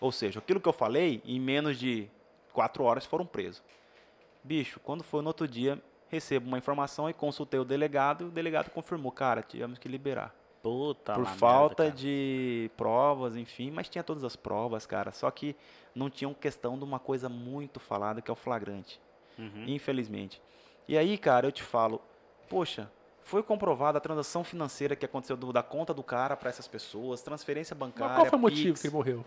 Ou seja, aquilo que eu falei, em menos de quatro horas foram presos. Bicho, quando foi no outro dia, recebo uma informação e consultei o delegado, e o delegado confirmou, cara, tivemos que liberar. Puta por falta merda, de provas, enfim, mas tinha todas as provas, cara. Só que não tinha questão de uma coisa muito falada, que é o flagrante, Uhum. infelizmente. E aí, cara, eu te falo, poxa, foi comprovada a transação financeira que aconteceu do- da conta do cara para essas pessoas, transferência bancária. Mas qual foi o motivo que ele morreu?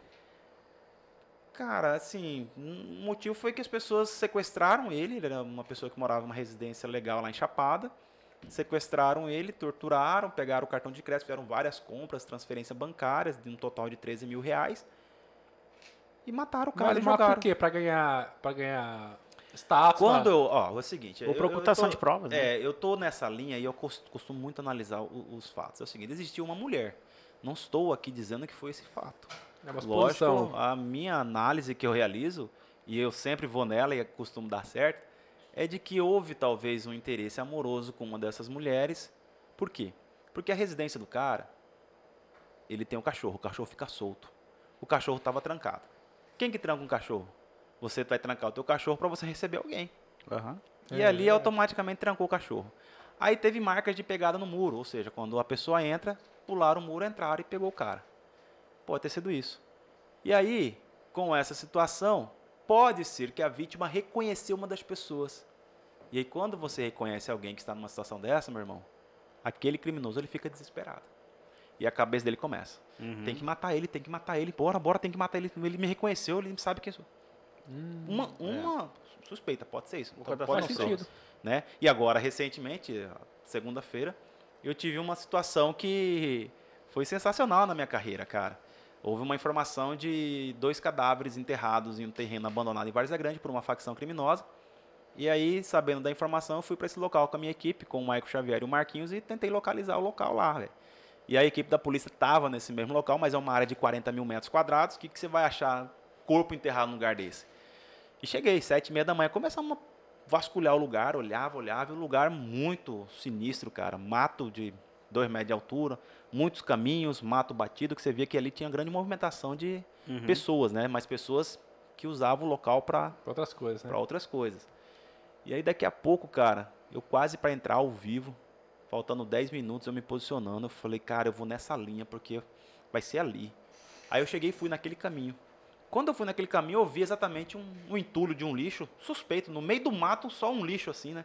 Cara, assim, o motivo foi que as pessoas sequestraram ele, ele era uma pessoa que morava numa residência legal lá em Chapada, sequestraram ele, torturaram, pegaram o cartão de crédito, fizeram várias compras, transferências bancárias, de um total de 13 mil reais, e mataram o cara Mas, e mas jogaram. por quê? Pra ganhar, pra ganhar status? Quando pra- eu, ó, é o seguinte... Ou eu- tô- de provas, né? É, eu tô nessa linha e eu cos- costumo muito analisar o- os fatos. É o seguinte, existiu uma mulher, não estou aqui dizendo que foi esse fato. É uma Lógico, a minha análise que eu realizo, e eu sempre vou nela e costumo dar certo, é de que houve talvez um interesse amoroso com uma dessas mulheres. Por quê? Porque a residência do cara, ele tem um cachorro, o cachorro fica solto. O cachorro estava trancado. Quem que tranca um cachorro? Você vai trancar o teu cachorro para você receber alguém. Aham. E É, ali é. automaticamente trancou o cachorro. Aí teve marcas de pegada no muro, ou seja, quando a pessoa entra, pularam o muro, entraram e pegou o cara. Pode ter sido isso. E aí, com essa situação, pode ser que a vítima reconheceu uma das pessoas. E aí, quando você reconhece alguém que está numa situação dessa, meu irmão, aquele criminoso ele fica desesperado. E a cabeça dele começa. Uhum. Tem que matar ele, tem que matar ele. Bora, bora, tem que matar ele. Ele me reconheceu, ele sabe quem sou. Hum, Uma, uma suspeita, pode ser isso. Pode pode não ser né? E agora, recentemente, segunda-feira, eu tive uma situação que foi sensacional na minha carreira, cara. Houve uma informação de dois cadáveres enterrados em um terreno abandonado em Várzea Grande por uma facção criminosa. E aí, sabendo da informação, eu fui para esse local com a minha equipe, com o Maico Xavier e o Marquinhos, e tentei localizar o local lá, velho. E a equipe da polícia estava nesse mesmo local, mas é uma área de 40 mil metros quadrados. O que, que você vai achar corpo enterrado num lugar desse? E cheguei, sete e meia da manhã, começamos a vasculhar o lugar, olhava, olhava, e o lugar muito sinistro, cara. Mato de dois metros de altura, muitos caminhos, mato batido, que você via que ali tinha grande movimentação de Uhum. pessoas, né? Mas pessoas que usavam o local para outras coisas, né? para outras coisas. E aí daqui a pouco, cara, eu quase para entrar ao vivo, faltando 10 minutos eu me posicionando, eu falei, cara, eu vou nessa linha porque vai ser ali. Aí eu cheguei e fui naquele caminho. Quando eu fui naquele caminho, eu vi exatamente um, um entulho de um lixo suspeito, no meio do mato, só um lixo assim, né?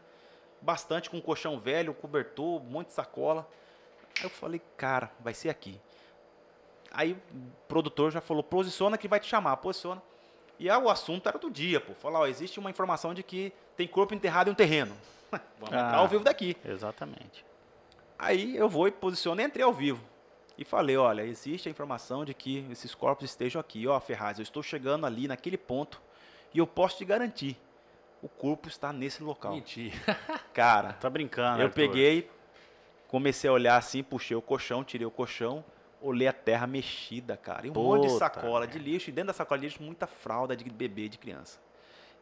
Bastante com colchão velho, cobertor, um monte de sacola. Aí eu falei, cara, vai ser aqui. Aí o produtor já falou, posiciona que vai te chamar, posiciona. E aí o assunto era do dia, pô. Falar, ó, existe uma informação de que tem corpo enterrado em um terreno. Vamos Ah. entrar ao vivo daqui. Exatamente. Aí eu vou e posiciono e entrei ao vivo. E falei, olha, existe a informação de que esses corpos estejam aqui. Ó, Ferraz, eu estou chegando ali naquele ponto e eu posso te garantir, o corpo está nesse local. Mentira. Cara, Tá brincando, eu Arthur. peguei, comecei a olhar assim, puxei o colchão, tirei o colchão, olhei a terra mexida, cara. E um monte de Puta sacola de lixo, e dentro da sacola de lixo, muita fralda de bebê, de criança.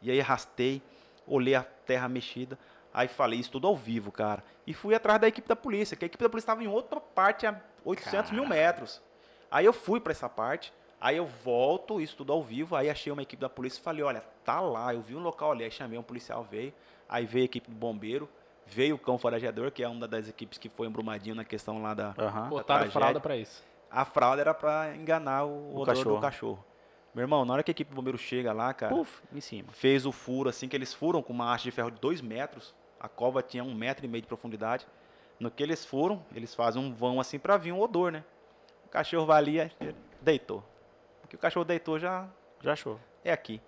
E aí arrastei, olhei a terra mexida, aí falei isso tudo ao vivo, cara. E fui atrás da equipe da polícia, que a equipe da polícia estava em outra parte, a 800 mil metros. Aí eu fui para essa parte, aí eu volto, isso tudo ao vivo, aí achei uma equipe da polícia e falei, olha, tá lá, eu vi um local ali, aí chamei um policial, veio, aí veio a equipe do bombeiro, veio o cão forajador, que é uma das equipes que foi embrumadinho na questão lá da... Aham. Botaram fralda pra isso. A fralda era para enganar o, O odor cachorro. do cachorro. Meu irmão, na hora que a equipe do bombeiro chega lá, cara, Puf, em cima. fez o furo assim, que eles furam com uma haste de ferro de 2 metros, a cova tinha um metro e meio de profundidade. No que eles furam, eles fazem um vão assim para vir um odor, né? O cachorro vai ali, e deitou. O que o cachorro deitou já Já achou. é aqui.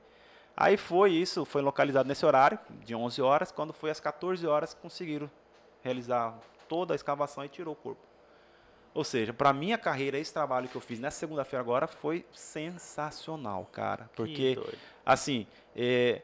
Aí foi isso, foi localizado nesse horário, de 11 horas. Quando foi às 14 horas, conseguiram realizar toda a escavação e tirou o corpo. Ou seja, para minha carreira, esse trabalho que eu fiz nessa segunda-feira agora foi sensacional, cara. Porque, assim, é,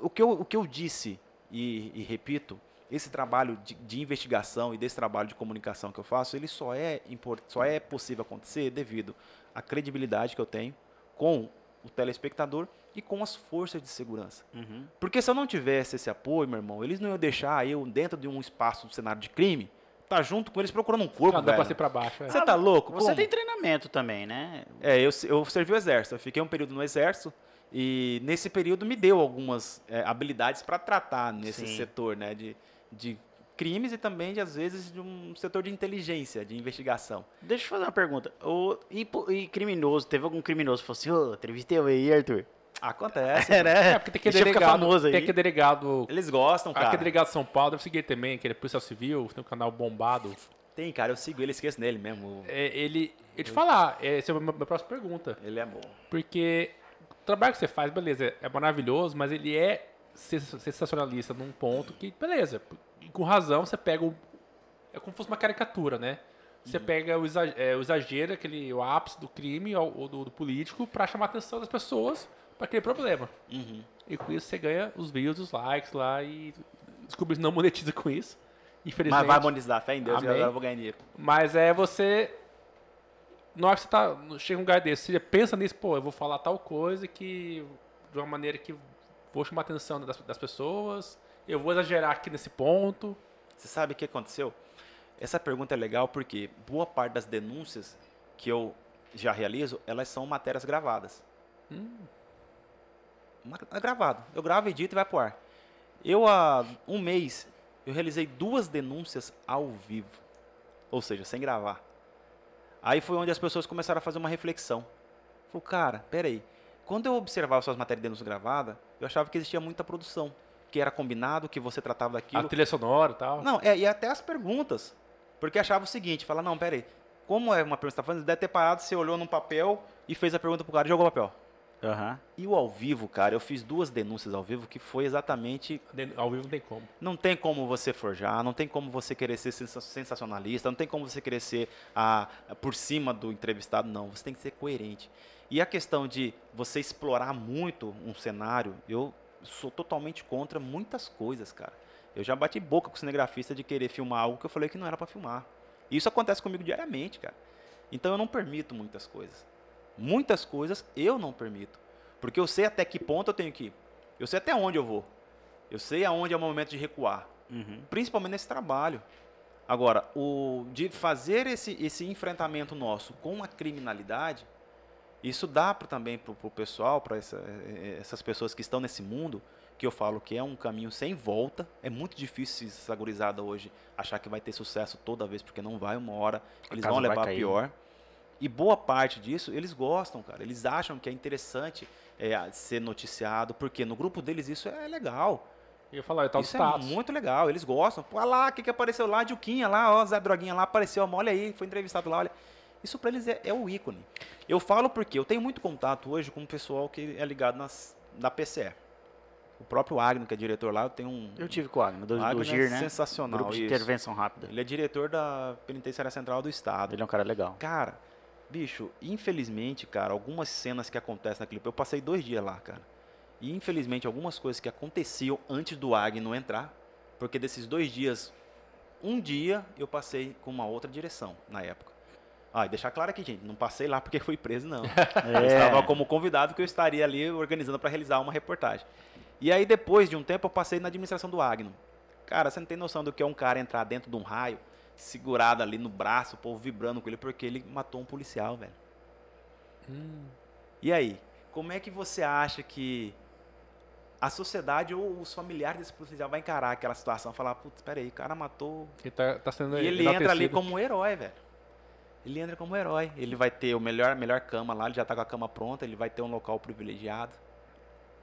o, que eu, o que eu disse, e, e repito, esse trabalho de, de investigação e desse trabalho de comunicação que eu faço, ele só é, só é possível acontecer devido à credibilidade que eu tenho com o telespectador e com as forças de segurança. Uhum. Porque se eu não tivesse esse apoio, meu irmão, eles não iam deixar eu dentro de um espaço do cenário de crime, tá junto com eles procurando um corpo, Cada pra velho. pra baixo. é. Você tá louco? Você Como? tem treinamento também, né? É, eu, eu servi o exército, eu fiquei um período no exército e nesse período me deu algumas é, habilidades para tratar nesse Sim. setor, né, de, de crimes e também de às vezes de um setor de inteligência, de investigação. Deixa eu fazer uma pergunta. O, e, e criminoso, teve algum criminoso que falou assim, ô, entrevistei eu aí, Arthur? Acontece. É, né? É, porque tem que delegado, famoso aí. tem que delegado, Eles gostam, cara. aquele delegado de São Paulo, deve seguir também, aquele policial civil, tem um canal bombado. Tem, cara, eu sigo ele, esqueço nele mesmo. É, ele, eu te falar, essa é a minha próxima pergunta. Ele é bom. Porque trabalho que você faz, beleza, é maravilhoso, mas ele é sens- sensacionalista num ponto que, beleza, com razão você pega o. É como se fosse uma caricatura, né? Você pega o exa- é, o exagero, aquele, o ápice do crime ou, do, do político pra chamar a atenção das pessoas pra aquele problema. Uhum. E com isso você ganha os views, os likes lá e descobri que não monetiza com isso. Infelizmente. Mas vai monetizar, fé em Deus, Amém. agora eu vou ganhar dinheiro. Mas é você. Na hora que você tá. Chega um lugar desse, você pensa nisso, pô, eu vou falar tal coisa que. De uma maneira que vou chamar a atenção das, das pessoas. Eu vou exagerar aqui nesse ponto. Você sabe o que aconteceu? Essa pergunta é legal porque boa parte das denúncias que eu já realizo, elas são matérias gravadas. Ma- É gravado. Eu gravo, edito e vai pro ar. Eu, há um mês, eu realizei duas denúncias ao vivo. Ou seja, sem gravar. Aí foi onde as pessoas começaram a fazer uma reflexão. Falei, cara, peraí. Quando eu observava suas matérias de denúncia gravada, eu achava que existia muita produção. Que era combinado, que você tratava daquilo. A trilha sonora e tal. Não, é, e até as perguntas. Porque achava o seguinte, fala, não, peraí, como é uma pergunta que você tá fazendo, deve ter parado, você olhou num papel e fez a pergunta pro cara e jogou o papel. Aham. E o ao vivo, cara, eu fiz duas denúncias ao vivo que foi exatamente. Ao vivo não tem como. Não tem como você forjar, não tem como você querer ser sensa- sensacionalista, não tem como você querer ser a, por cima do entrevistado, não. Você tem que ser coerente. E a questão de você explorar muito um cenário, eu sou totalmente contra muitas coisas, cara. Eu já bati boca com o cinegrafista de querer filmar algo que eu falei que não era para filmar. Isso acontece comigo diariamente, cara. Então eu não permito muitas coisas. Muitas coisas eu não permito. Porque eu sei até que ponto eu tenho que ir. Eu sei até onde eu vou. Eu sei aonde é o momento de recuar. Uhum. Principalmente nesse trabalho. Agora, o de fazer esse, esse enfrentamento nosso com a criminalidade, isso dá pra, também para o pessoal, para essa, eh, essas pessoas que estão nesse mundo, que eu falo que é um caminho sem volta. É muito difícil essa gurizada hoje achar que vai ter sucesso toda vez, porque não vai uma hora, eles vão levar pior. E boa parte disso, eles gostam, cara. Eles acham que é interessante é, ser noticiado, porque no grupo deles isso é legal. Eu ia falar, é tal Isso status. é muito legal, eles gostam. Pô, olha lá, o que, que apareceu lá? Dilquinha lá, ó, Zé Droguinha lá, apareceu, ó, olha aí, foi entrevistado lá, olha. Isso pra eles é, é o ícone. Eu falo porque eu tenho muito contato hoje com o pessoal que é ligado nas, da PCE. O próprio Agno, que é diretor lá, eu tenho um... Eu tive com o Agno, do, o Agno do GIR, é né? sensacional, Grupo de isso. intervenção rápida. Ele é diretor da Penitenciária Central do Estado. Ele é um cara legal. Cara, bicho, infelizmente, cara, algumas cenas que acontecem naquele... Eu passei dois dias lá, cara. E infelizmente algumas coisas que aconteciam antes do Agno entrar, porque desses dois dias, um dia eu passei com uma outra direção na época. Ah, e deixar claro aqui, gente, não passei lá porque fui preso, não. Eu É. estava como convidado que eu estaria ali organizando para realizar uma reportagem. E aí depois de um tempo eu passei na administração do Agno. Cara, você não tem noção do que é um cara entrar dentro de um raio, segurado ali no braço, o povo vibrando com ele porque ele matou um policial, velho. Hum, E aí, como é que você acha que a sociedade ou os familiares desse policial vai encarar aquela situação? Falar, putz, peraí, o cara matou. ele tá, tá sendo E ele entra ali como um herói, velho. Ele entra como um herói. Ele vai ter o melhor, melhor cama lá, ele já tá com a cama pronta, ele vai ter um local privilegiado.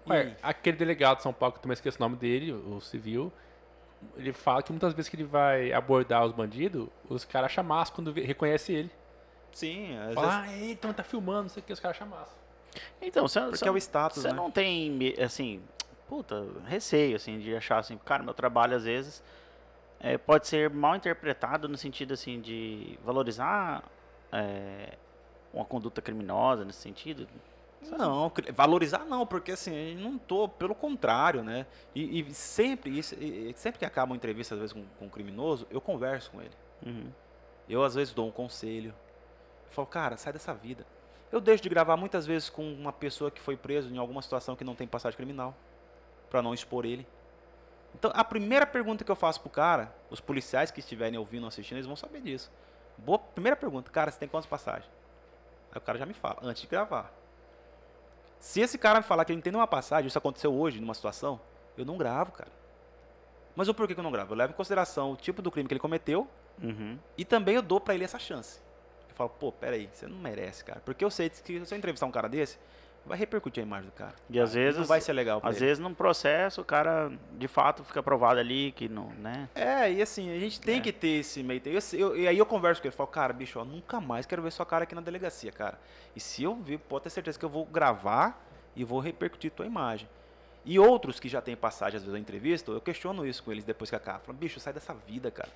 E Ué, aí? aquele delegado de São Paulo, que eu também esqueço o nome dele, o civil, ele fala que muitas vezes que ele vai abordar os bandidos, os caras acham massa quando reconhece ele. Sim, às Fala, vezes, ah, então tá filmando, não sei o que, os caras acham massa. Então, você, porque você, é o status, você né? não tem, assim, puta, receio, assim, de achar, assim, cara, meu trabalho, às vezes, é, pode ser mal interpretado no sentido, assim, de valorizar é, uma conduta criminosa, nesse sentido. Não, valorizar não, porque assim, eu não tô, pelo contrário, né? E, e sempre, isso, e- sempre que acaba uma entrevista, às vezes, com, com um criminoso, eu converso com ele. Uhum. Eu, às vezes, dou um conselho. Eu falo, cara, sai dessa vida. Eu deixo de gravar muitas vezes com uma pessoa que foi preso em alguma situação que não tem passagem criminal, pra não expor ele. Então, a primeira pergunta que eu faço pro cara, os policiais que estiverem ouvindo ou assistindo, eles vão saber disso. Boa, primeira pergunta, cara, você tem quantas passagens? Aí o cara já me fala, antes de gravar. Se esse cara me falar que ele não tem nenhuma passagem, isso aconteceu hoje numa situação, eu não gravo, cara. Mas o porquê que eu não gravo? Eu levo em consideração o tipo do crime que ele cometeu, Uhum. e também eu dou pra ele essa chance. Eu falo, pô, peraí, você não merece, cara. Porque eu sei que se eu entrevistar um cara desse, vai repercutir a imagem do cara. E às Não vezes- vai ser legal Às ele. vezes, num processo, o cara, de fato, fica provado ali que não, né? É, e assim, a gente tem É. que ter esse meio. Eu- eu- E aí eu converso com ele, falo, cara, bicho, ó, nunca mais quero ver sua cara aqui na delegacia, cara. E se eu vir, pode ter certeza que eu vou gravar e vou repercutir tua imagem. E outros que já têm passagem, às vezes, eu entrevisto, eu questiono isso com eles depois que acaba. Falo, bicho, sai dessa vida, cara.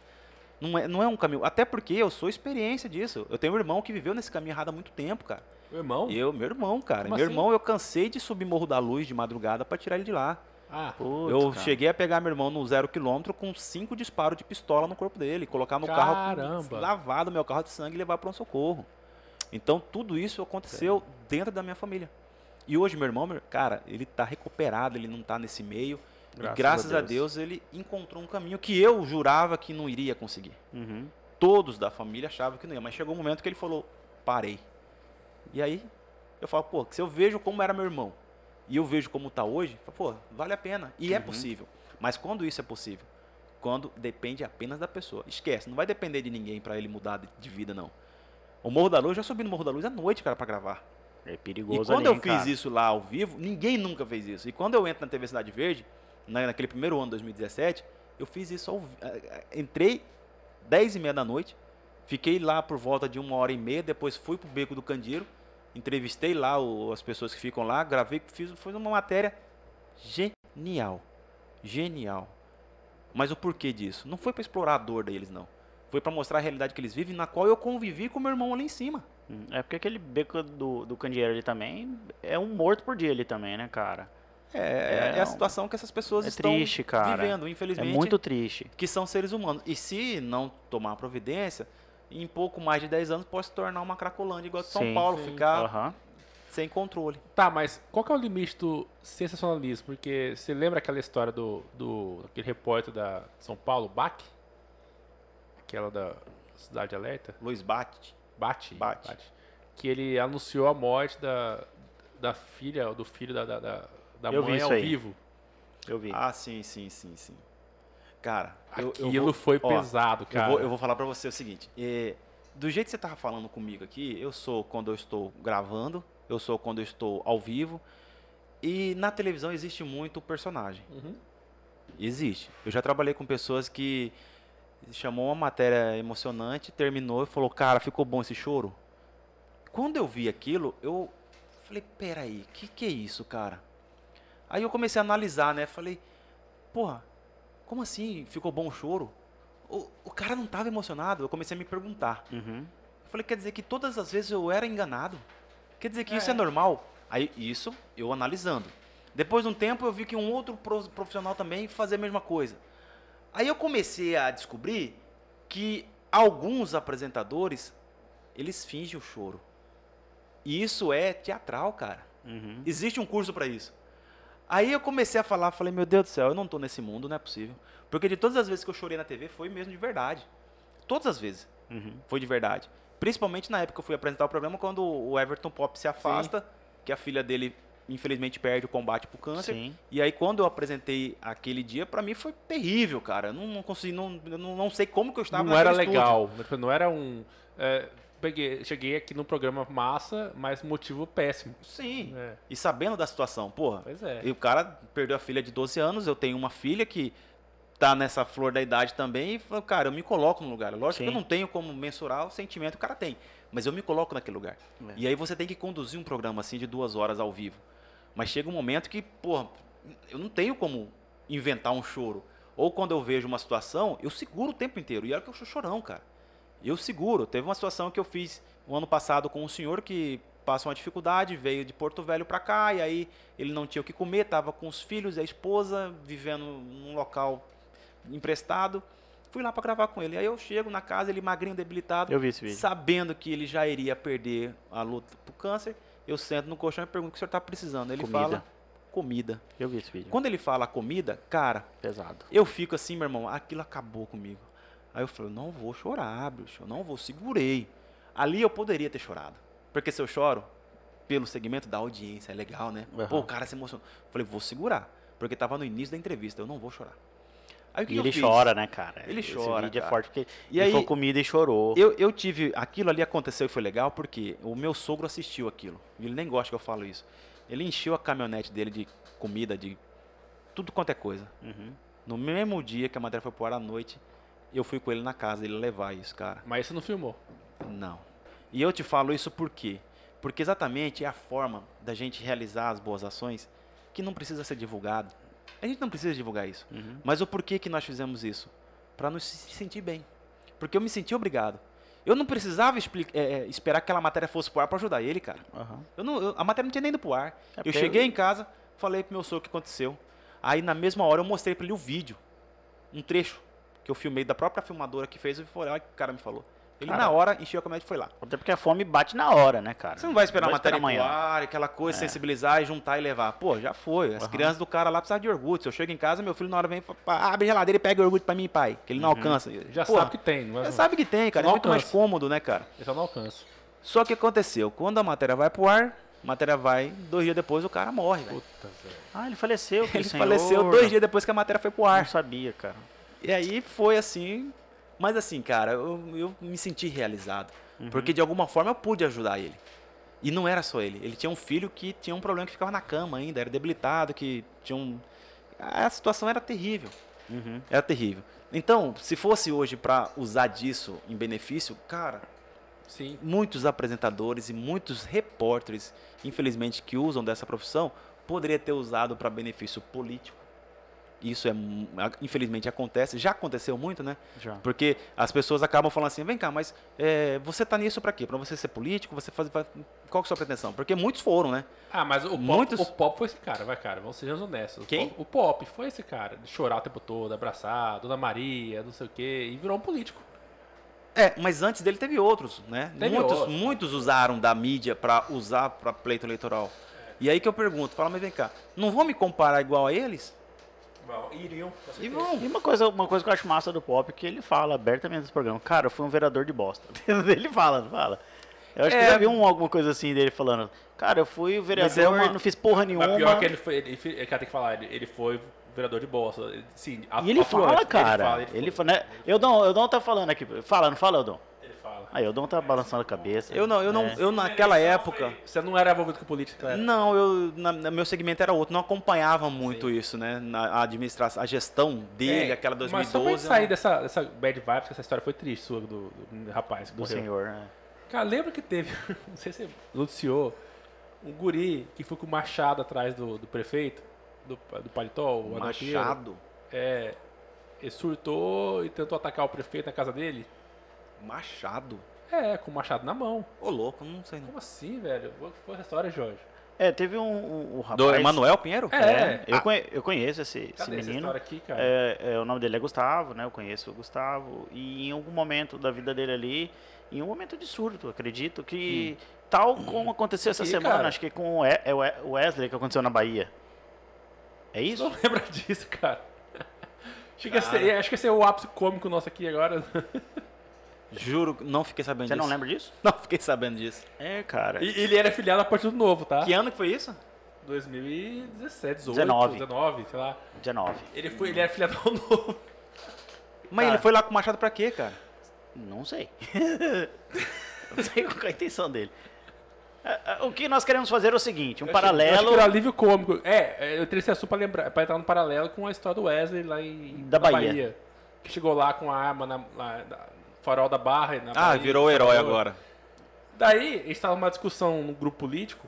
Não é, não é um caminho. Até porque eu sou experiência disso. Eu tenho um irmão que viveu nesse caminho errado há muito tempo, cara. O irmão? Eu, meu irmão, cara. Como meu assim? irmão, eu cansei de subir Morro da Luz de madrugada pra tirar ele de lá. Ah, Putz, eu cara. cheguei a pegar meu irmão no zero quilômetro com cinco disparos de pistola no corpo dele, colocar no carro Caramba. com- lavado meu carro de sangue e levar para um socorro. Então tudo isso aconteceu dentro da minha família. E hoje meu irmão, meu- cara, ele tá recuperado, ele não tá nesse meio. Graças e graças a a Deus. ele encontrou um caminho que eu jurava que não iria conseguir. Uhum. Todos da família achavam que não ia, mas chegou um momento que ele falou: parei. E aí eu falo, pô, se eu vejo como era meu irmão e eu vejo como tá hoje, pô, vale a pena. E é Uhum. possível. Mas quando isso é possível? Quando depende apenas da pessoa. Esquece, não vai depender de ninguém para ele mudar de, de vida, não. O Morro da Luz, eu já subi no Morro da Luz à noite, cara, para gravar. É E perigoso quando ali, eu hein, fiz cara? isso lá ao vivo, ninguém nunca fez isso. E quando eu entro na TV Cidade Verde, na- naquele primeiro ano, 2017, eu fiz isso ao eh, eh, Entrei 10 e meia da noite, fiquei lá por volta de uma hora e meia, depois fui pro Beco do Candeeiro, entrevistei lá o- as pessoas que ficam lá, gravei, fiz, fiz uma matéria genial. Genial. Mas o porquê disso? Não foi para explorar a dor deles, não. Foi para mostrar a realidade que eles vivem, na qual eu convivi com meu irmão ali em cima. Hum, É porque aquele beco do, do candeeiro ali também é um morto por dia ali também, né, cara? É, é, É a um- situação que essas pessoas é estão triste, cara. vivendo, É infelizmente, muito triste. que são seres humanos. E se não tomar providência, em pouco mais de 10 anos pode se tornar uma cracolândia igual a de São Sim, Paulo, sim. ficar Aham. sem controle. Tá, mas qual que é o limite do sensacionalismo? Porque você lembra aquela história do, do aquele repórter da São Paulo, Bach? aquela da Cidade Alerta, Luiz Bate. Bate, Bate. que ele anunciou a morte da, da filha, do filho da, da, da, da Eu vi mãe isso ao aí. vivo. Eu vi. Ah, sim, sim, sim, sim. Cara, eu, eu Aquilo vou- foi ó, pesado, Eu cara. vou, eu vou falar pra você o seguinte. é, do jeito que você tava falando comigo aqui, eu sou quando eu estou gravando, eu sou quando eu estou ao vivo. E na televisão existe muito personagem. Uhum. Existe. Eu já trabalhei com pessoas que chamou uma matéria emocionante, terminou e falou, cara, ficou bom esse choro. Quando eu vi aquilo, eu falei, peraí, o que, que é isso, cara? Aí eu comecei a analisar, né? Falei, porra, como assim ficou bom o choro? O, o cara não estava emocionado. Eu comecei a me perguntar. Uhum. Eu falei, quer dizer que todas as vezes eu era enganado? Quer dizer que isso É. é normal? Aí, isso, eu analisando. Depois de um tempo, eu vi que um outro pro- profissional também fazia a mesma coisa. Aí eu comecei a descobrir que alguns apresentadores, eles fingem o choro. E isso é teatral, cara. Uhum. Existe um curso para isso. Aí eu comecei a falar, falei, meu Deus do céu, eu não tô nesse mundo, não é possível. Porque de todas as vezes que eu chorei na TV, foi mesmo de verdade. Todas as vezes Uhum. foi de verdade. Principalmente na época que eu fui apresentar o programa, quando o Everton Pop se afasta, que a filha dele, infelizmente, perde o combate pro câncer. Sim. E aí, quando eu apresentei aquele dia, pra mim foi terrível, cara. Eu não, não consegui, não, não, não sei como que eu estava Não era estúdio. legal. tipo, Não era um. é, peguei, cheguei aqui no programa massa, mas motivo péssimo. Sim. É, E sabendo da situação, porra. pois é. E o cara perdeu a filha de 12 anos, eu tenho uma filha que tá nessa flor da idade também, e falou, cara, eu me coloco no lugar. Lógico que eu Sim. não tenho como mensurar o sentimento que o cara tem, mas eu me coloco naquele lugar. É. E aí você tem que conduzir um programa assim de duas horas ao vivo. Mas chega um momento que, porra, eu não tenho como inventar um choro. Ou quando eu vejo uma situação, eu seguro o tempo inteiro. E olha que eu sou chorão, cara. Eu seguro. Teve uma situação que eu fiz o ano passado com um senhor que passou uma dificuldade, veio de Porto Velho pra cá, e aí ele não tinha o que comer, tava com os filhos e a esposa, vivendo num local emprestado. Fui lá pra gravar com ele. Aí eu chego na casa, ele magrinho, debilitado, Eu vi esse vídeo. sabendo que ele já iria perder a luta pro câncer. Eu sento no colchão e pergunto o que o senhor tá precisando. Ele Comida. fala comida. Eu vi esse vídeo. Quando ele fala comida, cara, Pesado. eu fico assim, meu irmão, aquilo acabou comigo. Aí eu falei, não vou chorar, bicho, eu não vou, segurei. Ali eu poderia ter chorado. Porque se eu choro, pelo segmento da audiência, é legal, né? Aham. Pô, o cara se emocionou. Eu falei, vou segurar. Porque tava no início da entrevista, eu não vou chorar. Aí o que E ele fiz? chora, né, cara? Ele Esse chora, vídeo é cara. forte porque E ele aí- comida e chorou. Eu, eu tive. Aquilo ali aconteceu e foi legal porque o meu sogro assistiu aquilo. Ele nem gosta que eu falo isso. Ele encheu a caminhonete dele de comida, de tudo quanto é coisa. Uhum. No mesmo dia que a matéria foi pro ar à noite, eu fui com ele na casa dele levar isso, cara. Mas você não filmou. Não. E eu te falo isso por quê? Porque exatamente é a forma da gente realizar as boas ações que não precisa ser divulgado. A gente não precisa divulgar isso. Uhum. Mas o porquê que nós fizemos isso? Para nos se sentir bem. Porque eu me senti obrigado. Eu não precisava é, é, esperar que aquela matéria fosse pro ar para ajudar ele, cara. Aham. Eu não, eu- a matéria não tinha nem ido pro ar. É eu cheguei em casa, falei pro meu sogro o que aconteceu. Aí na mesma hora eu mostrei para ele o vídeo. Um trecho que eu filmei da própria filmadora que fez. E falei, olha o que o cara me falou. Ele na Cara. hora encheu a caminhonete e foi lá. Até porque a fome bate na hora, né, cara? Você não vai esperar a Não matéria ir pro amanhã. ar, aquela coisa, sensibilizar e juntar e levar. Pô, já foi. As Aham. crianças do cara lá precisam de iogurte. Se eu chego em casa, meu filho na hora vem e fala, "Pá, abre a geladeira e pega iogurte pra mim, pai. Que ele não alcança. Já Porra, sabe que tem, não é? Já sabe que tem, cara. É Não muito mais cômodo, né, cara? Ele só não alcança. Só que aconteceu, quando a matéria vai pro ar, a matéria vai, dois dias depois o cara morre, velho. Puta, velho. Ah, ele faleceu. Ele senhor. faleceu dois dias depois que a matéria foi pro Não ar. sabia, cara. E aí foi assim. Mas assim, cara, eu, eu me senti realizado. Uhum. Porque de alguma forma eu pude ajudar ele. E não era só ele. Ele tinha um filho que tinha um problema que ficava na cama ainda, era debilitado, que tinha um. A situação era terrível. Uhum. Era terrível. Então, se fosse hoje pra usar disso em benefício, cara, Sim. muitos apresentadores e muitos repórteres, infelizmente, que usam dessa profissão, poderia ter usado para benefício político. Isso é, infelizmente acontece, já aconteceu muito, né? Já. Porque as pessoas acabam falando assim, vem cá, mas é, você tá nisso para quê? Para você ser político? Você faz, faz- qual que é a sua pretensão? Porque muitos foram, né? Ah, mas o Pop, Muitos- o Pop foi esse cara, vai, cara. Vamos ser honestos. O Quem? Pop- O Pop foi esse cara, de chorar o tempo todo, abraçar, Dona Maria, não sei o quê, e virou um político. É, mas antes dele teve outros, né? Teve muitos, outros. muitos usaram da mídia para usar para pleito eleitoral. E aí que eu pergunto, fala, mas vem cá, não vão me comparar igual a eles? Bom, iriam. E. E uma coisa, uma coisa que eu acho massa do Pop é que ele fala abertamente nesse programa, cara, eu fui um vereador de bosta. ele fala, não fala. Eu acho que É. eu já vi um, alguma coisa assim dele falando, cara, eu fui o vereador, é uma- não fiz porra nenhuma. Mas pior que ele foi. Ele, ele, cara, tem que falar, ele, ele foi vereador de bosta. Sim, E ele fala, cara. Ele fala, Ele fala, né? Eudon, Eudon tá falando aqui. Fala, não fala, Eudon? Ele fala. Aí, Eudon tá balançando a cabeça. Eu não, eu não, É. eu naquela época. Você não era envolvido com política? Não, eu, na, na- meu segmento era outro, não acompanhava muito isso, né? Na a administração, a gestão dele, É, aquela Mas só pra 2012. gente sair dessa, dessa bad vibes, que essa história foi triste sua do, do rapaz que Do morreu. senhor, né? Cara, lembra que teve, não sei se você noticiou, um guri que foi com o machado atrás do, do prefeito, do, do paletó, o. Machado. É, ele surtou e tentou atacar o prefeito na casa dele. Machado? É, com o machado na mão. Ô, louco, não sei não. Como assim, velho? Qual foi essa história, Jorge? É, teve um, um, um rapaz... Do Emanuel Pinheiro? É. É, eu, Ah. conhe- eu conheço esse, esse menino. história aqui, cara? É, é, o nome dele é Gustavo, né? Eu conheço o Gustavo. E em algum momento da vida dele ali, em um momento de surto, acredito, que tal como aconteceu essa Ih, semana, cara. acho que com o é o We- o Wesley que aconteceu na Bahia. É isso? não lembra disso, cara? Acho que, esse, é, acho que esse é o ápice cômico nosso aqui agora. Juro, não fiquei sabendo Você disso. não lembra disso? Não fiquei sabendo disso. É, cara. E ele era filiado a Partido Novo, tá? Que ano que foi isso? 2017, 18, 19. 19, sei lá. 19. Ele, foi, ele era filiado ao Novo. Mas Cara. ele foi lá com o machado pra quê, cara? Não sei. não sei qual é a intenção dele. É, é, O que nós queremos fazer é o seguinte, um Eu Eu acho paralelo que era alívio cômico. É, é, eu teria esse assunto pra, lembrar, pra entrar no paralelo com a história do Wesley lá em Da na Bahia. Que chegou lá com a arma na, na- na- farol da barra. e Na Ah, Bahia, virou herói Salvador. agora. Daí, a gente tava numa discussão no grupo político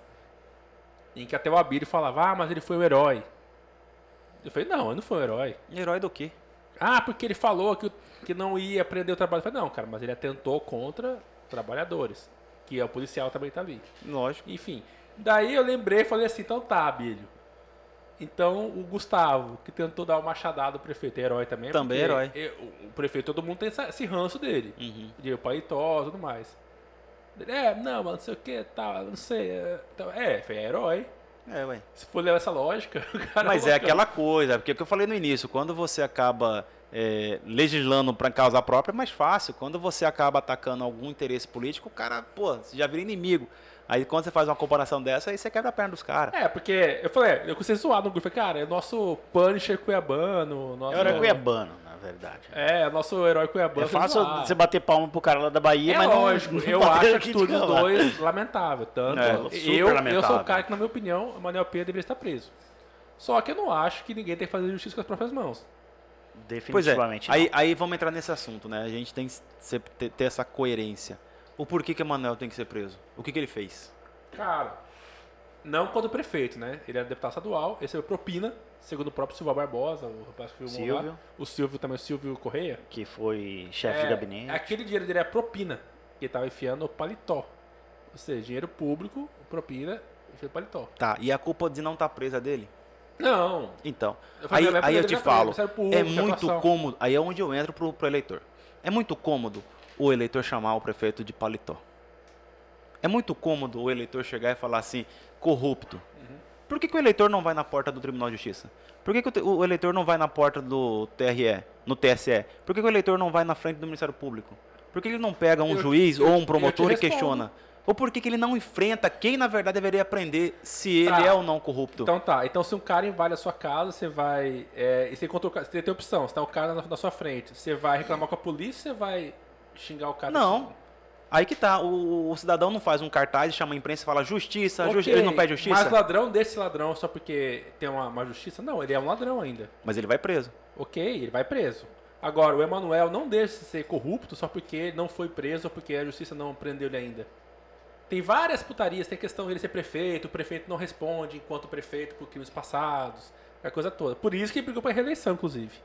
em que até o Abílio falava, ah, mas ele foi o herói. Eu falei, não, ele não foi o herói. Herói do quê? Ah, porque ele falou que, que não ia prender o trabalho. Eu falei, não, cara, mas ele atentou contra trabalhadores. Que é o policial também tá ali. Lógico. Enfim. Daí eu lembrei e falei assim, então tá, Abílio. Então o Gustavo, que tentou dar uma machadada ao prefeito, é herói também. Também porque herói. eu- o prefeito, todo mundo tem esse ranço dele. Uhum. De paletó e tudo mais. Ele, É, não, mas não sei o que, tal, não sei. É, então, é, foi herói. É, ué. Se for levar essa lógica, o cara Mas é loucão. aquela coisa, porque é o que eu falei no início, quando você acaba é, legislando para causa própria, é mais fácil. Quando você acaba atacando algum interesse político, o cara, pô, você já vira inimigo. Aí quando você faz uma comparação dessa, aí você quebra a perna dos caras. É, porque eu falei, eu comecei a zoar no grupo. Falei, cara, é nosso Punisher cuiabano. Nosso, Eu era cuiabano, na verdade. É, nosso herói cuiabano. É fácil zoar. você bater palma pro cara lá da Bahia, É mas não- lógico, não eu bater acho dos lá. dois lamentável. Tanto É, eu, super eu sou lamentável. o cara que, na minha opinião, o Manuel Pedro deveria estar preso. Só que eu não acho que ninguém tem que fazer justiça com as próprias mãos. Pois é, Definitivamente aí, não. aí vamos entrar nesse assunto, né? A gente tem que ter essa coerência. O porquê que Emanuel tem que ser preso? O que, que ele fez? Cara, não quando o prefeito, né? Ele era deputado estadual, recebeu propina, segundo o próprio Silva Barbosa, o rapaz que filmou lá. Silvio, O Silvio também, o Silvio Correia. que foi chefe É, de gabinete. Aquele dinheiro dele é propina, que ele tava enfiando no paletó. Ou seja, dinheiro público, propina, enfia no paletó. Tá, e a culpa de não estar presa déle? Não. Então, Eu aí, é aí eu te família, falo, é muito atuação. cômodo, aí é onde eu entro pro, pro eleitor. É muito cômodo o eleitor chamar o prefeito de paletó. É muito cômodo o eleitor chegar e falar assim, corrupto. Por que, que o eleitor não vai na porta do Tribunal de Justiça? Por que, que o, o eleitor não vai na porta do TRE, no TSE? Por que, que o eleitor não vai na frente do Ministério Público? Por que ele não pega um Eu- juiz eu- ou um promotor e questiona? Ou por que, que ele não enfrenta quem, na verdade, deveria aprender se ele Tá. é ou não corrupto? Então tá, então se um cara invade a sua casa, você vai. É, e você encontrou você tem opção, se tá o cara na, na sua frente, você vai reclamar com a polícia você vai xingar o cara? Não. Aí que tá, o, o cidadão não faz um cartaz e chama a imprensa e fala justiça, Ok, justi- ele não pede justiça, Mas ladrão desse ladrão só porque tem uma, uma justiça? Não, ele é um ladrão ainda. mas ele vai preso. Ok, ele vai preso. Agora, o Emanuel não deixa de ser corrupto só porque não foi preso ou porque a justiça não prendeu ele ainda. Tem várias putarias, tem questão dele ser prefeito, o prefeito não responde enquanto prefeito por crimes passados, a coisa toda. Por isso que ele brigou para reeleição, inclusive.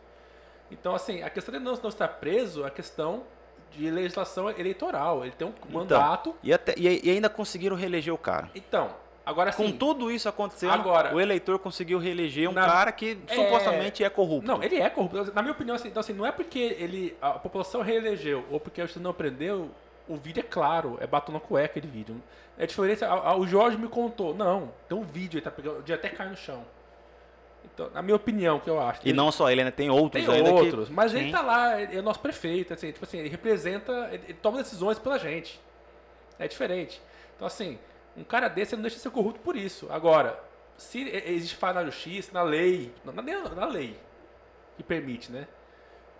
Então, assim, a questão de não, não estar preso a questão de legislação eleitoral. Ele tem um mandato. E, até, e, e ainda conseguiram reeleger o cara. Então, agora Com assim. tudo isso acontecendo, Agora- o eleitor conseguiu reeleger um Na- cara que É- supostamente é corrupto. Não, ele é corrupto. Na minha opinião, assim, então, assim, não é porque ele, a população reelegeu ou porque a justiça não prendeu, o vídeo é claro, é batom na cueca aquele vídeo. É diferente, o Jorge me contou, não, tem um vídeo, ele tá pegando, o dia até cai no chão. Então, na minha opinião, que eu acho. E não só ele, né? Tem outros Tem ainda que- outros, mas ele Sim. tá lá, ele é o nosso prefeito, assim, tipo assim, ele representa, ele, ele toma decisões pela gente. É diferente. Então, assim, um cara desse ele não deixa de ser corrupto por isso. Agora, se existe falha na justiça, na lei, na, na- lei que permite, né?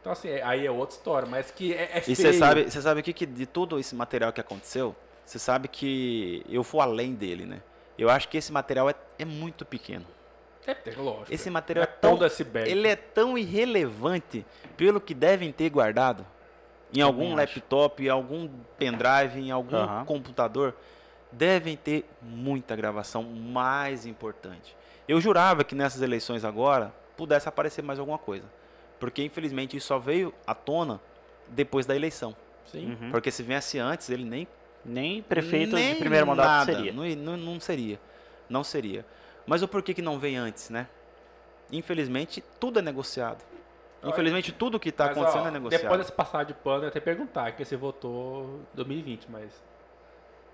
Então, assim, é- aí é outra história, mas que é, é E você sabe, você sabe o que, que de todo esse material que aconteceu, você sabe que eu vou além dele, né? Eu acho que esse material é, é muito pequeno. É tecnológico. Esse é material é pão tão, ele é tão irrelevante pelo que devem ter guardado em algum acho. laptop, em algum pendrive, em algum Aham. computador, devem ter muita gravação mais importante. Eu jurava que nessas eleições agora pudesse aparecer mais alguma coisa, porque infelizmente isso só veio à tona depois da eleição. Sim. Uhum. Porque se viesse antes, ele nem Nem prefeito nem de primeiro mandato nada, seria. Não, não, não seria. Não seria. Mas o porquê que não vem antes, né? Infelizmente, tudo é negociado. Infelizmente, tudo que está acontecendo ó, é negociado. Depois dessa passagem de pano, eu até perguntar que você votou em 2020, mas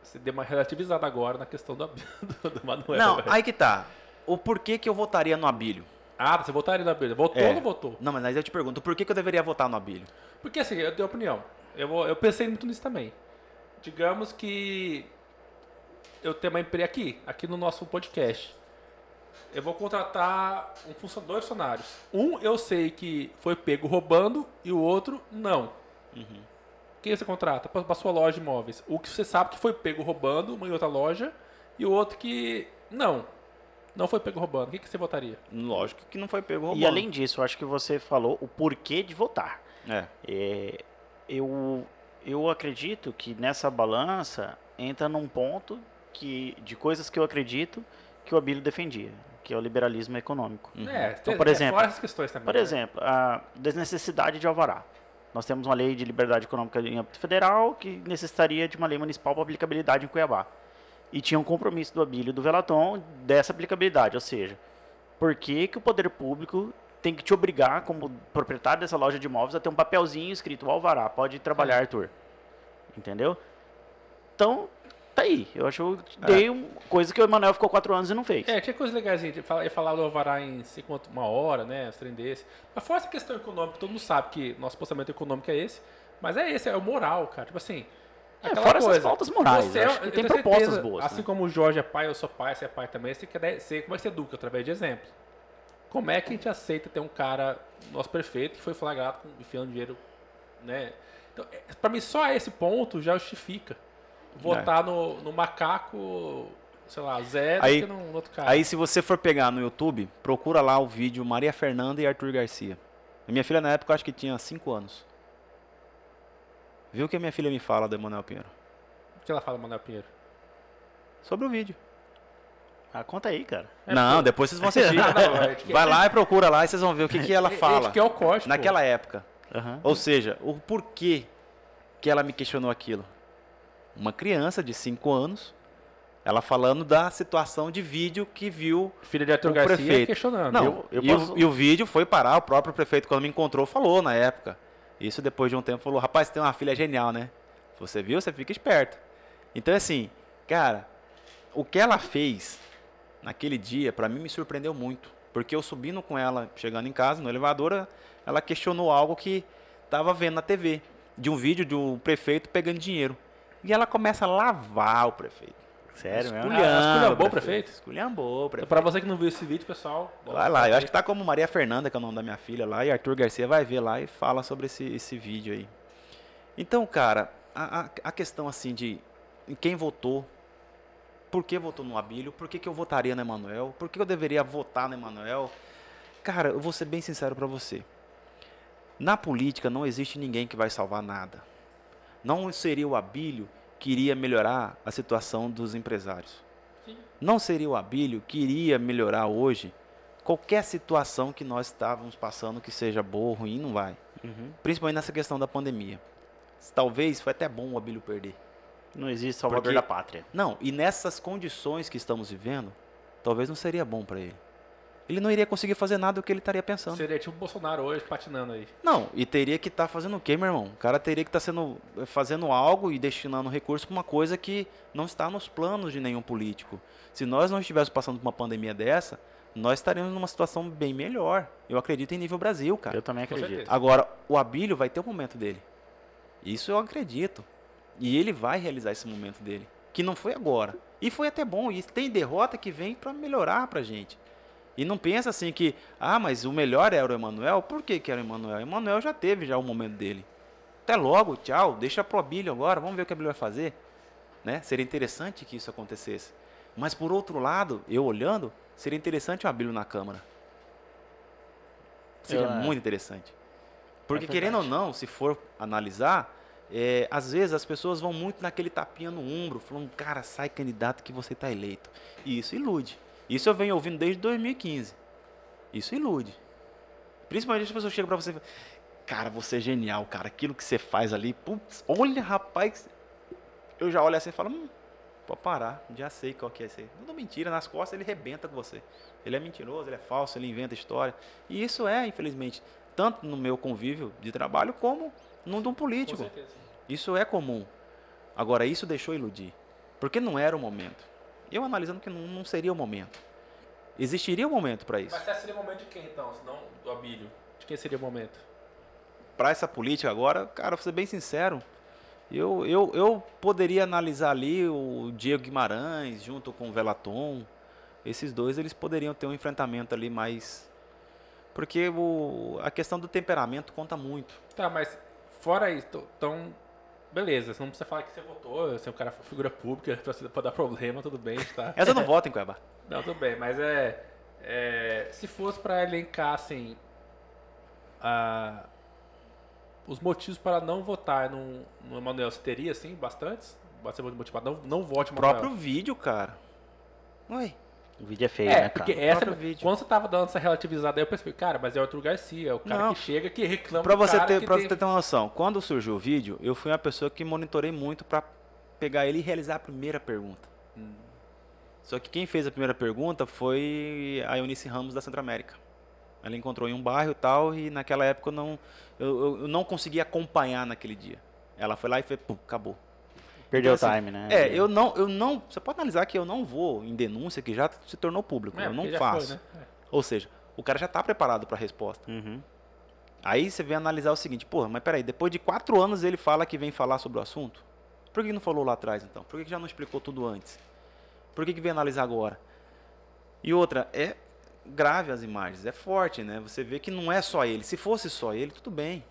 você deu uma relativizada agora na questão do, do, do Manuel. Não, velho. aí que tá. O porquê que eu votaria no Abílio? Ah, você votaria na Bíblia. Votou É. ou não votou? Não, mas aí eu te pergunto, por que, que eu deveria votar no Abílio? Porque assim, eu tenho opinião. Eu, eu pensei muito nisso também. Digamos que eu tenho uma empresa aqui, aqui no nosso podcast. Eu vou contratar um funcionário, dois funcionários. Um eu sei que foi pego roubando e o outro não. Quem você contrata? Para sua loja de imóveis. O que você sabe que foi pego roubando, uma em outra loja, e o outro que não. Não foi pego roubando. O que, que você votaria? Lógico que não foi pego roubando. E além disso, eu acho que você falou o porquê de votar. É. É, eu, eu acredito que nessa balança entra num ponto que, de coisas que eu acredito que o Abílio defendia, que é o liberalismo econômico. Uhum. É, Então, tem- por é, exemplo- fora essas questões também. Por né? exemplo, a desnecessidade de alvará. Nós temos uma lei de liberdade econômica em âmbito federal que necessitaria de uma lei municipal para aplicabilidade em Cuiabá. E tinha um compromisso do Abílio e do Velaton dessa aplicabilidade, ou seja, por que, que o poder público tem que te obrigar, como proprietário dessa loja de imóveis, a ter um papelzinho escrito alvará, pode trabalhar, É. Arthur. Entendeu? Então, tá aí. Eu acho que eu É. dei uma coisa que o Emanuel ficou quatro anos e não fez. É, tinha coisa legaisinha. Ele fala- ele falava do Alvará em sei quanto, uma hora, né? Os trem desse. Mas fora essa questão econômica, todo mundo sabe que nosso pensamento econômico é esse. Mas é esse, é o moral, cara. Tipo assim. É, fora essas coisa. pautas morais, Você é- acho que eu tem tenho propostas certeza, boas, Assim né? como o Jorge é pai, eu sou pai, você é pai também, você quer ser como é que você educa através de exemplos. Como é que a gente aceita ter um cara, nosso prefeito, que foi flagrado com, enfiando dinheiro, né? Então, é, pra mim, só esse ponto já justifica. Votar no, no macaco, sei lá, zero Aí- que no, no outro cara. Aí, se você for pegar no YouTube, procura lá o vídeo Maria Fernanda e Arthur Garcia. A minha filha, na época, eu acho que tinha 5 anos. Viu o que a minha filha me fala do Emanuel Pinheiro? O que ela fala, Manuel Pinheiro? Sobre o vídeo. Ah, conta aí, cara. É, não, pô. depois vocês vão assistir. Não, quer- Vai lá e procura lá e vocês vão ver o que, que ela A gente fala quer o corte, pô. naquela época. Aham. Ou seja, o porquê que ela me questionou aquilo. Uma criança de 5 anos, ela falando da situação de vídeo que viu. Filha de Arthur o Garcia prefeito. questionando. Não, eu- eu e, o- posso- e o vídeo foi parar, o próprio prefeito, quando me encontrou, falou na época. Isso depois de um tempo falou: rapaz, você tem uma filha genial, né? Você viu? Você fica esperto. Então, assim, cara, o que ela fez naquele dia, pra mim, me surpreendeu muito. Porque eu subindo com ela, chegando em casa, no elevador, ela questionou algo que tava vendo na TV. De um vídeo de um prefeito pegando dinheiro. E ela começa a lavar o prefeito. Sério mesmo? Esculhambou o prefeito? Esculhambou o Então, prefeito. pra você que não viu esse vídeo, pessoal... Vai lá, eu acho que tá como Maria Fernanda, que é o nome da minha filha lá, e Arthur Garcia vai ver lá e fala sobre esse, esse vídeo aí. Então, cara, a, a, a questão assim de em quem votou, por que votou no Abílio, por que, que eu votaria no Emanuel, por que eu deveria votar no Emanuel, cara, eu vou ser bem sincero pra você. Na política não existe ninguém que vai salvar nada. Não seria o Abílio que iria melhorar a situação dos empresários. Sim. Não seria o Abílio que iria melhorar hoje qualquer situação que nós estávamos passando, que seja boa ou ruim, não vai. Uhum. Principalmente nessa questão da pandemia. Talvez foi até bom o Abílio perder. Não existe salvador Porque- da pátria. Não, e nessas condições que estamos vivendo, talvez não seria bom para ele. Ele não iria conseguir fazer nada do que ele estaria pensando. Seria tipo o Bolsonaro hoje, patinando aí. Não, e teria que estar fazendo o quê, meu irmão? O cara teria que estar sendo fazendo algo e destinando recurso para uma coisa que não está nos planos de nenhum político. Se nós não estivéssemos passando por uma pandemia dessa, nós estaremos numa situação bem melhor. Eu acredito em nível Brasil, cara. Eu também acredito. Agora, o Abílio vai ter o momento dele. Isso eu acredito. E ele vai realizar esse momento dele. Que não foi agora. E foi até bom. E tem derrota que vem pra melhorar pra gente. E não pensa assim que, ah, mas o melhor era o Emanuel. Por que, que era o Emanuel? O Emanuel já teve já o momento dele. Até logo, tchau. Deixa pro Abílio agora. Vamos ver o que o Abílio vai fazer. Né? Seria interessante que isso acontecesse. Mas por outro lado, eu olhando, seria interessante o Abílio na Câmara. Seria Eu, é. muito interessante. Porque É querendo ou não, se for analisar, é, às vezes as pessoas vão muito naquele tapinha no ombro, falando, cara, sai candidato que você está eleito. E isso ilude. Isso eu venho ouvindo desde 2015. Isso ilude. Principalmente as pessoas chegam pra você e falam, cara, você é genial, cara, aquilo que você faz ali, putz, olha, rapaz. Eu já olho assim e falo, hum, pode parar, já sei qual que é esse. aí." Não mentira, nas costas ele rebenta com você. Ele é mentiroso, ele é falso, ele inventa história. E isso é, infelizmente, tanto no meu convívio de trabalho como no de um político. Isso é comum. Agora, isso deixou iludir. Porque não era o momento. Eu analisando que não, não seria o momento. Existiria um momento para isso. Mas seria o momento de quem então? Se não do Abílio. De quem seria o momento? Para essa política agora, cara, vou ser bem sincero. Eu, eu, eu poderia analisar ali o Diego Guimarães junto com o Velaton. Esses dois, eles poderiam ter um enfrentamento ali mais... Porque o, a questão do temperamento conta muito. Tá, mas fora isso, então. Beleza, você não precisa falar que você votou, você é um cara figura pública, pode dar problema, tudo bem, tá? Essa não voto em Cuiabá. Não, tudo bem, mas é. é, se fosse pra elencar, assim. a- os motivos para não votar no, no Emanuel, você teria, assim, bastantes? Bastante motivado, não, não vote O no Emanuel. próprio vídeo, cara. Oi. O vídeo é feio, É, né, porque cara? essa, vídeo. quando você tava dando essa relativizada aí, eu pensei, cara, mas é o Arthur Garcia, é o cara Não. que chega, que reclama Pra você, cara ter, que pra tem- você ter uma noção, quando surgiu o vídeo, eu fui uma pessoa que monitorei muito pra pegar ele e realizar a primeira pergunta. Hum. Só que quem fez a primeira pergunta foi a Eunice Ramos da Centro-América. Ela encontrou em um bairro e tal, e naquela época eu não, eu, eu- não consegui acompanhar naquele dia. Ela foi lá e fez, pum, acabou. Perdeu o Então, assim, time, né? É, eu não, eu não. Você pode analisar que eu não vou em denúncia que já se tornou público. É, eu não já foi, faço. né? É. Ou seja, o cara já está preparado para a resposta. Uhum. Aí você vem analisar o seguinte, porra, mas peraí, depois de quatro anos ele fala que vem falar sobre o assunto? Por que não falou lá atrás então? Por que que já não explicou tudo antes? Por que, que vem analisar agora? E outra, é grave as imagens, é forte, né? Você vê que não é só ele. Se fosse só ele, tudo bem.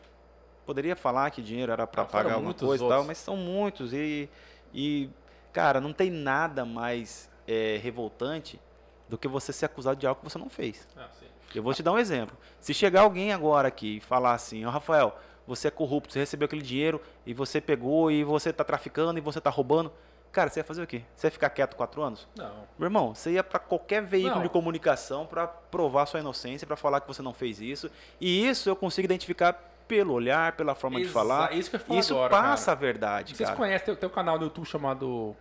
Poderia falar que dinheiro era para pagar alguma coisa e tal, mas são muitos. E, e cara, não tem nada mais é, revoltante do que você ser acusado de algo que você não fez. Ah. Eu vou te dar um exemplo. Se chegar alguém agora aqui e falar assim, ó Rafael, você é corrupto, você recebeu aquele dinheiro e você pegou e você tá traficando e você tá roubando. Cara, você ia fazer o quê? Você ia ficar quieto quatro anos? Não. Meu irmão, você ia para qualquer veículo Não. de comunicação para provar sua inocência, para falar que você não fez isso. E isso eu consigo identificar pelo olhar, pela forma de Exa- falar. Isso Isso agora, passa cara. a verdade, Vocês cara. conhecem, tem, tem um canal no YouTube chamado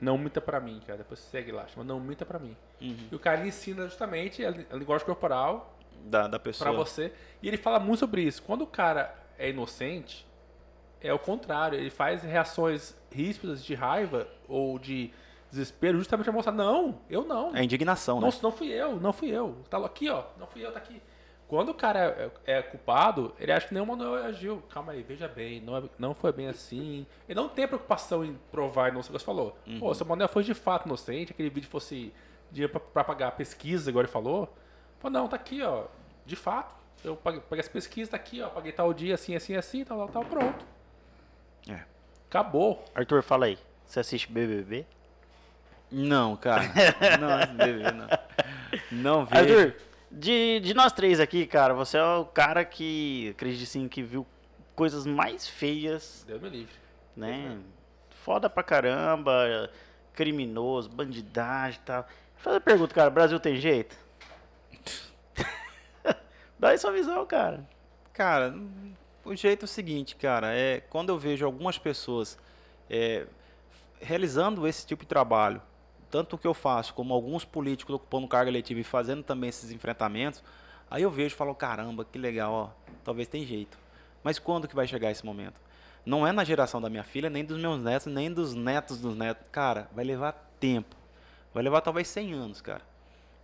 Não Minta Pra Mim, cara. Depois você segue lá, chama Não Minta Pra Mim. Uhum. E o cara ensina justamente a, a linguagem corporal Da, da pessoa. pra você. E ele fala muito sobre isso. Quando o cara é inocente, é o contrário. Ele faz reações ríspidas de raiva ou de desespero justamente pra mostrar, não, eu não. É indignação, né? Não, não fui eu, não fui eu. Tá aqui, ó. Não fui eu, tá aqui. Quando o cara é, é culpado, ele acha que nem o Manuel agiu. Calma aí, veja bem, não, é- não foi bem assim. Ele não tem preocupação em provar a inocência, você falou. Pô, se o Manuel foi de fato inocente, aquele vídeo fosse dinheiro pra, pra pagar a pesquisa, agora ele falou. Pô, não, tá aqui, ó. De fato, eu paguei, paguei essa pesquisa, tá aqui, ó. Paguei tal dia, assim, assim, assim, tal, tal, tal, pronto. É. Acabou. Arthur, fala aí. Você assiste BBB? Não, cara. não, bebê, não. Não vejo. Arthur, de, de nós três aqui, cara, você é o cara que, acredito sim, que viu coisas mais feias, Deus me livre. né? Foda pra caramba, criminoso, bandidagem e tal. Faz a pergunta, cara, Brasil tem jeito? Dá aí sua visão, cara. Cara, o jeito é o seguinte, cara, é quando eu vejo algumas pessoas é, realizando esse tipo de trabalho, tanto o que eu faço, como alguns políticos ocupando carga eletiva e fazendo também esses enfrentamentos, aí eu vejo e falo, caramba, que legal, ó, talvez tem jeito. Mas quando que vai chegar esse momento? Não é na geração da minha filha, nem dos meus netos, nem dos netos dos netos. Cara, vai levar tempo. Vai levar talvez 100 anos, cara.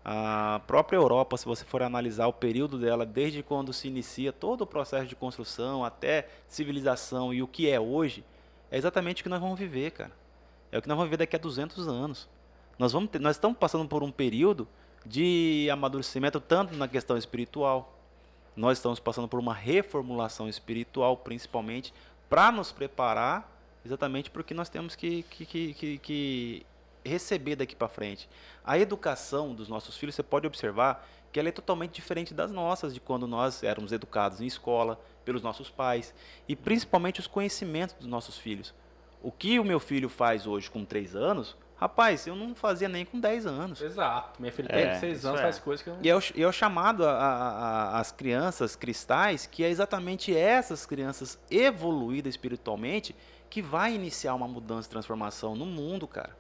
A própria Europa, se você for analisar o período dela, desde quando se inicia todo o processo de construção até civilização e o que é hoje, é exatamente o que nós vamos viver, cara. É o que nós vamos viver daqui a 200 anos. Nós, vamos ter, nós estamos passando por um período de amadurecimento tanto na questão espiritual. Nós estamos passando por uma reformulação espiritual, principalmente, para nos preparar exatamente porque nós temos que, que, que, que, que receber daqui para frente. A educação dos nossos filhos, você pode observar que ela é totalmente diferente das nossas, de quando nós éramos educados em escola, pelos nossos pais, e principalmente os conhecimentos dos nossos filhos. O que o meu filho faz hoje com 3 anos, rapaz, eu não fazia nem com 10 anos. Exato. Minha filha É, tem 6 isso anos, é. faz coisas que eu não... E é o, e é chamado a- a- a- às crianças cristais, que é exatamente essas crianças evoluídas espiritualmente que vai iniciar uma mudança e transformação no mundo, cara.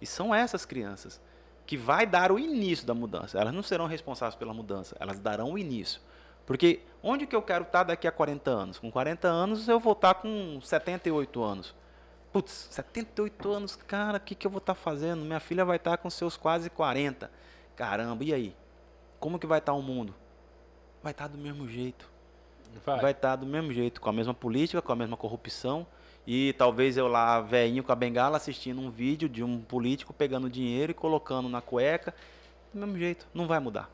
E são essas crianças que vai dar o início da mudança. Elas não serão responsáveis pela mudança, elas darão o início. Porque onde que eu quero estar daqui a 40 anos? Com 40 anos eu vou estar com 78 anos. Putz, 78 anos, cara, o que, que eu vou estar fazendo? Minha filha vai estar com seus quase 40. Caramba, e aí? Como que vai estar o mundo? Vai estar do mesmo jeito. Vai. Vai estar do mesmo jeito, com a mesma política, com a mesma corrupção. E talvez eu lá, velhinho com a bengala, assistindo um vídeo de um político pegando dinheiro e colocando na cueca. Do mesmo jeito, não vai mudar.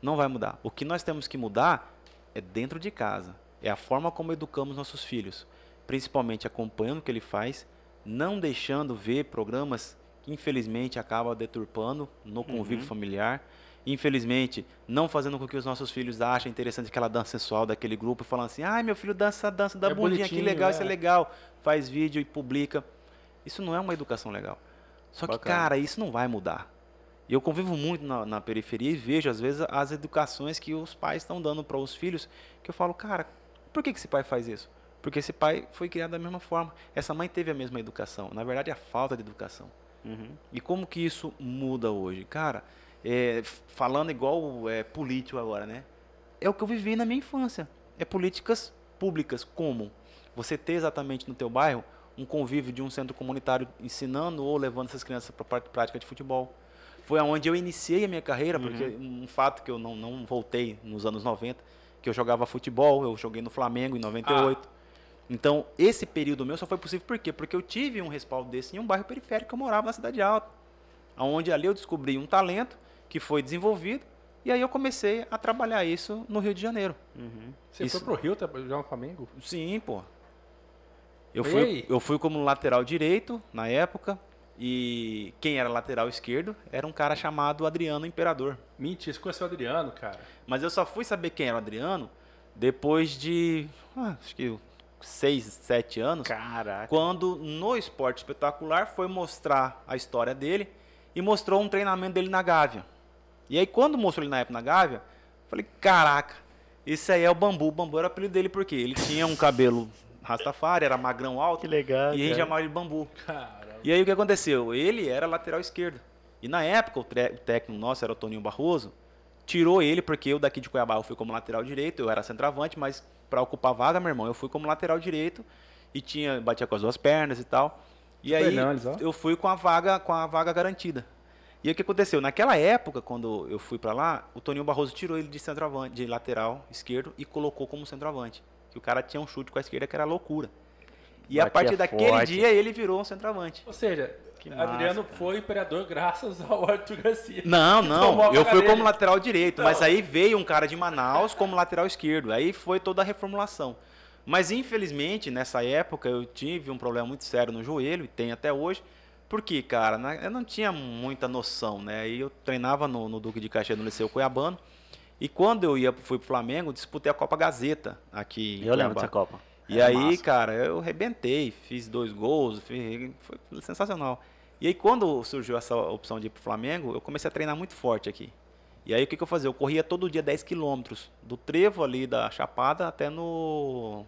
Não vai mudar. O que nós temos que mudar é dentro de casa. É a forma como educamos nossos filhos. Principalmente acompanhando o que ele faz, não deixando ver programas que infelizmente acabam deturpando no convívio Uhum. familiar. Infelizmente, não fazendo com que os nossos filhos achem interessante aquela dança sensual daquele grupo e falando assim: ai, meu filho dança a dança da É bundinha, que legal, é. isso é legal. Faz vídeo e publica. Isso não é uma educação legal. Só que, Bacana. cara, isso não vai mudar. E eu convivo muito na, na periferia e vejo, às vezes, as educações que os pais estão dando para os filhos, que eu falo, cara, por que, que esse pai faz isso? Porque esse pai foi criado da mesma forma. Essa mãe teve a mesma educação. Na verdade, a falta de educação. Uhum. E como que isso muda hoje? Cara, é, falando igual é, político agora, né? É o que eu vivi na minha infância. É políticas públicas. Como? Você ter exatamente no teu bairro um convívio de um centro comunitário ensinando ou levando essas crianças para a prática de futebol. Foi aonde eu iniciei a minha carreira, porque um fato que eu não, não voltei nos anos 90, que eu jogava futebol, eu joguei no Flamengo em 98. Então, esse período meu só foi possível por quê? Porque eu tive um respaldo desse em um bairro periférico que eu morava na Cidade Alta. Onde ali eu descobri um talento que foi desenvolvido e aí eu comecei a trabalhar isso no Rio de Janeiro. Uhum. Você Isso- foi pro Rio jogar no Flamengo? Sim, pô. Eu fui, eu fui como lateral direito na época e quem era lateral esquerdo era um cara chamado Adriano Imperador. Mentira, você conheceu o Adriano, cara. Mas eu só fui saber quem era o Adriano depois de, ah, acho que seis, sete anos. Caraca. quando no esporte espetacular foi mostrar a história dele e mostrou um treinamento dele na Gávea. E aí quando mostrou ele na época na Gávea, falei, caraca, esse aí é o Bambu. O Bambu era o apelido dele porque ele tinha um cabelo rastafari, era magrão alto, Que legal. e a gente chamava ele de Bambu. Caramba. E aí o que aconteceu? Ele era lateral esquerdo. E na época o, o técnico nosso era o Toninho Barroso, tirou ele porque eu daqui de Cuiabá eu fui como lateral direito, eu era centroavante, mas para ocupar a vaga, meu irmão, eu fui como lateral direito e tinha batia com as duas pernas e tal. E aí eu fui com a vaga com a vaga garantida. E aí o que aconteceu? Naquela época, quando eu fui para lá, o Toninho Barroso tirou ele de centroavante, de lateral esquerdo e colocou como centroavante. Que o cara tinha um chute com a esquerda que era loucura. E a Batia partir daquele forte. dia ele virou um centroavante. Ou seja, Que Adriano massa, foi imperador graças ao Arthur Garcia. Não, não. Eu fui como lateral direito, mas Não. aí veio um cara de Manaus como lateral esquerdo. Aí foi toda a reformulação. Mas infelizmente, nessa época, eu tive um problema muito sério no joelho, e tem até hoje. Porque, cara, eu não tinha muita noção, né? Aí eu treinava no, no Duque de Caxias, no Liceu Cuiabano. E quando eu ia, fui pro Flamengo, disputei a Copa Gazeta aqui em Eu lembro Cuiabá. dessa Copa. E Era aí, massa. cara, eu arrebentei, fiz dois gols, fiz- foi sensacional. E aí, quando surgiu essa opção de ir pro Flamengo, eu comecei a treinar muito forte aqui. E aí, o que, que eu fazia? Eu corria todo dia 10 quilômetros, do trevo ali da Chapada até no.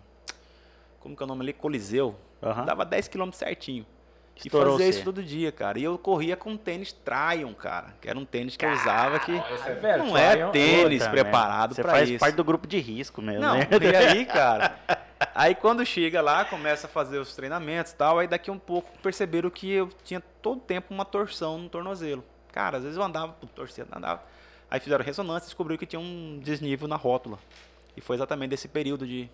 Como que é o nome ali? Coliseu. Aham. Dava 10 quilômetros certinho. Estourou e fazia você. isso todo dia, cara. E eu corria com um tênis Tryon, cara. Que era um tênis que eu usava que. É Não Tryon. é tênis Puta preparado merda. Você pra faz isso. parte do grupo de risco mesmo, Não, né? e aí, cara? Aí quando chega lá, começa a fazer os treinamentos e tal, aí daqui um pouco perceberam que eu tinha todo tempo uma torção no tornozelo. Cara, às vezes eu andava, torcendo, andava. Aí fizeram ressonância e descobriu que tinha um desnível na rótula. E foi exatamente desse período de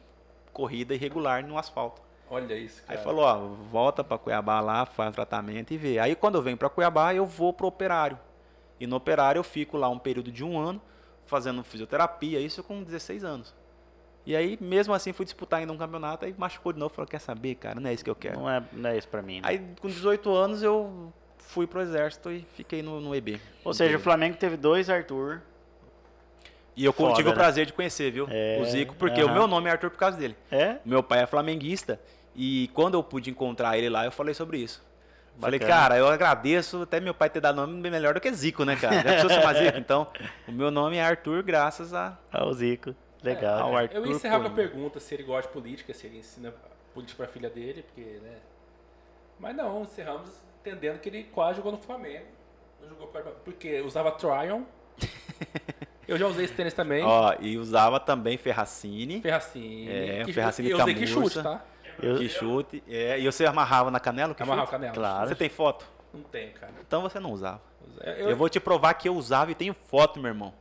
corrida irregular no asfalto. Olha isso, Aí cara. falou, ó, volta pra Cuiabá lá, faz o tratamento e vê. Aí quando eu venho pra Cuiabá, eu vou pro operário. E no operário eu fico lá um período de um ano, fazendo fisioterapia, isso com 16 anos. E aí, mesmo assim, fui disputar ainda um campeonato, aí machucou de novo, falou, quer saber, cara, não é isso que eu quero. Não é, não é isso pra mim. né? Aí, com 18 anos, eu fui pro exército e fiquei no, no EB. Ou seja, o Flamengo teve dois Arthur. E eu Foda, tive o né? prazer de conhecer, viu? É, o Zico, porque aham. o meu nome é Arthur por causa dele. É? Meu pai é flamenguista e quando eu pude encontrar ele lá, eu falei sobre isso. Falei, Bacana. cara, eu agradeço até meu pai ter dado nome bem melhor do que Zico, né, cara? Já precisou chamar Zico? Então, o meu nome é Arthur graças a... Ah, o Zico. Legal. Ah, Arthur Eu ia encerrar com a pergunta se ele gosta de política, se ele ensina política pra filha dele, porque, né? Mas não, encerramos entendendo que ele quase jogou no Flamengo. Não jogou pra- porque usava Tryon. Eu já usei esse tênis também. Ó, e usava também Ferracini, Ferracini. É, que, Ferracini Eu usei que chute, tá? Eu- que chute. É, e você amarrava na canela que Amarrar o chute? canela. Claro. Você tem foto? Não tem, cara. Então você não usava. Eu, Eu, vou te provar que eu usava e tenho foto, meu irmão.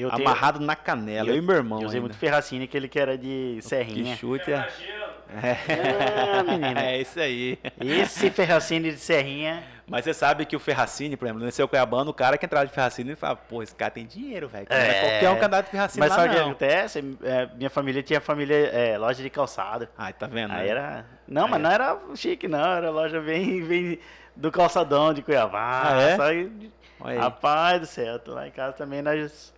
Eu tenho- Amarrado na canela, eu- e meu irmão Eu usei ainda. muito Ferracini, aquele que era de Que serrinha. chute é... Ah, menina. É isso aí. Esse Ferracini de serrinha. Mas você sabe que o Ferracini, por exemplo, no seu Cuiabano, o cara que entrava de Ferracini, ele fala, pô, esse cara tem dinheiro, velho. É É. qualquer um candidato de Ferracini Mas lá, sabe o que acontece? É, minha família tinha família, é, loja de calçado. Ai, tá vendo? Aí né? era. Não, mas Aí. não era chique, não. Era loja bem, bem do calçadão de Cuiabá. Ah, é? Só que-. Rapaz do céu, lá em casa também nós.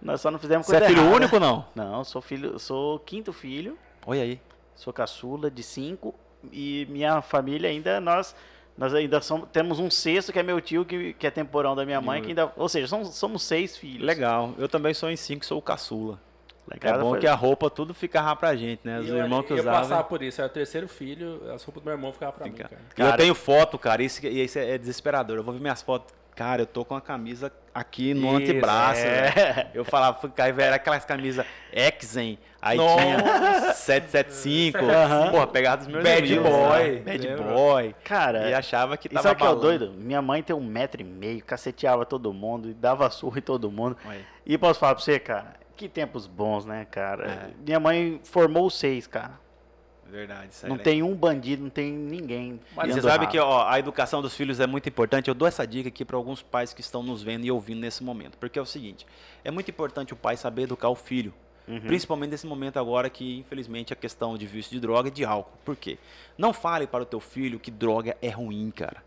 Nós só não fizemos Você é coisa filho errada. único ou não? Não, sou filho, sou quinto filho, Olha aí. sou caçula de cinco e minha família ainda nós nós ainda somos, temos um sexto que é meu tio que, que é temporão da minha mãe, que ainda, ou seja, somos, somos seis filhos. Legal. Eu também sou em cinco, sou o caçula. Legal, é bom foi- que a roupa tudo ficava pra gente, né? Os eu, irmãos que eu usavam. passava por isso. Eu era o terceiro filho, as roupas do meu irmão ficavam pra Fica. mim, cara. E eu Cara- tenho foto, cara, isso, e isso é desesperador. Eu vou ver minhas fotos. Cara, eu tô com a camisa aqui no Isso, antebraço. é. velho. Eu falava, cara, era aquelas camisas Exen, aí Nossa. tinha 775. Aham. Porra, pegava dos meus Bad amigos, boy, sabe? Bad lembra? boy. Cara, E achava que tava sabe o que é o doido? Minha mãe tem um metro e meio, caceteava todo mundo, e dava surra em todo mundo. Aí. E posso falar pra você, cara, que tempos bons, né, cara? É. Minha mãe formou seis, cara. Verdade, isso aí, Não né? tem um bandido, não tem ninguém. Mas você sabe que ó, a educação dos filhos é muito importante. Eu dou essa dica aqui para alguns pais que estão nos vendo e ouvindo nesse momento. Porque é o seguinte: é muito importante o pai saber educar o filho. Uhum. Principalmente nesse momento agora que, infelizmente, a questão de vício de droga e de álcool. Por quê? Não fale para o teu filho que droga é ruim, cara.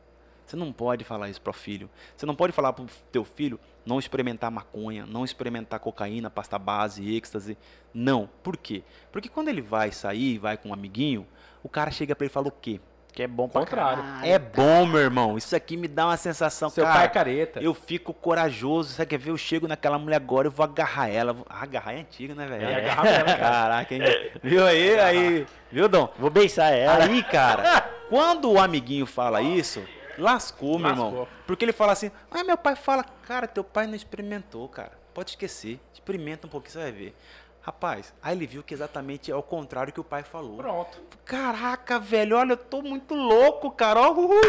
Você não pode falar isso para o filho. Você não pode falar para o teu filho não experimentar maconha, não experimentar cocaína, pasta base, êxtase. Não. Por quê? Porque quando ele vai sair, vai com um amiguinho, o cara chega para ele e fala o quê? Que é bom pra Contrário. caralho. É bom, meu irmão. Isso aqui me dá uma sensação, Seu cara. pai é careta. Eu fico corajoso. Você quer ver? Eu chego naquela mulher agora, eu vou agarrar ela. Vou- Ah, agarrar é antiga, né, velho? É, agarrar mesmo, cara. Caraca, hein? Viu aí? Aí, viu, Dom? Vou beijar ela. Aí, cara, quando o amiguinho fala isso, lascou, meu Lascou. irmão. Porque ele fala assim, ah, meu pai fala, cara, teu pai não experimentou, cara. Pode esquecer. Experimenta um pouquinho, você vai ver. Rapaz, aí ele viu que exatamente é o contrário que o pai falou. Pronto. Caraca, velho, olha, eu tô muito louco, cara. Ó, uhul.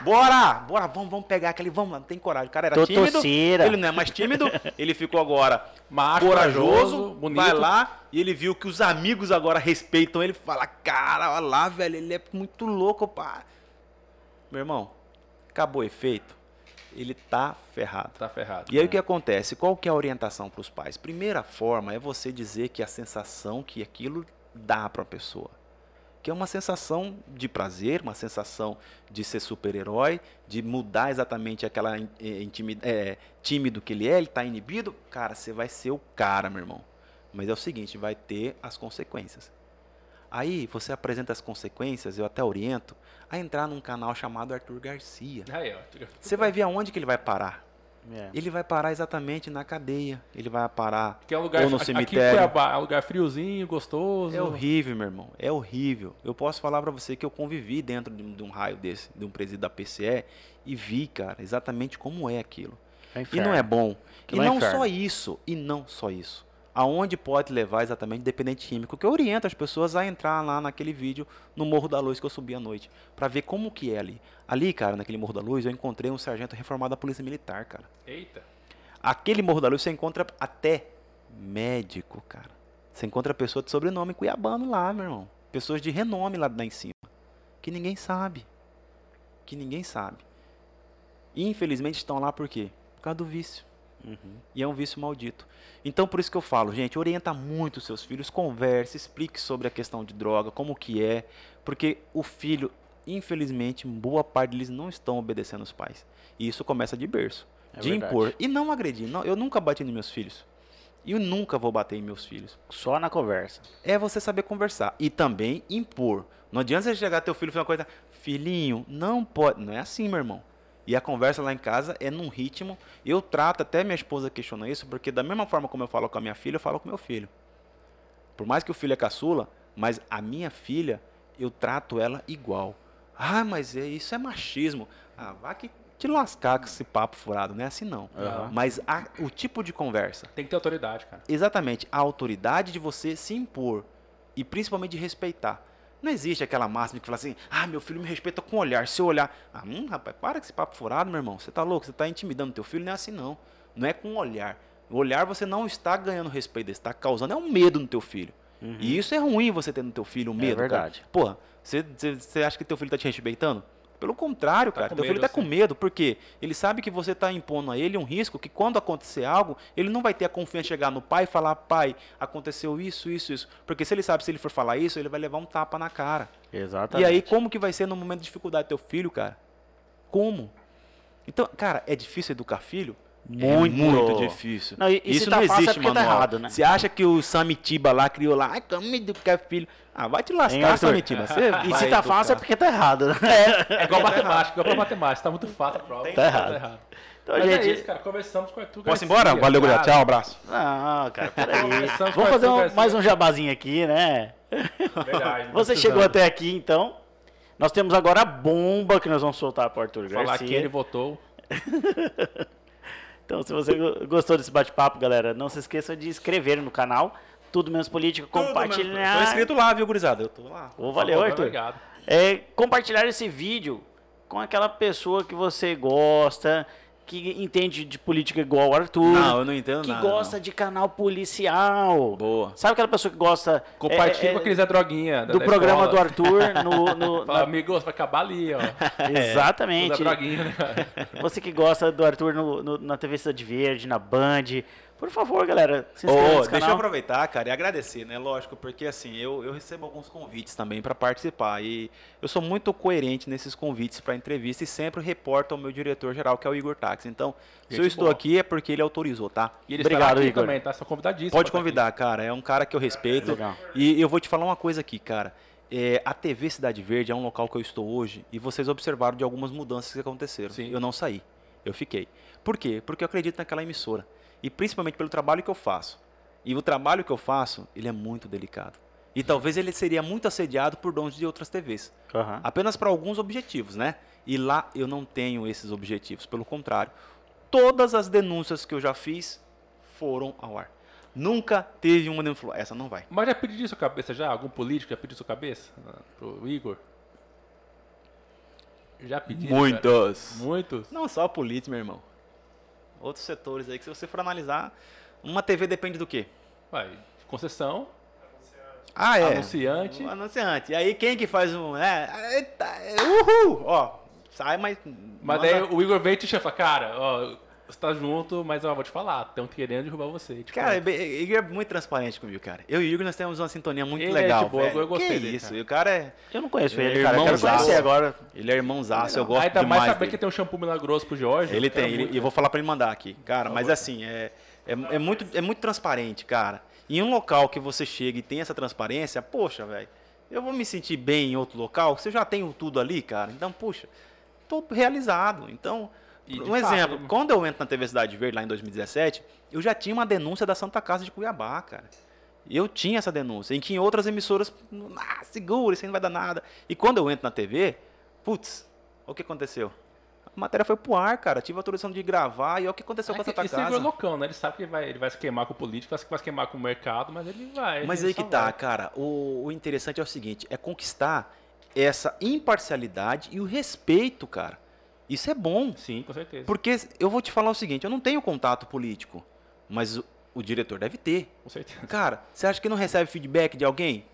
Bora, bora, vamos, vamos pegar aquele, vamos, não tem coragem. O cara era Tô tímido, torceira. ele não é mais tímido, ele ficou agora Macho, corajoso, bonito. vai lá e ele viu que os amigos agora respeitam ele, fala, cara, olha lá, velho, ele é muito louco, pá. Meu irmão, acabou o efeito, ele tá ferrado. Tá ferrado. E aí o que acontece? Qual que é a orientação para os pais? Primeira forma é você dizer que a sensação que aquilo dá para a pessoa. Que é uma sensação de prazer, uma sensação de ser super-herói, de mudar exatamente aquela in- eh, intimi- eh, tímido que ele é, ele está inibido. Cara, você vai ser o cara, meu irmão. Mas é o seguinte, vai ter as consequências. Aí você apresenta as consequências, eu até oriento, a entrar num canal chamado Arthur Garcia. Aí, ó. Você vai ver aonde que ele vai parar. É. Ele vai parar exatamente na cadeia. Ele vai parar. Que é um lugar Ou no aqui em cemitério. Cuiabá, é um lugar friozinho, gostoso. É horrível, meu irmão. É horrível. Eu posso falar pra você que eu convivi dentro de um, de um raio desse, de um presídio da PCE e vi, cara, exatamente como é aquilo. É E não é bom. Aquilo e é não inferno. só isso. E não só isso. Aonde pode levar exatamente dependente químico, que eu oriento as pessoas a entrar lá naquele vídeo no Morro da Luz que eu subi à noite, para ver como que é ali. Ali, cara, naquele Morro da Luz, eu encontrei um sargento reformado da Polícia Militar, cara. Eita. Aquele Morro da Luz você encontra até médico, cara. Você encontra pessoa de sobrenome cuiabano lá, meu irmão. Pessoas de renome lá, lá em cima. Que ninguém sabe. Que ninguém sabe. E infelizmente estão lá por quê? Por causa do vício. E é um vício maldito. Então, por isso que eu falo, gente, orienta muito os seus filhos, converse, explique sobre a questão de droga, como que é, porque o filho, infelizmente, boa parte deles não estão obedecendo os pais. E isso começa de berço, É de verdade. impor. E não agredir. Não, eu nunca bati nos meus filhos. E eu nunca vou bater em meus filhos. Só na conversa. É você saber conversar e também impor. Não adianta você chegar teu filho e falar uma coisa, filhinho, não pode. Não é assim, meu irmão. E a conversa lá em casa é num ritmo. Eu trato, até minha esposa questiona isso, porque da mesma forma como eu falo com a minha filha, eu falo com meu filho. Por mais que o filho é caçula, mas a minha filha, eu trato ela igual. Ah, mas é, isso é machismo. Ah, vá que te lascar com esse papo furado, não é assim não. Aham. Mas a- o tipo de conversa, Tem que ter autoridade, cara. exatamente a autoridade de você se impor e principalmente de respeitar. Não existe aquela máxima que fala assim, ah, meu filho me respeita com o olhar. Se eu olhar, ah, hum, rapaz, para com esse papo furado, meu irmão. Você tá louco? Você tá intimidando teu filho? Não é assim, não. Não é com o olhar. O olhar você não está ganhando respeito, você está causando é um medo no teu filho. E isso é ruim você ter no teu filho um medo, cara. verdade. Porra, você, você, você acha que teu filho tá te respeitando? Pelo contrário, Tá cara. com Teu filho medo, tá com assim. medo, porque ele sabe que você tá impondo a ele um risco que quando acontecer algo, ele não vai ter a confiança de chegar no pai e falar, pai, aconteceu isso, isso, isso. Porque se ele sabe, se ele for falar isso, ele vai levar um tapa na cara. Exatamente. E aí, como que vai ser no momento de dificuldade do teu filho, cara? Como? Então, cara, é difícil educar filho? Muito. É muito difícil. Não, e- e Isso não tá fácil é existe, tá manual. errado, né? Você acha que o Samitiba lá criou lá, ai, como educar filho? Ah, vai te lascar, Arthur? Samitiba. Você E se tá fácil é porque tá errado, né? É igual matemática, igual pra matemática. Tá muito fácil a prova. Tá errado. Então, Mas gente. é isso, cara. Conversamos com o Arthur Posso ir embora? Valeu, cara. gurizada. Tchau, abraço. Não, cara, peraí. Vamos fazer um- mais um jabazinho aqui, né? Verdade. Você chegou até aqui, então. Nós temos agora a bomba que nós vamos soltar para o Arthur Falar Garcia. que ele votou. Então, se você go- gostou desse bate-papo, galera, não se esqueça de inscrever no canal. Tudo menos política, compartilhar. Tô inscrito lá, viu, gurizada? Eu tô lá. Ô, valeu, Favor, Arthur. Obrigado. É, compartilhar esse vídeo com aquela pessoa que você gosta, que entende de política igual o Arthur. Não, eu não entendo que nada, gosta não. de canal policial. Boa. Sabe aquela pessoa que gosta Compartilha é, é, com aquele Zé Droguinha. da- do da programa escola. do Arthur no, no- Fala, na- amigo, vai acabar ali, ó. Exatamente. O Zé Droguinha, né? Você que gosta do Arthur no- no- na TV Cidade Verde, na Band. Por favor, galera, se inscreva nesse deixa eu canal. aproveitar, cara, e agradecer, né? Lógico, porque assim, eu, eu recebo alguns convites também para participar. E eu sou muito coerente nesses convites para entrevista e sempre reporto ao meu diretor geral, que é o Igor Tax. Então, se eu Gente estou boa. aqui é porque ele autorizou, tá? E ele Obrigado, aqui Igor. também, tá? Só convidadíssimo. Pode convidar, cara. É um cara que eu respeito. Legal. E eu vou te falar uma coisa aqui, cara. É, a TV Cidade Verde é um local que eu estou hoje e vocês observaram de algumas mudanças que aconteceram. Sim. Eu não saí. Eu fiquei. Por quê? Porque eu acredito naquela emissora. E principalmente pelo trabalho que eu faço. E o trabalho que eu faço, ele é muito delicado. E talvez ele seria muito assediado por donos de outras TVs. Aham. Apenas para alguns objetivos, né? E lá eu não tenho esses objetivos. Pelo contrário, todas as denúncias que eu já fiz foram ao ar. Nunca teve uma denúncia. falou, Essa não vai. Mas já pediu sua cabeça já? Algum político já pediu sua cabeça? Pro Igor? Já pediu? Muitos. Muitos? Não só a política, meu irmão. Outros setores aí que se você for analisar, uma TV depende do quê? Vai, concessão, Ah, é. anunciante. Um anunciante. E aí quem que faz um. É, eita, uhul! Ó, sai, mas. Mas manda- daí o Igor vem e te chama, cara, ó, você tá junto, mas ó, vou te falar, estão querendo derrubar você. Tipo, Cara, o Igor é muito transparente comigo, cara. Eu e o Igor nós temos uma sintonia muito Ele é legal, de boa, velho. eu gostei que dele, isso, cara. e o cara é. Eu não conheço Ele ele, é cara. Eu quero irmãozaço. conhecer agora. Ele é irmãozaço, eu gosto Ainda demais mais saber dele. que tem um shampoo milagroso pro Jorge. Ele eu tem, ele- e eu vou falar pra ele mandar aqui. Cara, mas assim, é, é, é muito, é muito transparente, cara. Em um local que você chega e tem essa transparência, poxa, velho, eu vou me sentir bem em outro local, você já tem tudo ali, cara. Então, puxa, tô realizado. Então, E, um exemplo, ele- quando eu entro na TV Cidade Verde lá em 2017, eu já tinha uma denúncia da Santa Casa de Cuiabá, cara. Eu tinha essa denúncia, em que em outras emissoras, ah, segura, isso aí não vai dar nada. E quando eu entro na TV, putz, o que aconteceu? A matéria foi pro ar, cara. Tive autorização de gravar e olha o que aconteceu É com esse Igor é casa. loucão, né? Ele sabe que ele vai, ele vai se queimar com o político, vai se- queimar com o mercado, mas ele vai. Mas ele aí que tá, vai. cara. O, o interessante é o seguinte: é conquistar essa imparcialidade e o respeito, cara. Isso é bom. Sim, com certeza. Porque eu vou te falar o seguinte: eu não tenho contato político, mas o, o diretor deve ter. Com certeza. Cara, você acha que não recebe feedback de alguém?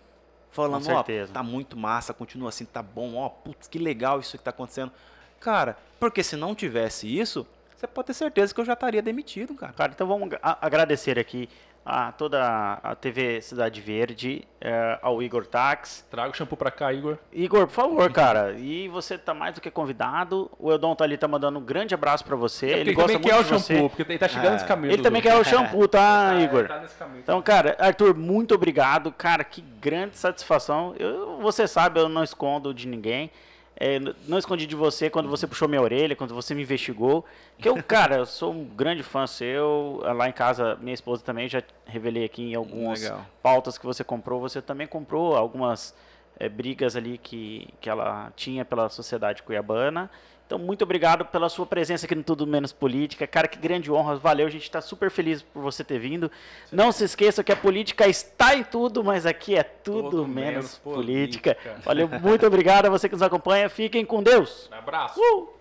Falando, ó, tá muito massa, continua assim, tá bom, ó, putz, que legal isso que tá acontecendo. Cara, porque se não tivesse isso, você pode ter certeza que eu já estaria demitido, cara. Cara, então vamos agradecer aqui a toda a TV Cidade Verde, eh, ao Igor Tax. Traga o shampoo pra cá, Igor. Igor, por favor, cara. E você tá mais do que convidado. O Eldon tá ali, tá mandando um grande abraço pra você. É ele gosta também muito quer o de você. shampoo, porque ele tá chegando É. nesse caminho. Ele também quer o shampoo, tá, É, Igor? tá nesse caminho. Então, cara, Arthur, muito obrigado. Cara, que grande satisfação. Eu, você sabe, eu não escondo de ninguém. É, não escondi de você quando você puxou minha orelha, quando você me investigou. Que eu, cara, eu sou um grande fã seu. Lá em casa, minha esposa também, já revelei aqui em algumas Legal. pautas que você comprou. Você também comprou algumas é, brigas ali que, que ela tinha pela sociedade cuiabana. Então, muito obrigado pela sua presença aqui no Tudo Menos Política. Cara, que grande honra. Valeu, a gente está super feliz por você ter vindo. Não se esqueça que a política está em tudo, mas aqui é tudo, Tudo menos, menos política. política. Valeu, muito obrigado a você que nos acompanha. Fiquem com Deus. Um abraço. Uh!